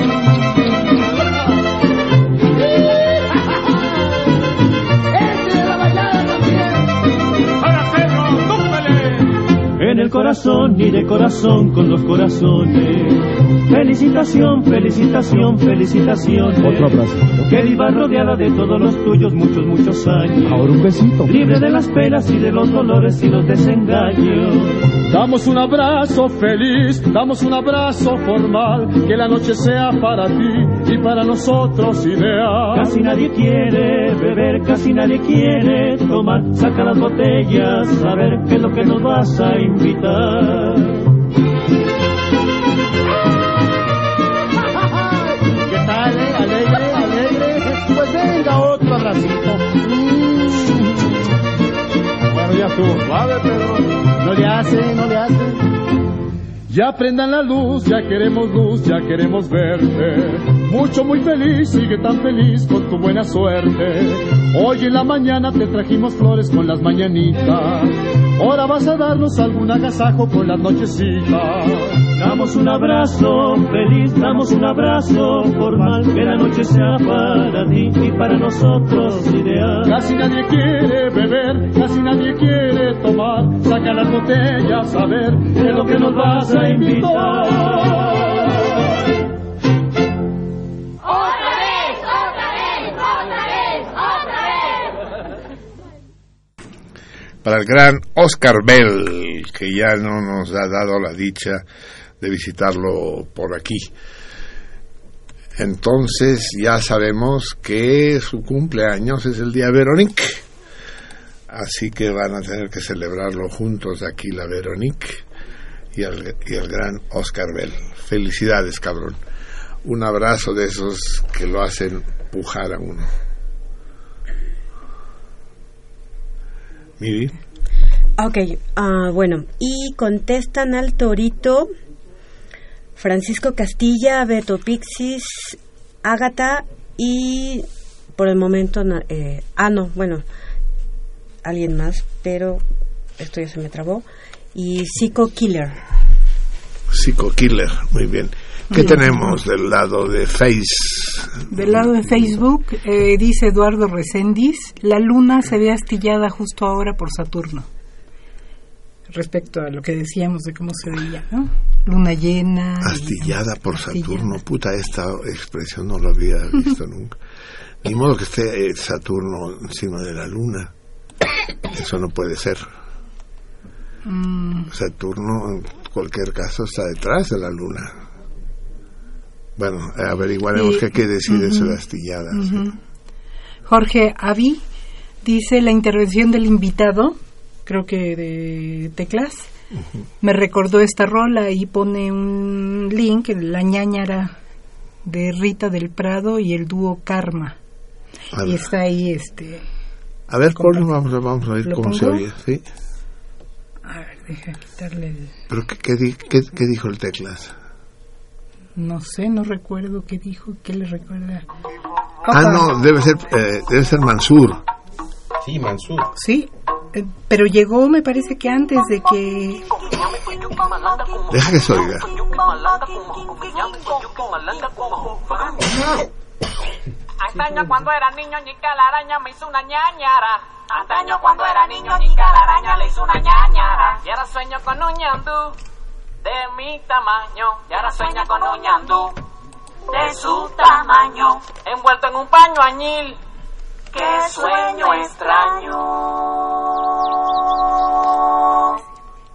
En el corazón y de corazón con los corazones. Felicitación, felicitación, felicitación. Otro abrazo. Que viva rodeada de todos los tuyos muchos, muchos años. Ahora un besito. Libre de las penas y de los dolores y los desengaños. Damos un abrazo feliz, damos un abrazo formal, que la noche sea para ti y para nosotros ideal. Casi nadie quiere beber, casi nadie quiere tomar. Saca las botellas, a ver qué es lo que nos vas a invitar. ¿Qué tal, eh? Alegre, alegre. Pues venga, otro abracito. Mm. Bueno, ya estuvo suave, Pedro. No le hace, no le hace. Ya prendan la luz, ya queremos luz, ya queremos verte. Mucho, muy feliz, sigue tan feliz con tu buena suerte. Hoy en la mañana te trajimos flores con las mañanitas. Ahora vas a darnos algún agasajo con las nochecitas. Damos un abrazo feliz, damos un abrazo formal, que la noche sea para ti y para nosotros ideal. Casi nadie quiere beber, casi nadie quiere tomar. Saca las botellas a ver qué es lo que nos vas a invitar. Al gran Oscar Bell, que ya no nos ha dado la dicha de visitarlo por aquí. Entonces ya sabemos que su cumpleaños es el día Veronique. Así que van a tener que celebrarlo juntos aquí la Veronique y el, y el gran Oscar Bell. Felicidades, cabrón. Un abrazo de esos que lo hacen pujar a uno. Miri. Ok, ah, bueno, y contestan al torito Francisco Castilla, Beto Pixis, Ágata y por el momento, eh, ah, no, bueno, alguien más, pero esto ya se me trabó, y Psycho Killer. Psycho Killer, muy bien. ¿Qué tenemos del lado de Face? Del lado de Facebook, eh, dice Eduardo Reséndiz, la luna se ve astillada justo ahora por Saturno. Respecto a lo que decíamos de cómo se veía, ¿no? Luna llena. y- Astillada por Saturno. Puta, esta expresión no lo había [laughs] visto nunca. Ni modo que esté eh, Saturno encima de la Luna. Eso no puede ser. Mm, Saturno, en cualquier caso, está detrás de la Luna. Bueno, averiguaremos Y- qué quiere decir eso de ujú, astillada. ujú. Jorge Avi dice la intervención del invitado, creo que de Teclas, me recordó esta rola y pone un link, la ñañara de Rita del Prado y el dúo Karma. A Y ver, está ahí este a ver ponlo, vamos, a- vamos a ver ¿Lo cómo se oye. ¿sí? a ver, deja quitarle el ¿Pero qué, qué qué- qué dijo el Teclas? No sé, no recuerdo qué dijo, qué le recuerda. Ah, no, debe ser, eh, debe ser Mansur. Sí, Mansur. Sí, eh, pero llegó me parece que antes de que Deja que se oiga. Antaño cuando era niño, Ñica la araña me hizo una ñañara. Antaño cuando era niño, Ñica la araña le hizo una ñañara. Y ahora sueño con un ñandú de mi tamaño. Y ahora sueña con un ñandú de su tamaño. Envuelto en un paño añil. ¡Qué sueño extraño!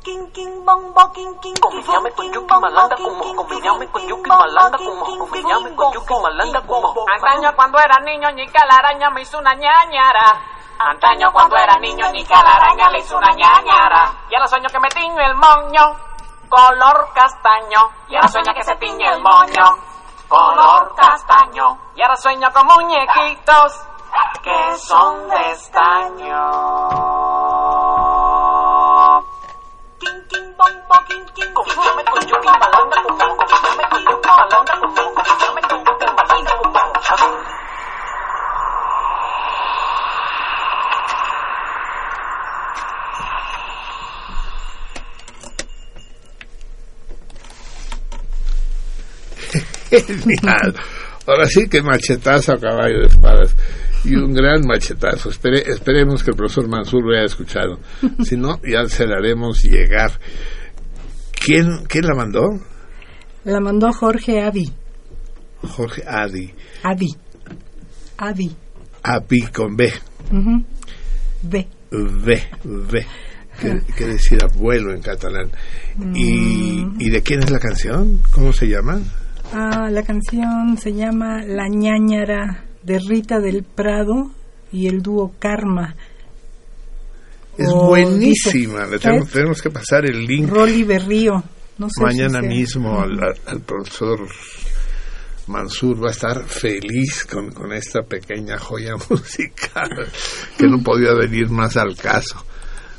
King king bong bo king king Confiame con Yuki Malanga como Confiame con Yuki Malanga como Confiame con Yuki Malanga como Antaño cuando era niño Ñica la araña me hizo una ñañara Antaño cuando era niño Ñica la araña le hizo una ñañara Y ahora sueño que me tiño el moño Color castaño. Y ahora sueño que se tiñe el moño. Color castaño. Y ahora sueño con muñequitos. Que son de estaño. King king bong bo king king con Malanga como Confiame con Malanga como Confiame con Yuki Malanga como Genial. Ahora sí que machetazo a caballo de espadas. Y un gran machetazo. Espere- esperemos que el profesor Mansur lo haya escuchado. [laughs] Si no, ya se la haremos llegar. ¿Quién, ¿Quién la mandó? la mandó Jorge Avi. Jorge Adi. Avi. Avi. Api con B. V. V. Quiere, quiere decir abuelo en catalán. ¿Y, ¿Y de quién es la canción? ¿Cómo se llama? Ah, la canción se llama La ñañara de Rita del Prado y el dúo Karma. Es buenísima. dice- Le tenemos, tenemos que pasar el link Rolly Berrío. No sé mañana si mismo al, al- profesor Mansur va a estar feliz con, con esta pequeña joya [laughs] musical que no podía venir más al caso.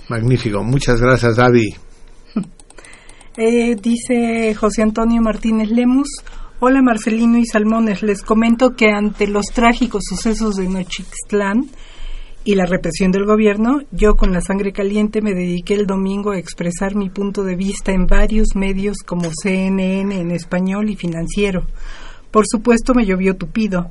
Magnífico. Muchas gracias, David. [laughs] Eh, dice José Antonio Martínez Lemus. Hola Marcelino y Salmones, les comento que ante los trágicos sucesos de Nochixtlán y la represión del gobierno, yo con la sangre caliente me dediqué el domingo a expresar mi punto de vista en varios medios como CNN en español y financiero. Por supuesto me llovió tupido,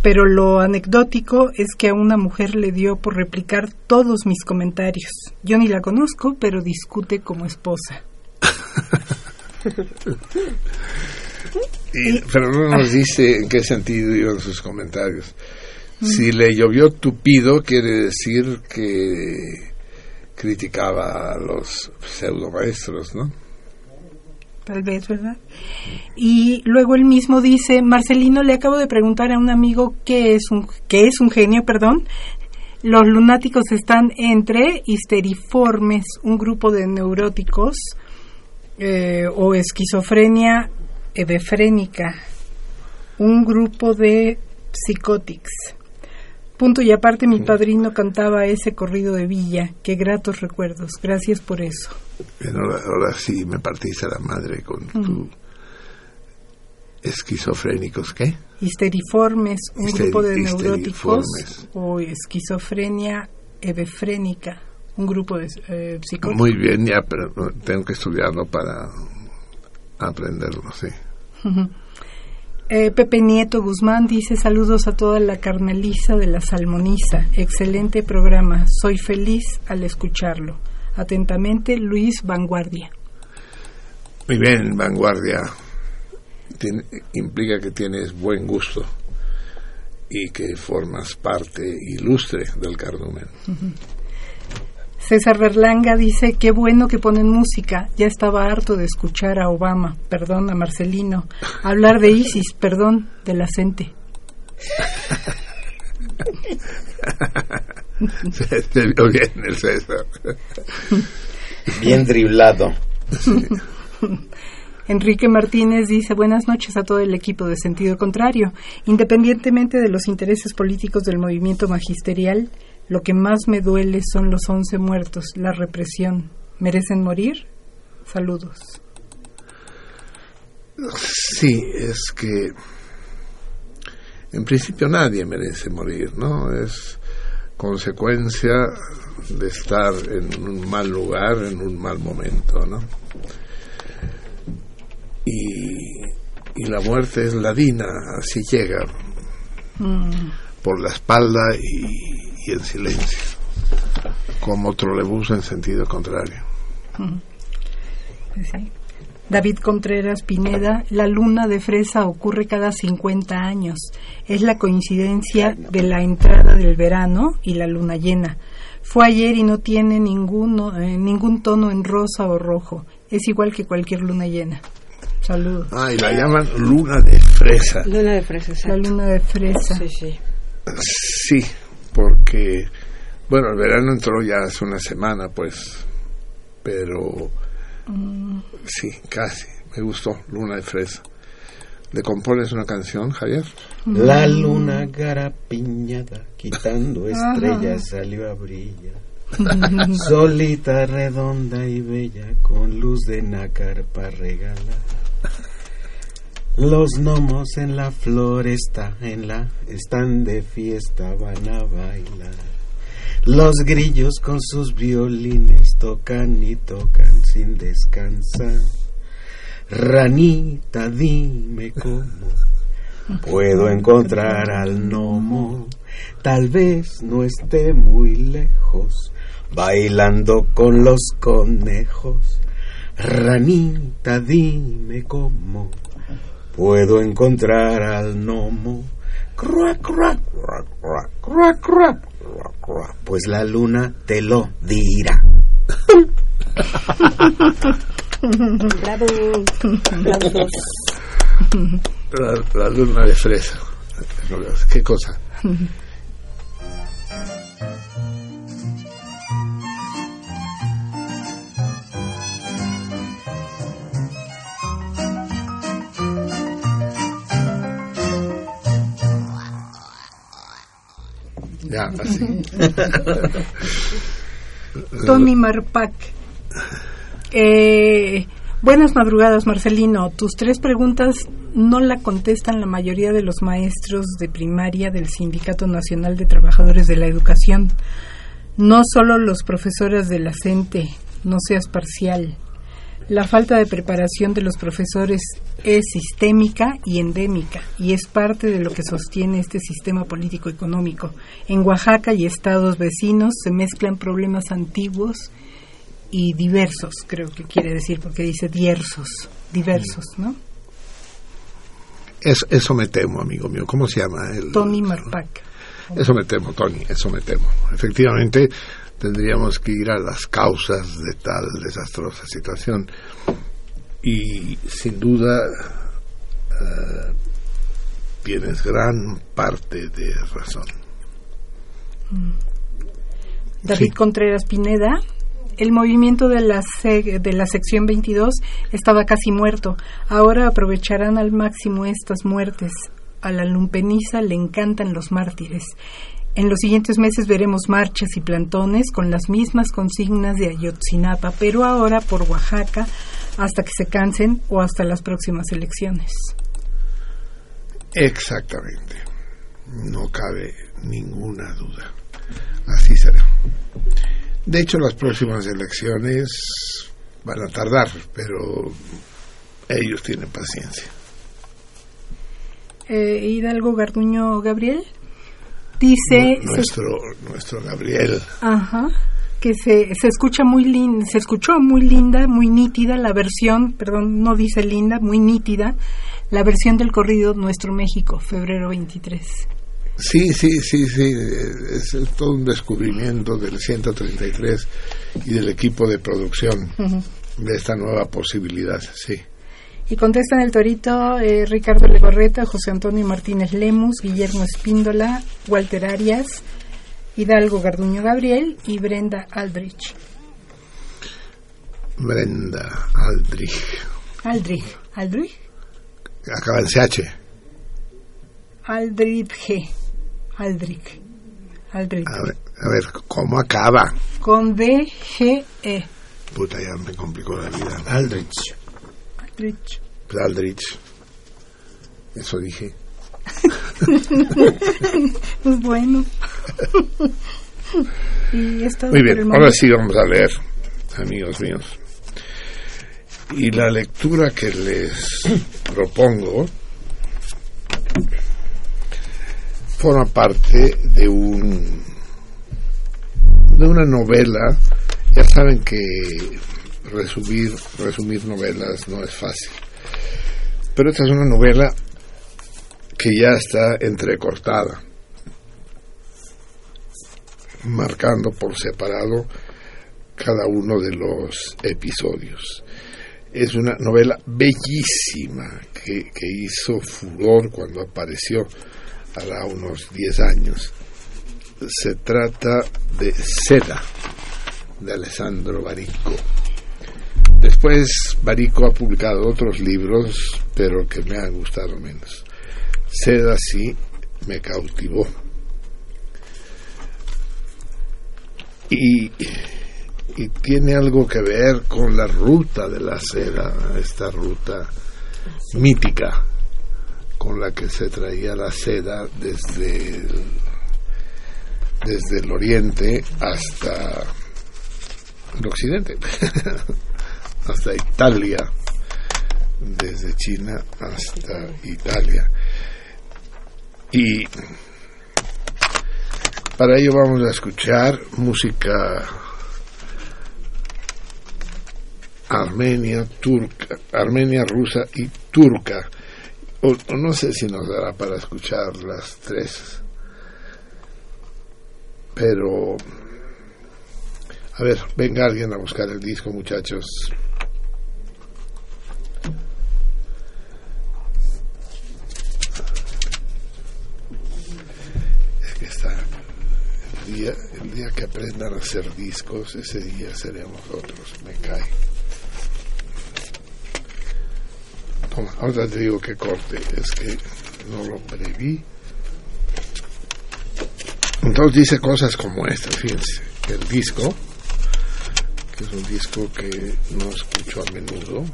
pero lo anecdótico es que a una mujer le dio por replicar todos mis comentarios. Yo ni la conozco, pero discute como esposa. [laughs] Y- pero no nos dice en qué sentido iban sus comentarios. Si le llovió tupido, quiere decir que, criticaba a los pseudo maestros, ¿no? Tal vez, ¿verdad? Y luego él mismo dice, Marcelino, le acabo de preguntar a un amigo qué es un, qué es un genio, perdón. Los lunáticos están entre histeriformes, un grupo de neuróticos, eh, o esquizofrenia hebefrénica, un grupo de psicótics. Punto y aparte, mi padrino cantaba ese corrido de Villa. Qué gratos recuerdos. Gracias por eso. Bien, ahora, ahora sí me partiste la madre con tu Mm. esquizofrénicos, ¿qué? Histeriformes, un Histeri- grupo de neuróticos, o esquizofrenia hebefrénica, un grupo de eh, psicóticos. Muy bien, ya, pero tengo que estudiarlo para aprenderlo, sí. Eh, Pepe Nieto Guzmán dice saludos a toda la carnaliza de la salmoniza. Excelente programa. Soy feliz al escucharlo. Atentamente, Luis Vanguardia. Muy bien, vanguardia. Tiene- implica que tienes buen gusto y que formas parte ilustre del cardumen. César Berlanga dice, qué bueno que ponen música. Ya estaba harto de escuchar a Obama, perdón, a Marcelino. Hablar de ISIS, perdón, de la CENTE. [laughs] Se te vio bien el César. Bien driblado. [laughs] Enrique Martínez dice buenas noches a todo el equipo de sentido contrario. Independientemente de los intereses políticos del movimiento magisterial, lo que más me duele son los once muertos, la represión. ¿Merecen morir? Saludos. Sí, es que en principio nadie merece morir, ¿no? Es consecuencia de estar en un mal lugar, en un mal momento, ¿no? Y, y la muerte es ladina, así llega, Mm, por la espalda y, y en silencio, como trolebús en sentido contrario. Sí. David Contreras Pineda, la luna de fresa ocurre cada 50 años. Es la coincidencia de la entrada del verano y la luna llena. Fue ayer y no tiene ninguno, eh, ningún tono en rosa o rojo. Es igual que cualquier luna llena. Saludos. Ah, y la llaman luna de fresa. Luna de fresa, La luna de fresa. Sí, sí. Sí, porque, bueno, el verano entró ya hace una semana, pues, pero Mm, sí, casi, me gustó, Luna de Fresa. ¿Le compones una canción, Javier? La luna garapiñada, quitando estrellas, salió a brillar. [laughs] Solita, redonda y bella, con luz de nácar para regalar. Los gnomos en la floresta, en la están de fiesta, van a bailar. Los grillos con sus violines tocan y tocan sin descansar. Ranita, dime cómo puedo encontrar al gnomo. Tal vez no esté muy lejos, bailando con los conejos. Ranita, dime cómo puedo encontrar al gnomo. Cruac, cruac, cruac. Pues la luna te lo dirá. Bravo. Aplausos. La, la luna de fresa. ¿Qué cosa? Ya, [laughs] así. Tony Marpac. Eh, buenas madrugadas, Marcelino. Tus tres preguntas no la contestan la mayoría de los maestros de primaria del Sindicato Nacional de Trabajadores de la Educación. No solo los profesores de la CENTE, no seas parcial. La falta de preparación de los profesores es sistémica y endémica y es parte de lo que sostiene este sistema político-económico. En Oaxaca y estados vecinos se mezclan problemas antiguos y diversos, creo que quiere decir, porque dice diversos, diversos, ¿no? Eso, eso me temo, amigo mío. ¿Cómo se llama? El, Tony Marpac. Eso me temo, Tony, eso me temo. Efectivamente, tendríamos que ir a las causas de tal desastrosa situación. Y sin duda eh, tienes gran parte de razón. David Contreras Pineda, el movimiento de la, de la sección 22 estaba casi muerto. Ahora aprovecharán al máximo estas muertes. A la lumpeniza le encantan los mártires. En los siguientes meses veremos marchas y plantones con las mismas consignas de Ayotzinapa, pero ahora por Oaxaca hasta que se cansen o hasta las próximas elecciones. Exactamente. No cabe ninguna duda. Así será. De hecho, las próximas elecciones van a tardar, pero ellos tienen paciencia. Eh, Hidalgo Garduño Gabriel dice... Nu- nuestro, nuestro Gabriel. Ajá, que se, se escucha muy linda, se escuchó muy linda, muy nítida la versión, perdón, no dice linda, muy nítida, la versión del corrido Nuestro México, febrero 23. Sí, sí, sí, sí. Es, todo un descubrimiento del 133 y del equipo de producción de esta nueva posibilidad, sí. Y contestan el torito eh, Ricardo Legorreta, José Antonio Martínez Lemus, Guillermo Espíndola, Walter Arias, Hidalgo Garduño Gabriel y Brenda Aldrich. Brenda Aldrich. Aldrich, Aldrich, Acaba en CH. Aldrich, Aldrich, Aldrich, A ver, a ver, ¿cómo acaba? con D, G, E. Puta, ya me complicó la vida. Aldrich. Aldrich. Pues Aldrich. Eso dije. [laughs] pues bueno. y esto Muy bien, ahora sí vamos a leer, amigos míos. Y la lectura que les [clears throat] propongo forma parte de un de una novela. Ya saben que resumir resumir novelas no es fácil. Pero esta es una novela que ya está entrecortada, marcando por separado cada uno de los episodios. Es una novela bellísima que, que hizo furor cuando apareció hará unos 10 años. Se trata de Seda, de Alessandro Barico. Después Barico ha publicado otros libros, pero que me han gustado menos. Seda sí me cautivó. Y, tiene algo que ver con la ruta de la seda, esta ruta mítica con la que se traía la seda desde el, desde el oriente hasta el occidente, [laughs] hasta Italia, desde China hasta Italia. Y para ello vamos a escuchar música armenia, turca, armenia, rusa y turca. O, no sé si nos dará para escuchar las tres. Pero, a ver, venga alguien a buscar el disco, muchachos. El día que aprendan a hacer discos, ese día seremos otros, me cae. Ahora te digo que corte, es que no lo preví. Entonces dice cosas como esta, fíjense, que el disco, que es un disco que no escucho a menudo.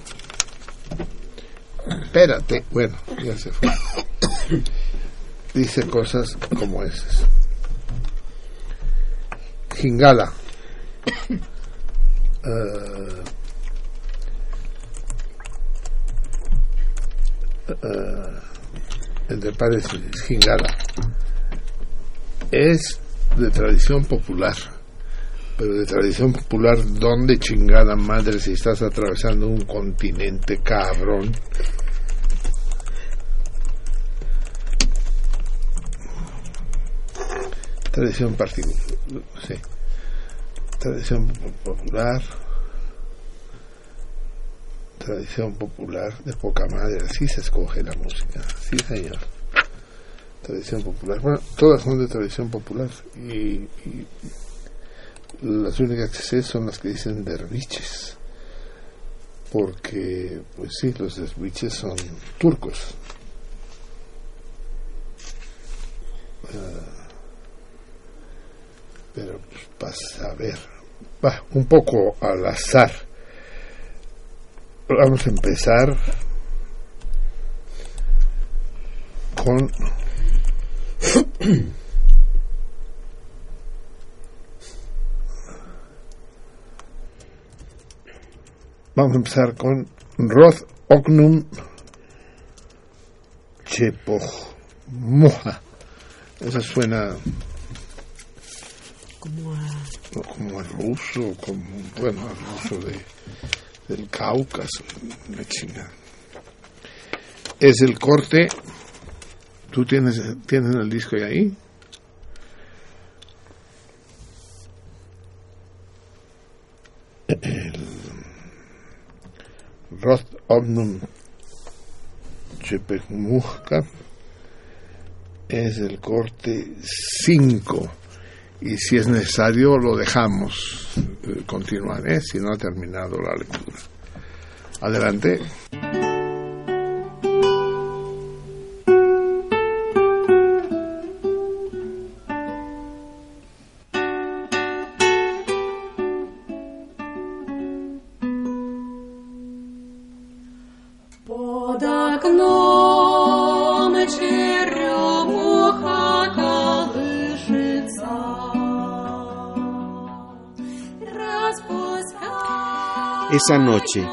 Espérate, bueno, ya se fue. [coughs] Dice cosas como esas. Jingala. [coughs] Eh, eh, entre padres Jingala es de tradición popular pero de tradición popular ¿dónde chingada madre si estás atravesando un continente cabrón tradición particular sí tradición popular, tradición popular de poca madre, así se escoge la música, sí señor. Tradición popular, bueno, todas son de tradición popular y, y las únicas que sé son las que dicen derviches, porque, pues sí, los derviches son turcos. Ah, pero pues vas a ver, va, un poco al azar. Vamos a empezar con [coughs] Vamos a empezar con Roth Ognum Chepomoja. Esa suena Como a... como al ruso, como, bueno, al ruso de, del Cáucaso, una chingada. Es el corte, tú tienes, tienes el disco ahí. El Roth Omnum Chepekmujka es el corte 5 y si es necesario lo dejamos eh, continuar, ¿eh? si no ha terminado la lectura. Adelante. Esa noche,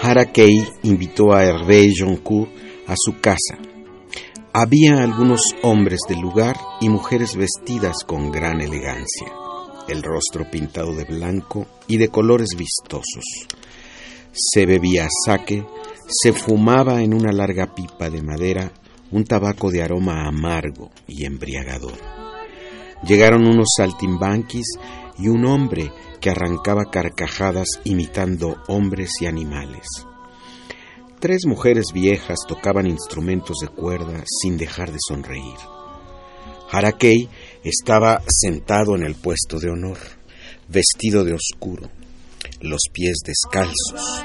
Harakei invitó a Hervé Joncourt a su casa. Había algunos hombres del lugar y mujeres vestidas con gran elegancia, el rostro pintado de blanco y de colores vistosos. Se bebía sake, se fumaba en una larga pipa de madera un tabaco de aroma amargo y embriagador. Llegaron unos saltimbanquis y un hombre que arrancaba carcajadas imitando hombres y animales. Tres mujeres viejas tocaban instrumentos de cuerda sin dejar de sonreír. Harakei estaba sentado en el puesto de honor, vestido de oscuro, los pies descalzos.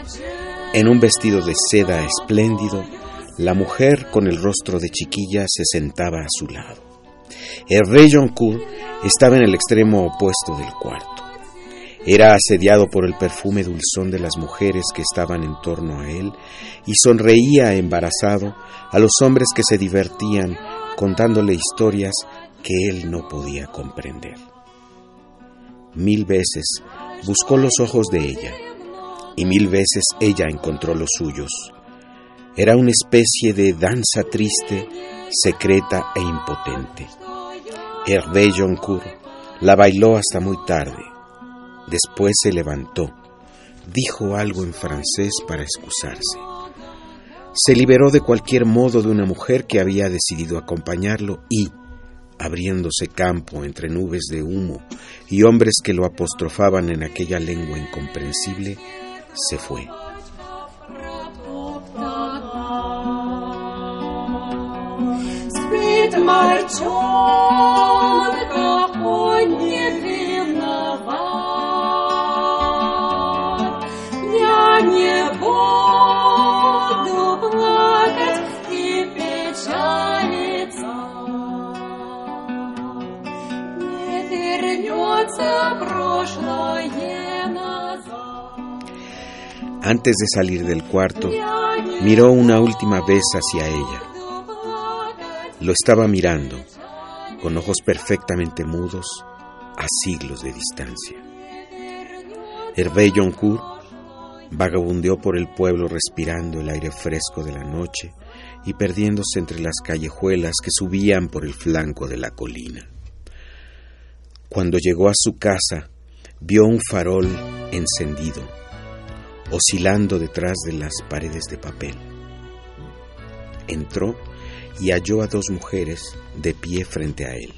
En un vestido de seda espléndido, la mujer con el rostro de chiquilla se sentaba a su lado. Hervé Joncourt estaba en el extremo opuesto del cuarto. Era asediado por el perfume dulzón de las mujeres que estaban en torno a él y sonreía embarazado a los hombres que se divertían contándole historias que él no podía comprender. Mil veces buscó los ojos de ella y mil veces ella encontró los suyos. Era una especie de danza triste, secreta e impotente. Hervé Joncourt la bailó hasta muy tarde. Después se levantó, dijo algo en francés para excusarse. Se liberó de cualquier modo de una mujer que había decidido acompañarlo y, abriéndose campo entre nubes de humo y hombres que lo apostrofaban en aquella lengua incomprensible, se fue. Antes de salir del cuarto, miró una última vez hacia ella. Lo estaba mirando, con ojos perfectamente mudos, a siglos de distancia. Hervé Joncourt vagabundeó por el pueblo respirando el aire fresco de la noche y perdiéndose entre las callejuelas que subían por el flanco de la colina. Cuando llegó a su casa, vio un farol encendido, oscilando detrás de las paredes de papel. Entró y halló a dos mujeres de pie frente a él.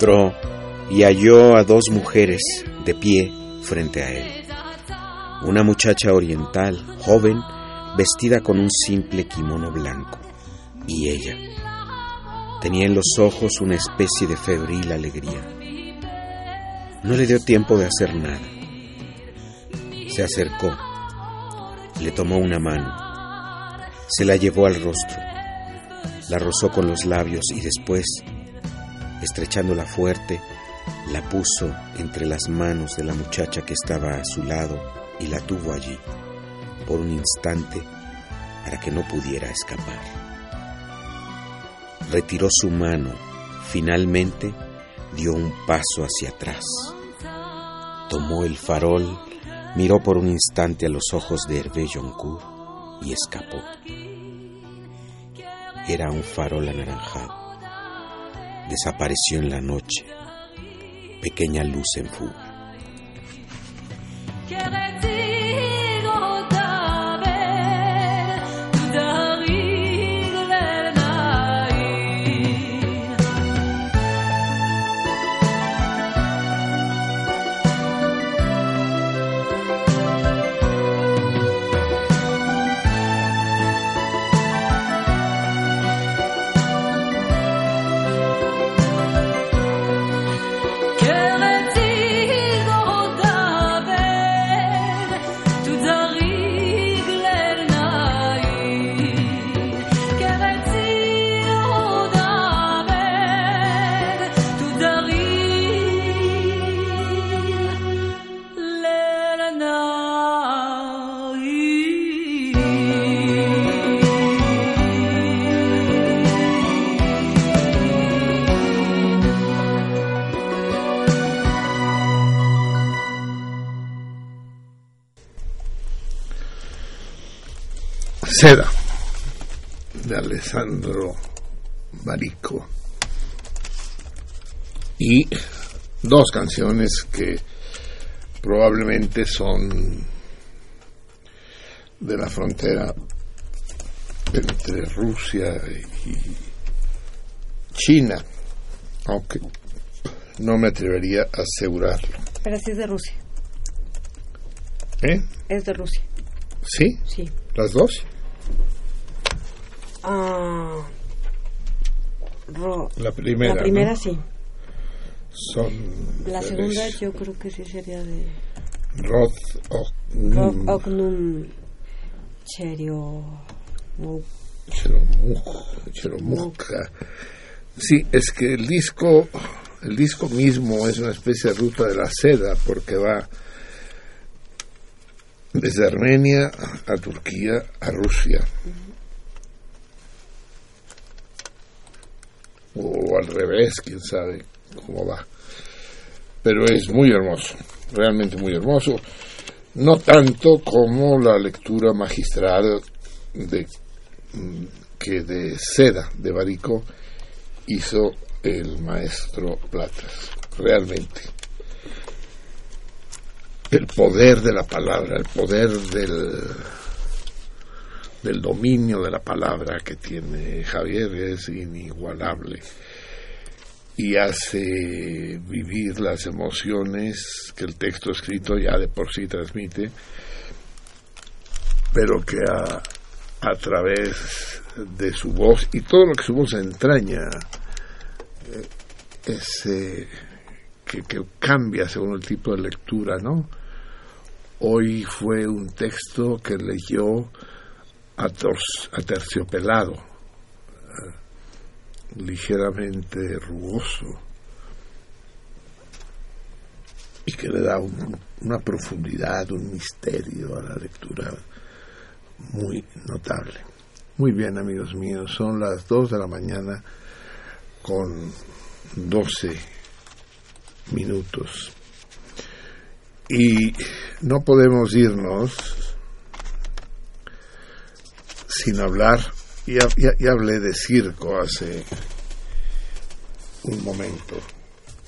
Entró y halló a dos mujeres de pie frente a él. Una muchacha oriental, joven, vestida con un simple kimono blanco, y ella. Tenía en los ojos una especie de febril alegría. No le dio tiempo de hacer nada. Se acercó, le tomó una mano, se la llevó al rostro, la rozó con los labios y después, estrechándola fuerte, la puso entre las manos de la muchacha que estaba a su lado y la tuvo allí por un instante para que no pudiera escapar. Retiró su mano, finalmente dio un paso hacia atrás. Tomó el farol, miró por un instante a los ojos de Hervé Joncourt y escapó. Era un farol anaranjado. Desapareció en la noche, pequeña luz en fuga. Seda de Alessandro Barico y dos canciones que probablemente son de la frontera entre Rusia y China, aunque no me atrevería a asegurarlo. Pero sí es de Rusia. ¿Eh? Es de Rusia. ¿Sí? Sí. ¿Las dos? Ah, ro- La primera. La primera ¿no? sí. Son La segunda yo creo que sí sería de Roth Ognum Cherio. Cheromuj- Cheromuja. Sí, es que el disco, el disco mismo es una especie de ruta de la seda porque va desde Armenia a Turquía a Rusia. O al revés, quién sabe cómo va. Pero es muy hermoso, realmente muy hermoso. No tanto como la lectura magistral de que de seda de Barico hizo el maestro Platas, realmente. El poder de la palabra, el poder del, del dominio de la palabra que tiene Javier es inigualable y hace vivir las emociones que el texto escrito ya de por sí transmite, pero que a, través de su voz y todo lo que su voz entraña eh, que, que cambia según el tipo de lectura, ¿no? Hoy fue un texto que leyó aterciopelado, eh, ligeramente rugoso, y que le da un- una profundidad, un misterio a la lectura muy notable. Muy bien, amigos míos, son las 2 de la mañana con 12 minutos. Y no podemos irnos sin hablar, ya, ya, ya hablé de circo hace un momento,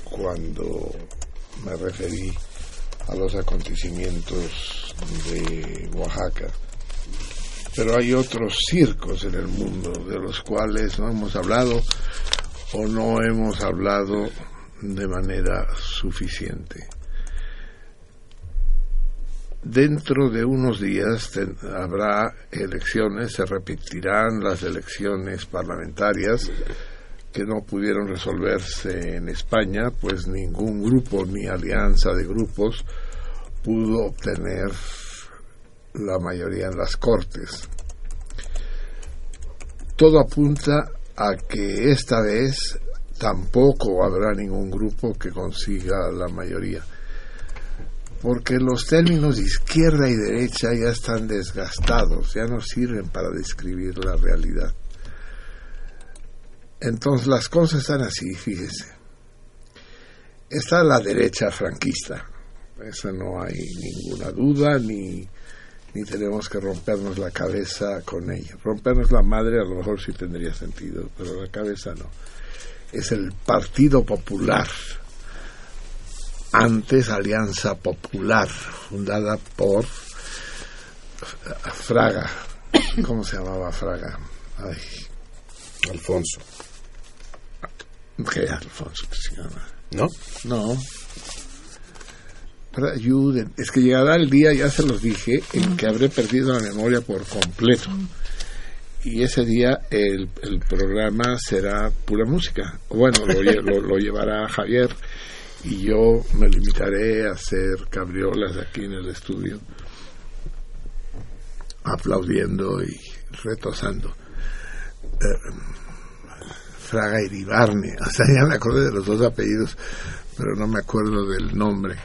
cuando me referí a los acontecimientos de Oaxaca. Pero hay otros circos en el mundo de los cuales no hemos hablado o no hemos hablado de manera suficiente. Dentro de unos días habrá elecciones, se repetirán las elecciones parlamentarias que no pudieron resolverse en España, pues ningún grupo ni alianza de grupos pudo obtener la mayoría en las Cortes. Todo apunta a que esta vez tampoco habrá ningún grupo que consiga la mayoría, porque los términos de izquierda y derecha ya están desgastados, ya no sirven para describir la realidad. Entonces las cosas están así, fíjese. Está la derecha franquista, esa no hay ninguna duda ni, ni tenemos que rompernos la cabeza con ella. Rompernos la madre a lo mejor sí tendría sentido, pero la cabeza no. Es el Partido Popular, antes Alianza Popular, fundada por Fraga. [coughs] ¿Cómo se llamaba Fraga? Ay. Alfonso. ¿Qué Alfonso que se llama? ¿No? No. Pero ayuden. Es que llegará el día, ya se los dije, en que habré perdido la memoria por completo. Y ese día el, el programa será pura música. Bueno, lo, lle- lo- lo llevará Javier y yo me limitaré a hacer cabriolas aquí en el estudio, aplaudiendo y retosando. Eh, Fraga Iribarne, [laughs] o sea, ya me acordé de los dos apellidos, pero no me acuerdo del nombre.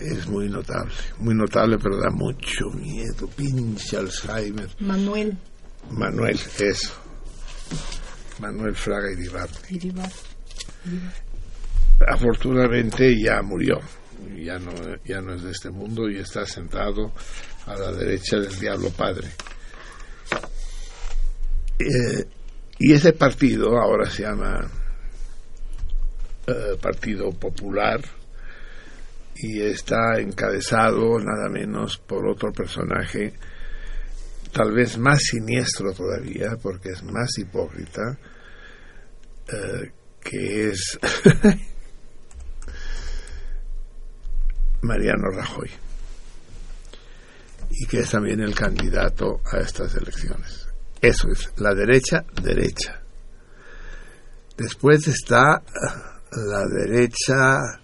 Es muy notable, muy notable, pero da mucho miedo, pinche Alzheimer. Manuel Manuel, eso. Manuel Fraga Iribarne. Iribar. Afortunadamente ya murió, ya no, ya no es de este mundo y está sentado a la derecha del Diablo Padre. Eh, y ese partido ahora se llama eh, Partido Popular y está encabezado nada menos por otro personaje tal vez más siniestro todavía porque es más hipócrita eh, que es [laughs] Mariano Rajoy y que es también el candidato a estas elecciones. Eso es, la derecha, derecha. Después está la derecha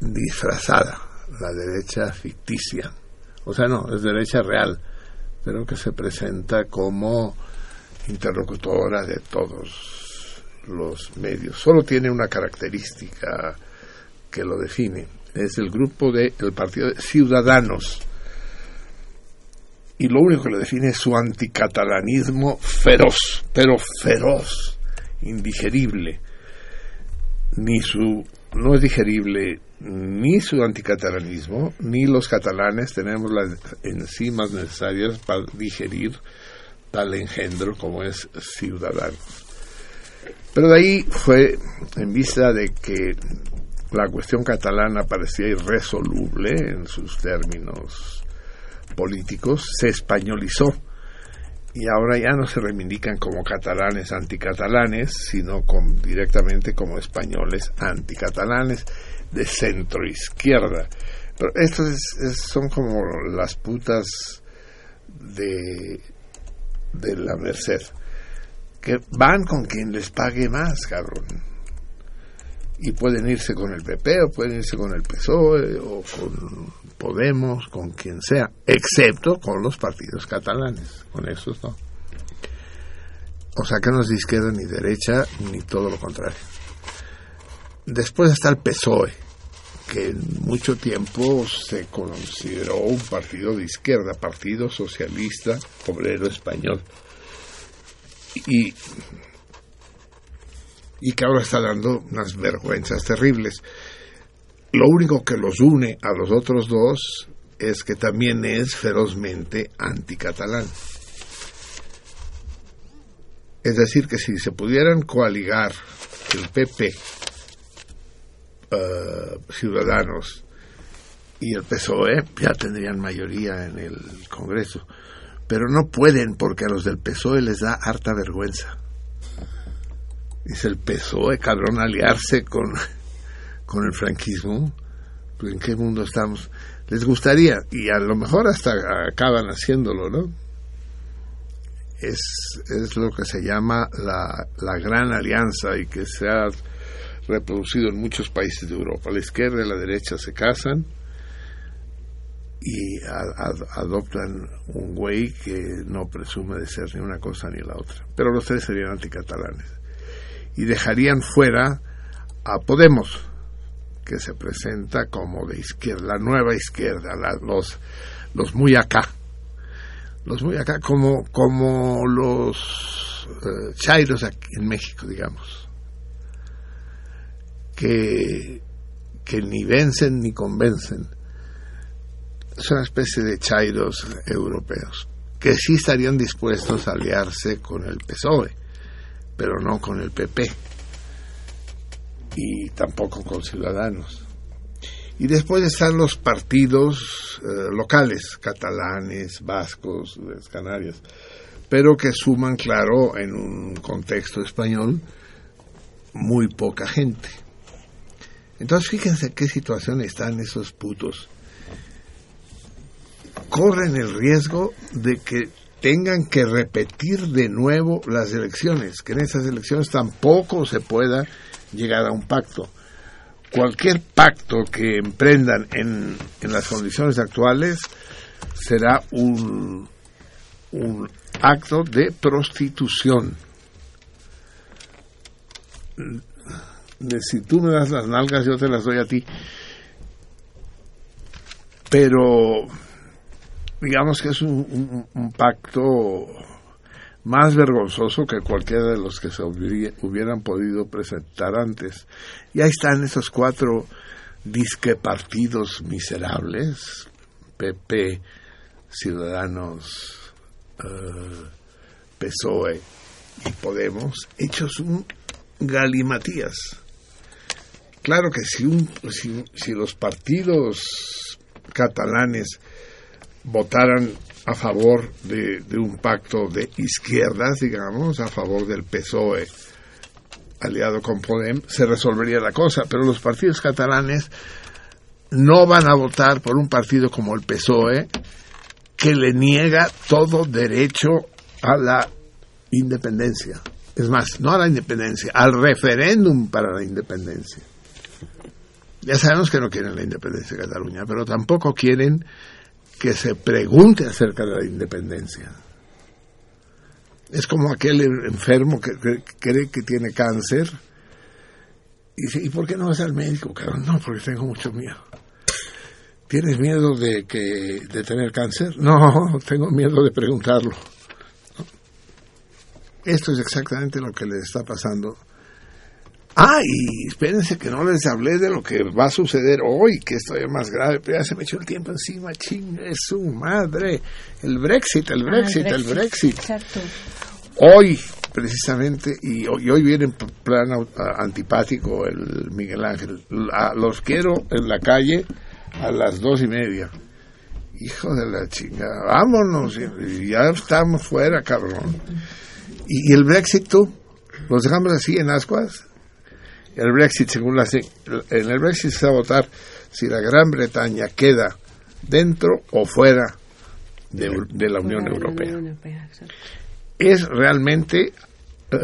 disfrazada, la derecha ficticia. O sea, no, es derecha real, pero que se presenta como interlocutora de todos los medios. Solo tiene una característica que lo define. Es el grupo de el partido de Ciudadanos. Y lo único que lo define es su anticatalanismo feroz, pero feroz, indigerible. Ni su no es digerible ni su anticatalanismo, ni los catalanes tenemos las enzimas necesarias para digerir tal engendro como es Ciudadanos. Pero de ahí fue, en vista de que la cuestión catalana parecía irresoluble en sus términos políticos, se españolizó y ahora ya no se reivindican como catalanes anticatalanes, sino directamente como españoles anticatalanes de centro izquierda. Pero estos es- es- son como las putas de, de la Merced, que van con quien les pague más, cabrón. Y pueden irse con el PP o pueden irse con el PSOE o con Podemos, con quien sea, excepto con los partidos catalanes. Con esos no. O sea que no es de izquierda ni derecha ni todo lo contrario. Después está el PSOE, que en mucho tiempo se consideró un partido de izquierda, Partido Socialista Obrero Español. Y y que ahora está dando unas vergüenzas terribles. Lo único que los une a los otros dos es que también es ferozmente anticatalán. Es decir, que si se pudieran coaligar el PP, eh, Ciudadanos y el PSOE, ya tendrían mayoría en el Congreso. Pero no pueden porque a los del PSOE les da harta vergüenza. Es el PSOE, cabrón, aliarse con, con el franquismo. Pues, ¿En qué mundo estamos? Les gustaría, y a lo mejor hasta acaban haciéndolo, ¿no? Es, es lo que se llama la, la gran alianza y que se ha reproducido en muchos países de Europa. La izquierda y la derecha se casan y a- a- adoptan un güey que no presume de ser ni una cosa ni la otra. Pero los tres serían anticatalanes. Y dejarían fuera a Podemos, que se presenta como de izquierda, la nueva izquierda, los, los muy acá. Los muy acá, como, como los eh, chairos aquí en México, digamos. Que, que ni vencen ni convencen es una especie de chairos europeos que sí estarían dispuestos a aliarse con el PSOE, pero no con el PP y tampoco con Ciudadanos. Y después están los partidos eh, locales, catalanes, vascos, Canarias, pero que suman, claro, en un contexto español, muy poca gente. Entonces fíjense qué situación están esos putos corren el riesgo de que tengan que repetir de nuevo las elecciones, que en esas elecciones tampoco se pueda llegar a un pacto. Cualquier pacto que emprendan en, en las condiciones actuales será un, un acto de prostitución. Si tú me das las nalgas, yo te las doy a ti. Pero digamos que es un, pacto más vergonzoso que cualquiera de los que se hubiera- hubieran podido presentar antes. Y ahí están esos cuatro disque partidos miserables, PP, Ciudadanos, eh, PSOE y Podemos, hechos un galimatías. Claro que si, un, si, si los partidos catalanes votaran a favor de, un pacto de izquierdas, digamos, a favor del PSOE aliado con Podem, se resolvería la cosa. Pero los partidos catalanes no van a votar por un partido como el PSOE que le niega todo derecho a la independencia. Es más, no a la independencia, al referéndum para la independencia. Ya sabemos que no quieren la independencia de Cataluña, pero tampoco quieren que se pregunte acerca de la independencia. Es como aquel enfermo que, cree que tiene cáncer y dice, ¿y por qué no vas al médico? No, porque tengo mucho miedo. ¿Tienes miedo de, que, de tener cáncer? No, tengo miedo de preguntarlo. Esto es exactamente lo que le está pasando. Ah, y espérense que no les hablé de lo que va a suceder hoy, que esto es más grave, pero ya se me echó el tiempo encima, chingue su madre. El Brexit, el Brexit, el Brexit. Exacto. Hoy, precisamente, y hoy, y hoy viene en plan antipático el Miguel Ángel. Los quiero en la calle a las dos y media. Hijo de la chingada, vámonos, ya estamos fuera, cabrón. Y, y el Brexit, tú, los dejamos así en ascuas. El Brexit, según las, en el Brexit se va a votar si la Gran Bretaña queda dentro o fuera de, de la Unión Europea es realmente eh,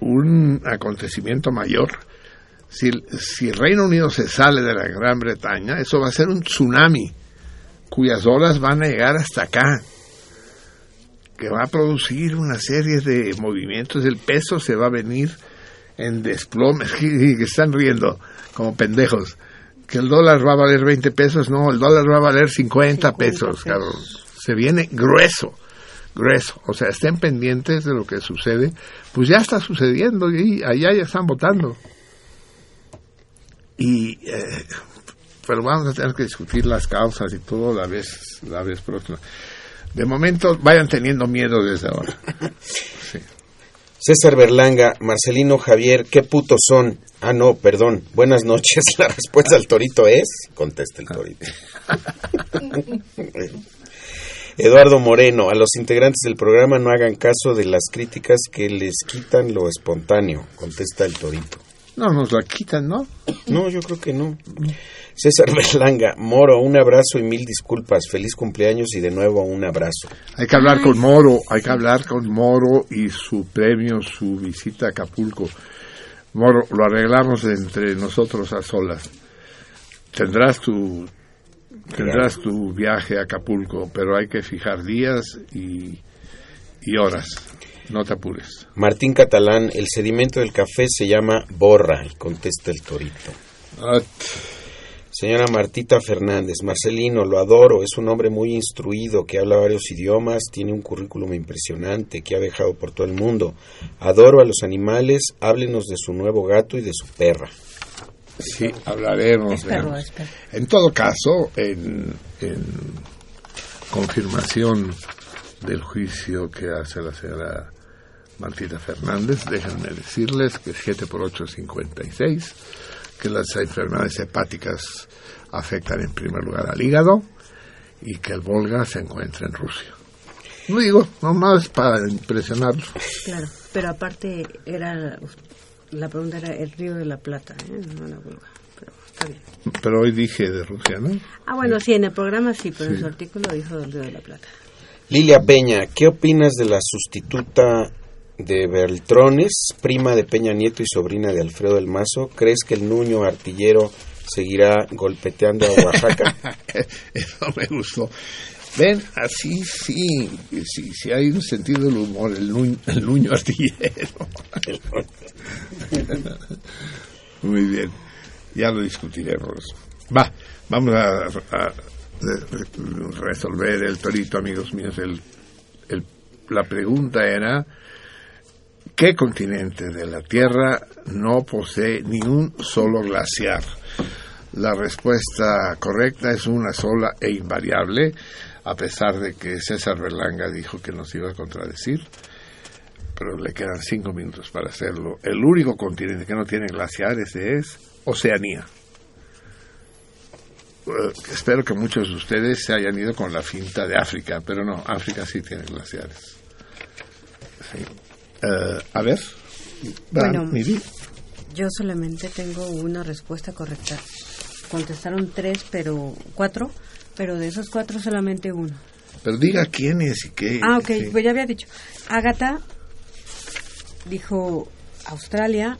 un acontecimiento mayor. Si, el- si el Reino Unido se sale de la Gran Bretaña, eso va a ser un tsunami cuyas olas van a llegar hasta acá, que va a producir una serie de movimientos. El peso se va a venir en desplome, [laughs] y que están riendo como pendejos. Que el dólar va a valer 20 pesos, no, el dólar va a valer 50, pesos, cabrón. Se viene grueso grueso. O sea, estén pendientes de lo que sucede. Pues ya está sucediendo y allá ya están votando. Y, eh, pero vamos a tener que discutir las causas y todo la vez, la vez próxima. De momento, vayan teniendo miedo desde ahora. [laughs] César Berlanga, Marcelino Javier, ¿qué putos son? Ah, no, perdón. Buenas noches. [laughs] La respuesta al torito es. Contesta el torito. [laughs] Eduardo Moreno, a los integrantes del programa no hagan caso de las críticas que les quitan lo espontáneo. Contesta el torito. No nos la quitan, ¿no? No, yo creo que no. César Berlanga, Moro, un abrazo y mil disculpas. Feliz cumpleaños y de nuevo un abrazo. Hay que hablar con Moro, hay que hablar con Moro y su premio, su visita a Acapulco. Moro, lo arreglamos entre nosotros a solas. Tendrás tu tendrás tu viaje a Acapulco, pero hay que fijar días y, y horas. No te apures. Martín Catalán, el sedimento del café se llama borra, y contesta el torito. Señora Martita Fernández, Marcelino, lo adoro, es un hombre muy instruido, que habla varios idiomas, tiene un currículum impresionante, que ha viajado por todo el mundo. Adoro a los animales, háblenos de su nuevo gato y de su perra. Sí, hablaremos. Es perro, veremos. es perro. En todo caso, en, en confirmación del juicio que hace la señora Martita Fernández, déjenme decirles que 7 por 8 es 56, que las enfermedades hepáticas afectan en primer lugar al hígado y que el Volga se encuentra en Rusia. No digo, nomás para impresionarlos. Claro, pero aparte era la pregunta era el río de la Plata, ¿eh? no la Volga. Pero está bien. Pero hoy dije de Rusia, ¿no? Ah, bueno, sí, en el programa sí, pero en su artículo dijo del río de la Plata. Lilia Peña, ¿qué opinas de la sustituta de Beltrones, prima de Peña Nieto y sobrina de Alfredo del Mazo? ¿Crees que el Nuño artillero seguirá golpeteando a Oaxaca? [laughs] Eso me gustó. Ven, así sí, sí, sí hay un sentido del humor, el, nu- el nuño artillero. [laughs] Muy bien, ya lo discutiremos. Va, vamos a, a resolver el torito, amigos míos. El- la pregunta era, ¿qué continente de la Tierra no posee ni un solo glaciar? La respuesta correcta es una sola e invariable, a pesar de que César Berlanga dijo que nos iba a contradecir, pero le quedan cinco minutos para hacerlo. El único continente que no tiene glaciares es Oceanía. Eh, espero que muchos de ustedes se hayan ido con la finta de África, pero no, África sí tiene glaciares. Sí. Eh, a ver. Bueno. Miri. Yo solamente tengo una respuesta correcta. Contestaron tres, pero cuatro, pero de esos cuatro solamente uno. Pero diga quién es y qué. Ah, ok, sí. pues ya había dicho. Agatha dijo Australia.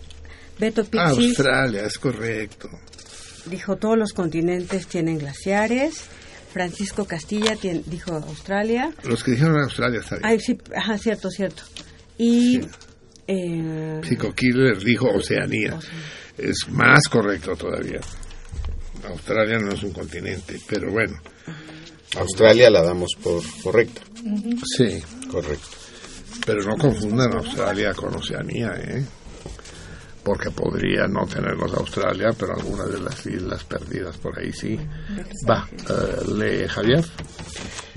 Beto Ah, Pizzi Australia, es correcto. Dijo todos los continentes tienen glaciares. Francisco Castilla tien- dijo Australia. Los que dijeron Australia está bien. Ay, sí, ajá, cierto, cierto. Y eh, Psycho Killer dijo Oceanía. Es más correcto todavía. Australia no es un continente, pero bueno. Australia la damos por correcta. Sí. Correcto. Pero no confundan Australia con Oceanía, ¿eh? Porque podría no tenerlos Australia, pero algunas de las islas perdidas por ahí sí. Va, eh, lee Javier.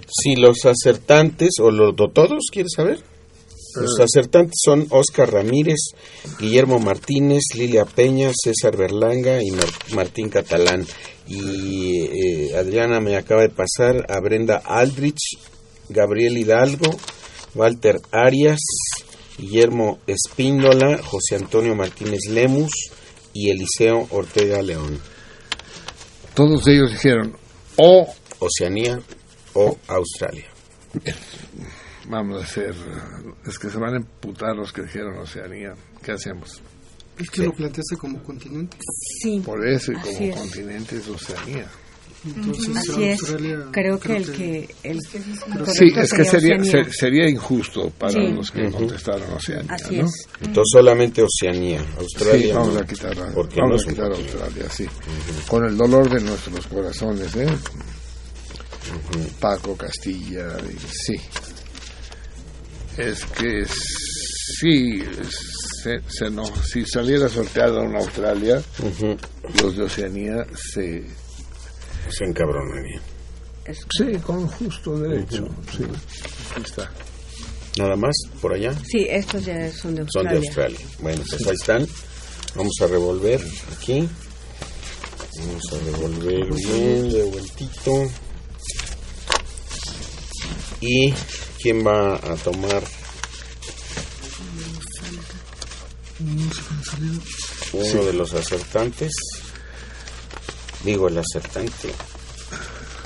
Si los acertantes, o los do- todos, ¿quieres saber? Los Eh. acertantes son Oscar Ramírez, Guillermo Martínez, Lilia Peña, César Berlanga y Mar- Martín Catalán. Y eh, Adriana me acaba de pasar a Brenda Aldrich, Gabriel Hidalgo, Walter Arias, Guillermo Espíndola, José Antonio Martínez Lemus y Eliseo Ortega León. Todos ellos dijeron o Oceanía o Australia. [laughs] Vamos a hacer. Es que se van a emputar los que dijeron Oceanía. ¿Qué hacemos? Es que lo planteaste como continente. Sí. Por eso, y como es. continente es Oceanía. Entonces, Así es. Creo que el que- el Sí, es que sería, Oceanía. ser- sería injusto para Sí. los que contestaron Oceanía. Así ¿no? es. Entonces solamente Oceanía, Australia. Sí, vamos no, a quitar, vamos no a quitar. Australia, sí. Con el dolor de nuestros corazones, ¿eh? Paco Castilla, y- sí. es que sí, se, se no, si saliera sorteado en Australia, los de Oceanía se... Se encabronarían. Sí, con justo derecho. Sí, aquí está. Nada más, por allá. Sí, estos ya son de Son Australia. de Australia. Bueno, pues ahí están. Vamos a revolver aquí. Vamos a revolver bien de vueltito. ¿Y quién va a tomar uno de los acertantes? Digo, el acertante.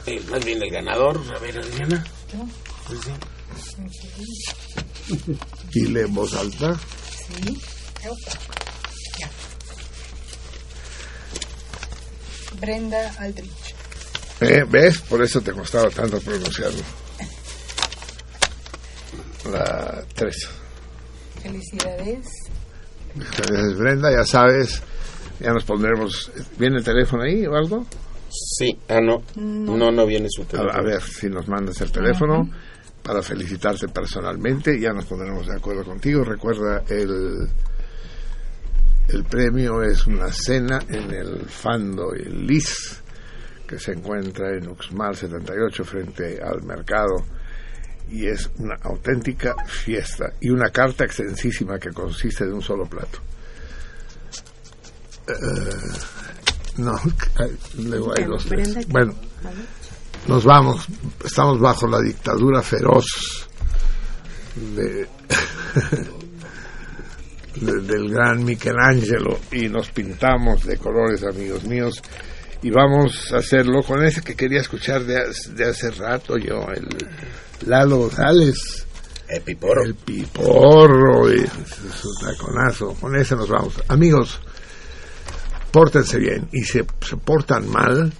Eh, más bien el ganador. A ver, Adriana. Pues sí. [laughs] Y lee en voz alta. Sí. Ya. Brenda Aldrich. Eh, ¿Ves? Por eso te costaba tanto pronunciarlo. La 3. Felicidades. Gracias, Brenda, ya sabes, ya nos pondremos. ¿Viene el teléfono ahí o algo? Sí, ah, no. No. No, no viene su teléfono. a ver si nos mandas el teléfono para felicitarte personalmente. Ya nos pondremos de acuerdo contigo. Recuerda, el, el premio es una cena en el Fando y el Lis, que se encuentra en Uxmal 78 frente al mercado. Y es una auténtica fiesta. Y una carta extensísima que consiste de un solo plato. Eh, no, [laughs] luego hay dos, tres. Bueno, nos vamos. Estamos bajo la dictadura feroz de, [laughs] de- del gran Michelangelo y nos pintamos de colores, amigos míos. Y vamos a hacerlo con ese que quería escuchar de, hace- de hace rato yo, el Lalo González. El piporro. El piporro, y su taconazo. Con ese nos vamos. Amigos, pórtense bien. Y si se portan mal,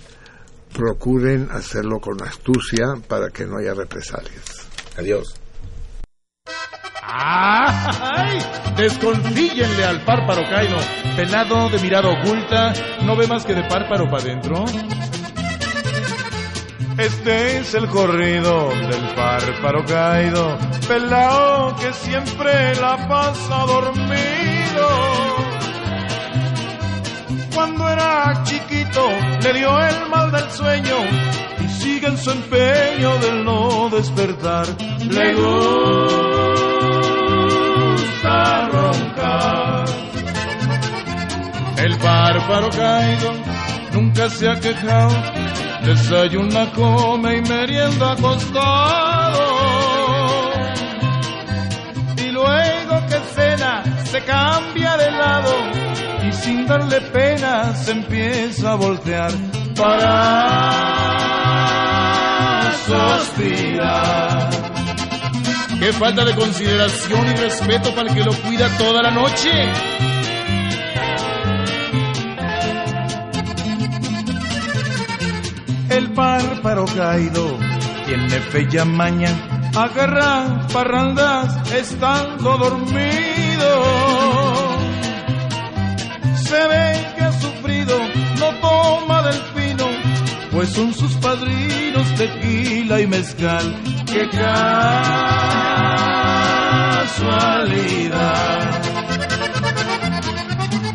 procuren hacerlo con astucia para que no haya represalias. Adiós. ¡Ay! Desconfíenle al párparo caído. Pelado de mirada oculta, no ve más que de párparo para adentro. Este es el corrido del párparo caído, pelao que siempre la pasa dormido. Cuando era chiquito le dio el mal del sueño y sigue en su empeño del no despertar. Le gusta roncar. El bárbaro caído nunca se ha quejado, desayuna, come y merienda acostado. Y luego que cena se cambia de lado y sin darle pena se empieza a voltear para suspirar. Qué falta de consideración y respeto para el que lo cuida toda la noche. El bárbaro caído tiene bella maña, agarra parrandas estando dormido. Se ve que ha sufrido, no toma del pino, pues son sus padrinos tequila y mezcal. ¡Qué casualidad!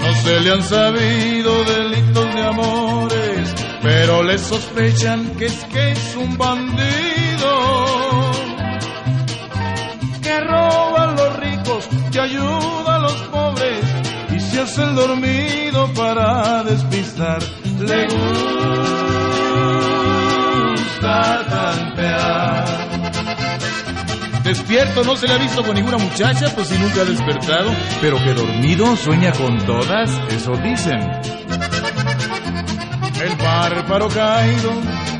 No se le han sabido delitos de amores, pero le sospechan que es que es un bandido. Que roba a los ricos, que ayuda el dormido para despistar. Le gusta tantear. Despierto no se le ha visto con ninguna muchacha, pues si nunca ha despertado, pero que dormido sueña con todas, eso dicen. El bárbaro caído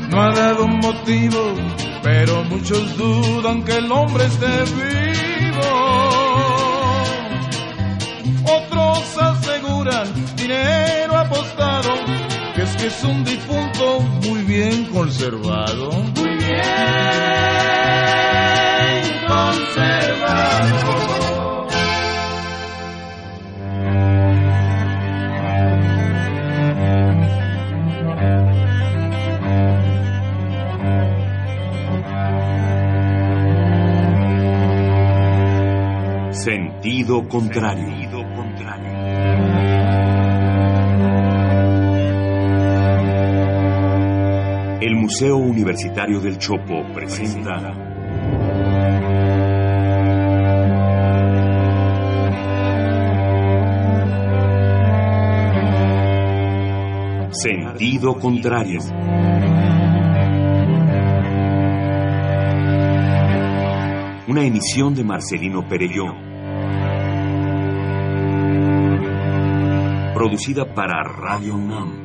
no ha dado un motivo, pero muchos dudan que el hombre esté vivo. Otros aseguran dinero apostado, que es que es un difunto muy bien conservado. Muy bien conservado. Sentido contrario. El Museo Universitario del Chopo presenta Sentido contrario. Una emisión de Marcelino Perelló. Producida para Radio UNAM,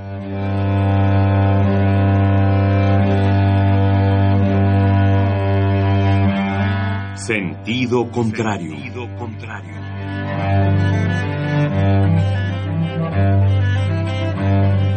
Sentido contrario. Sentido contrario. Thank you.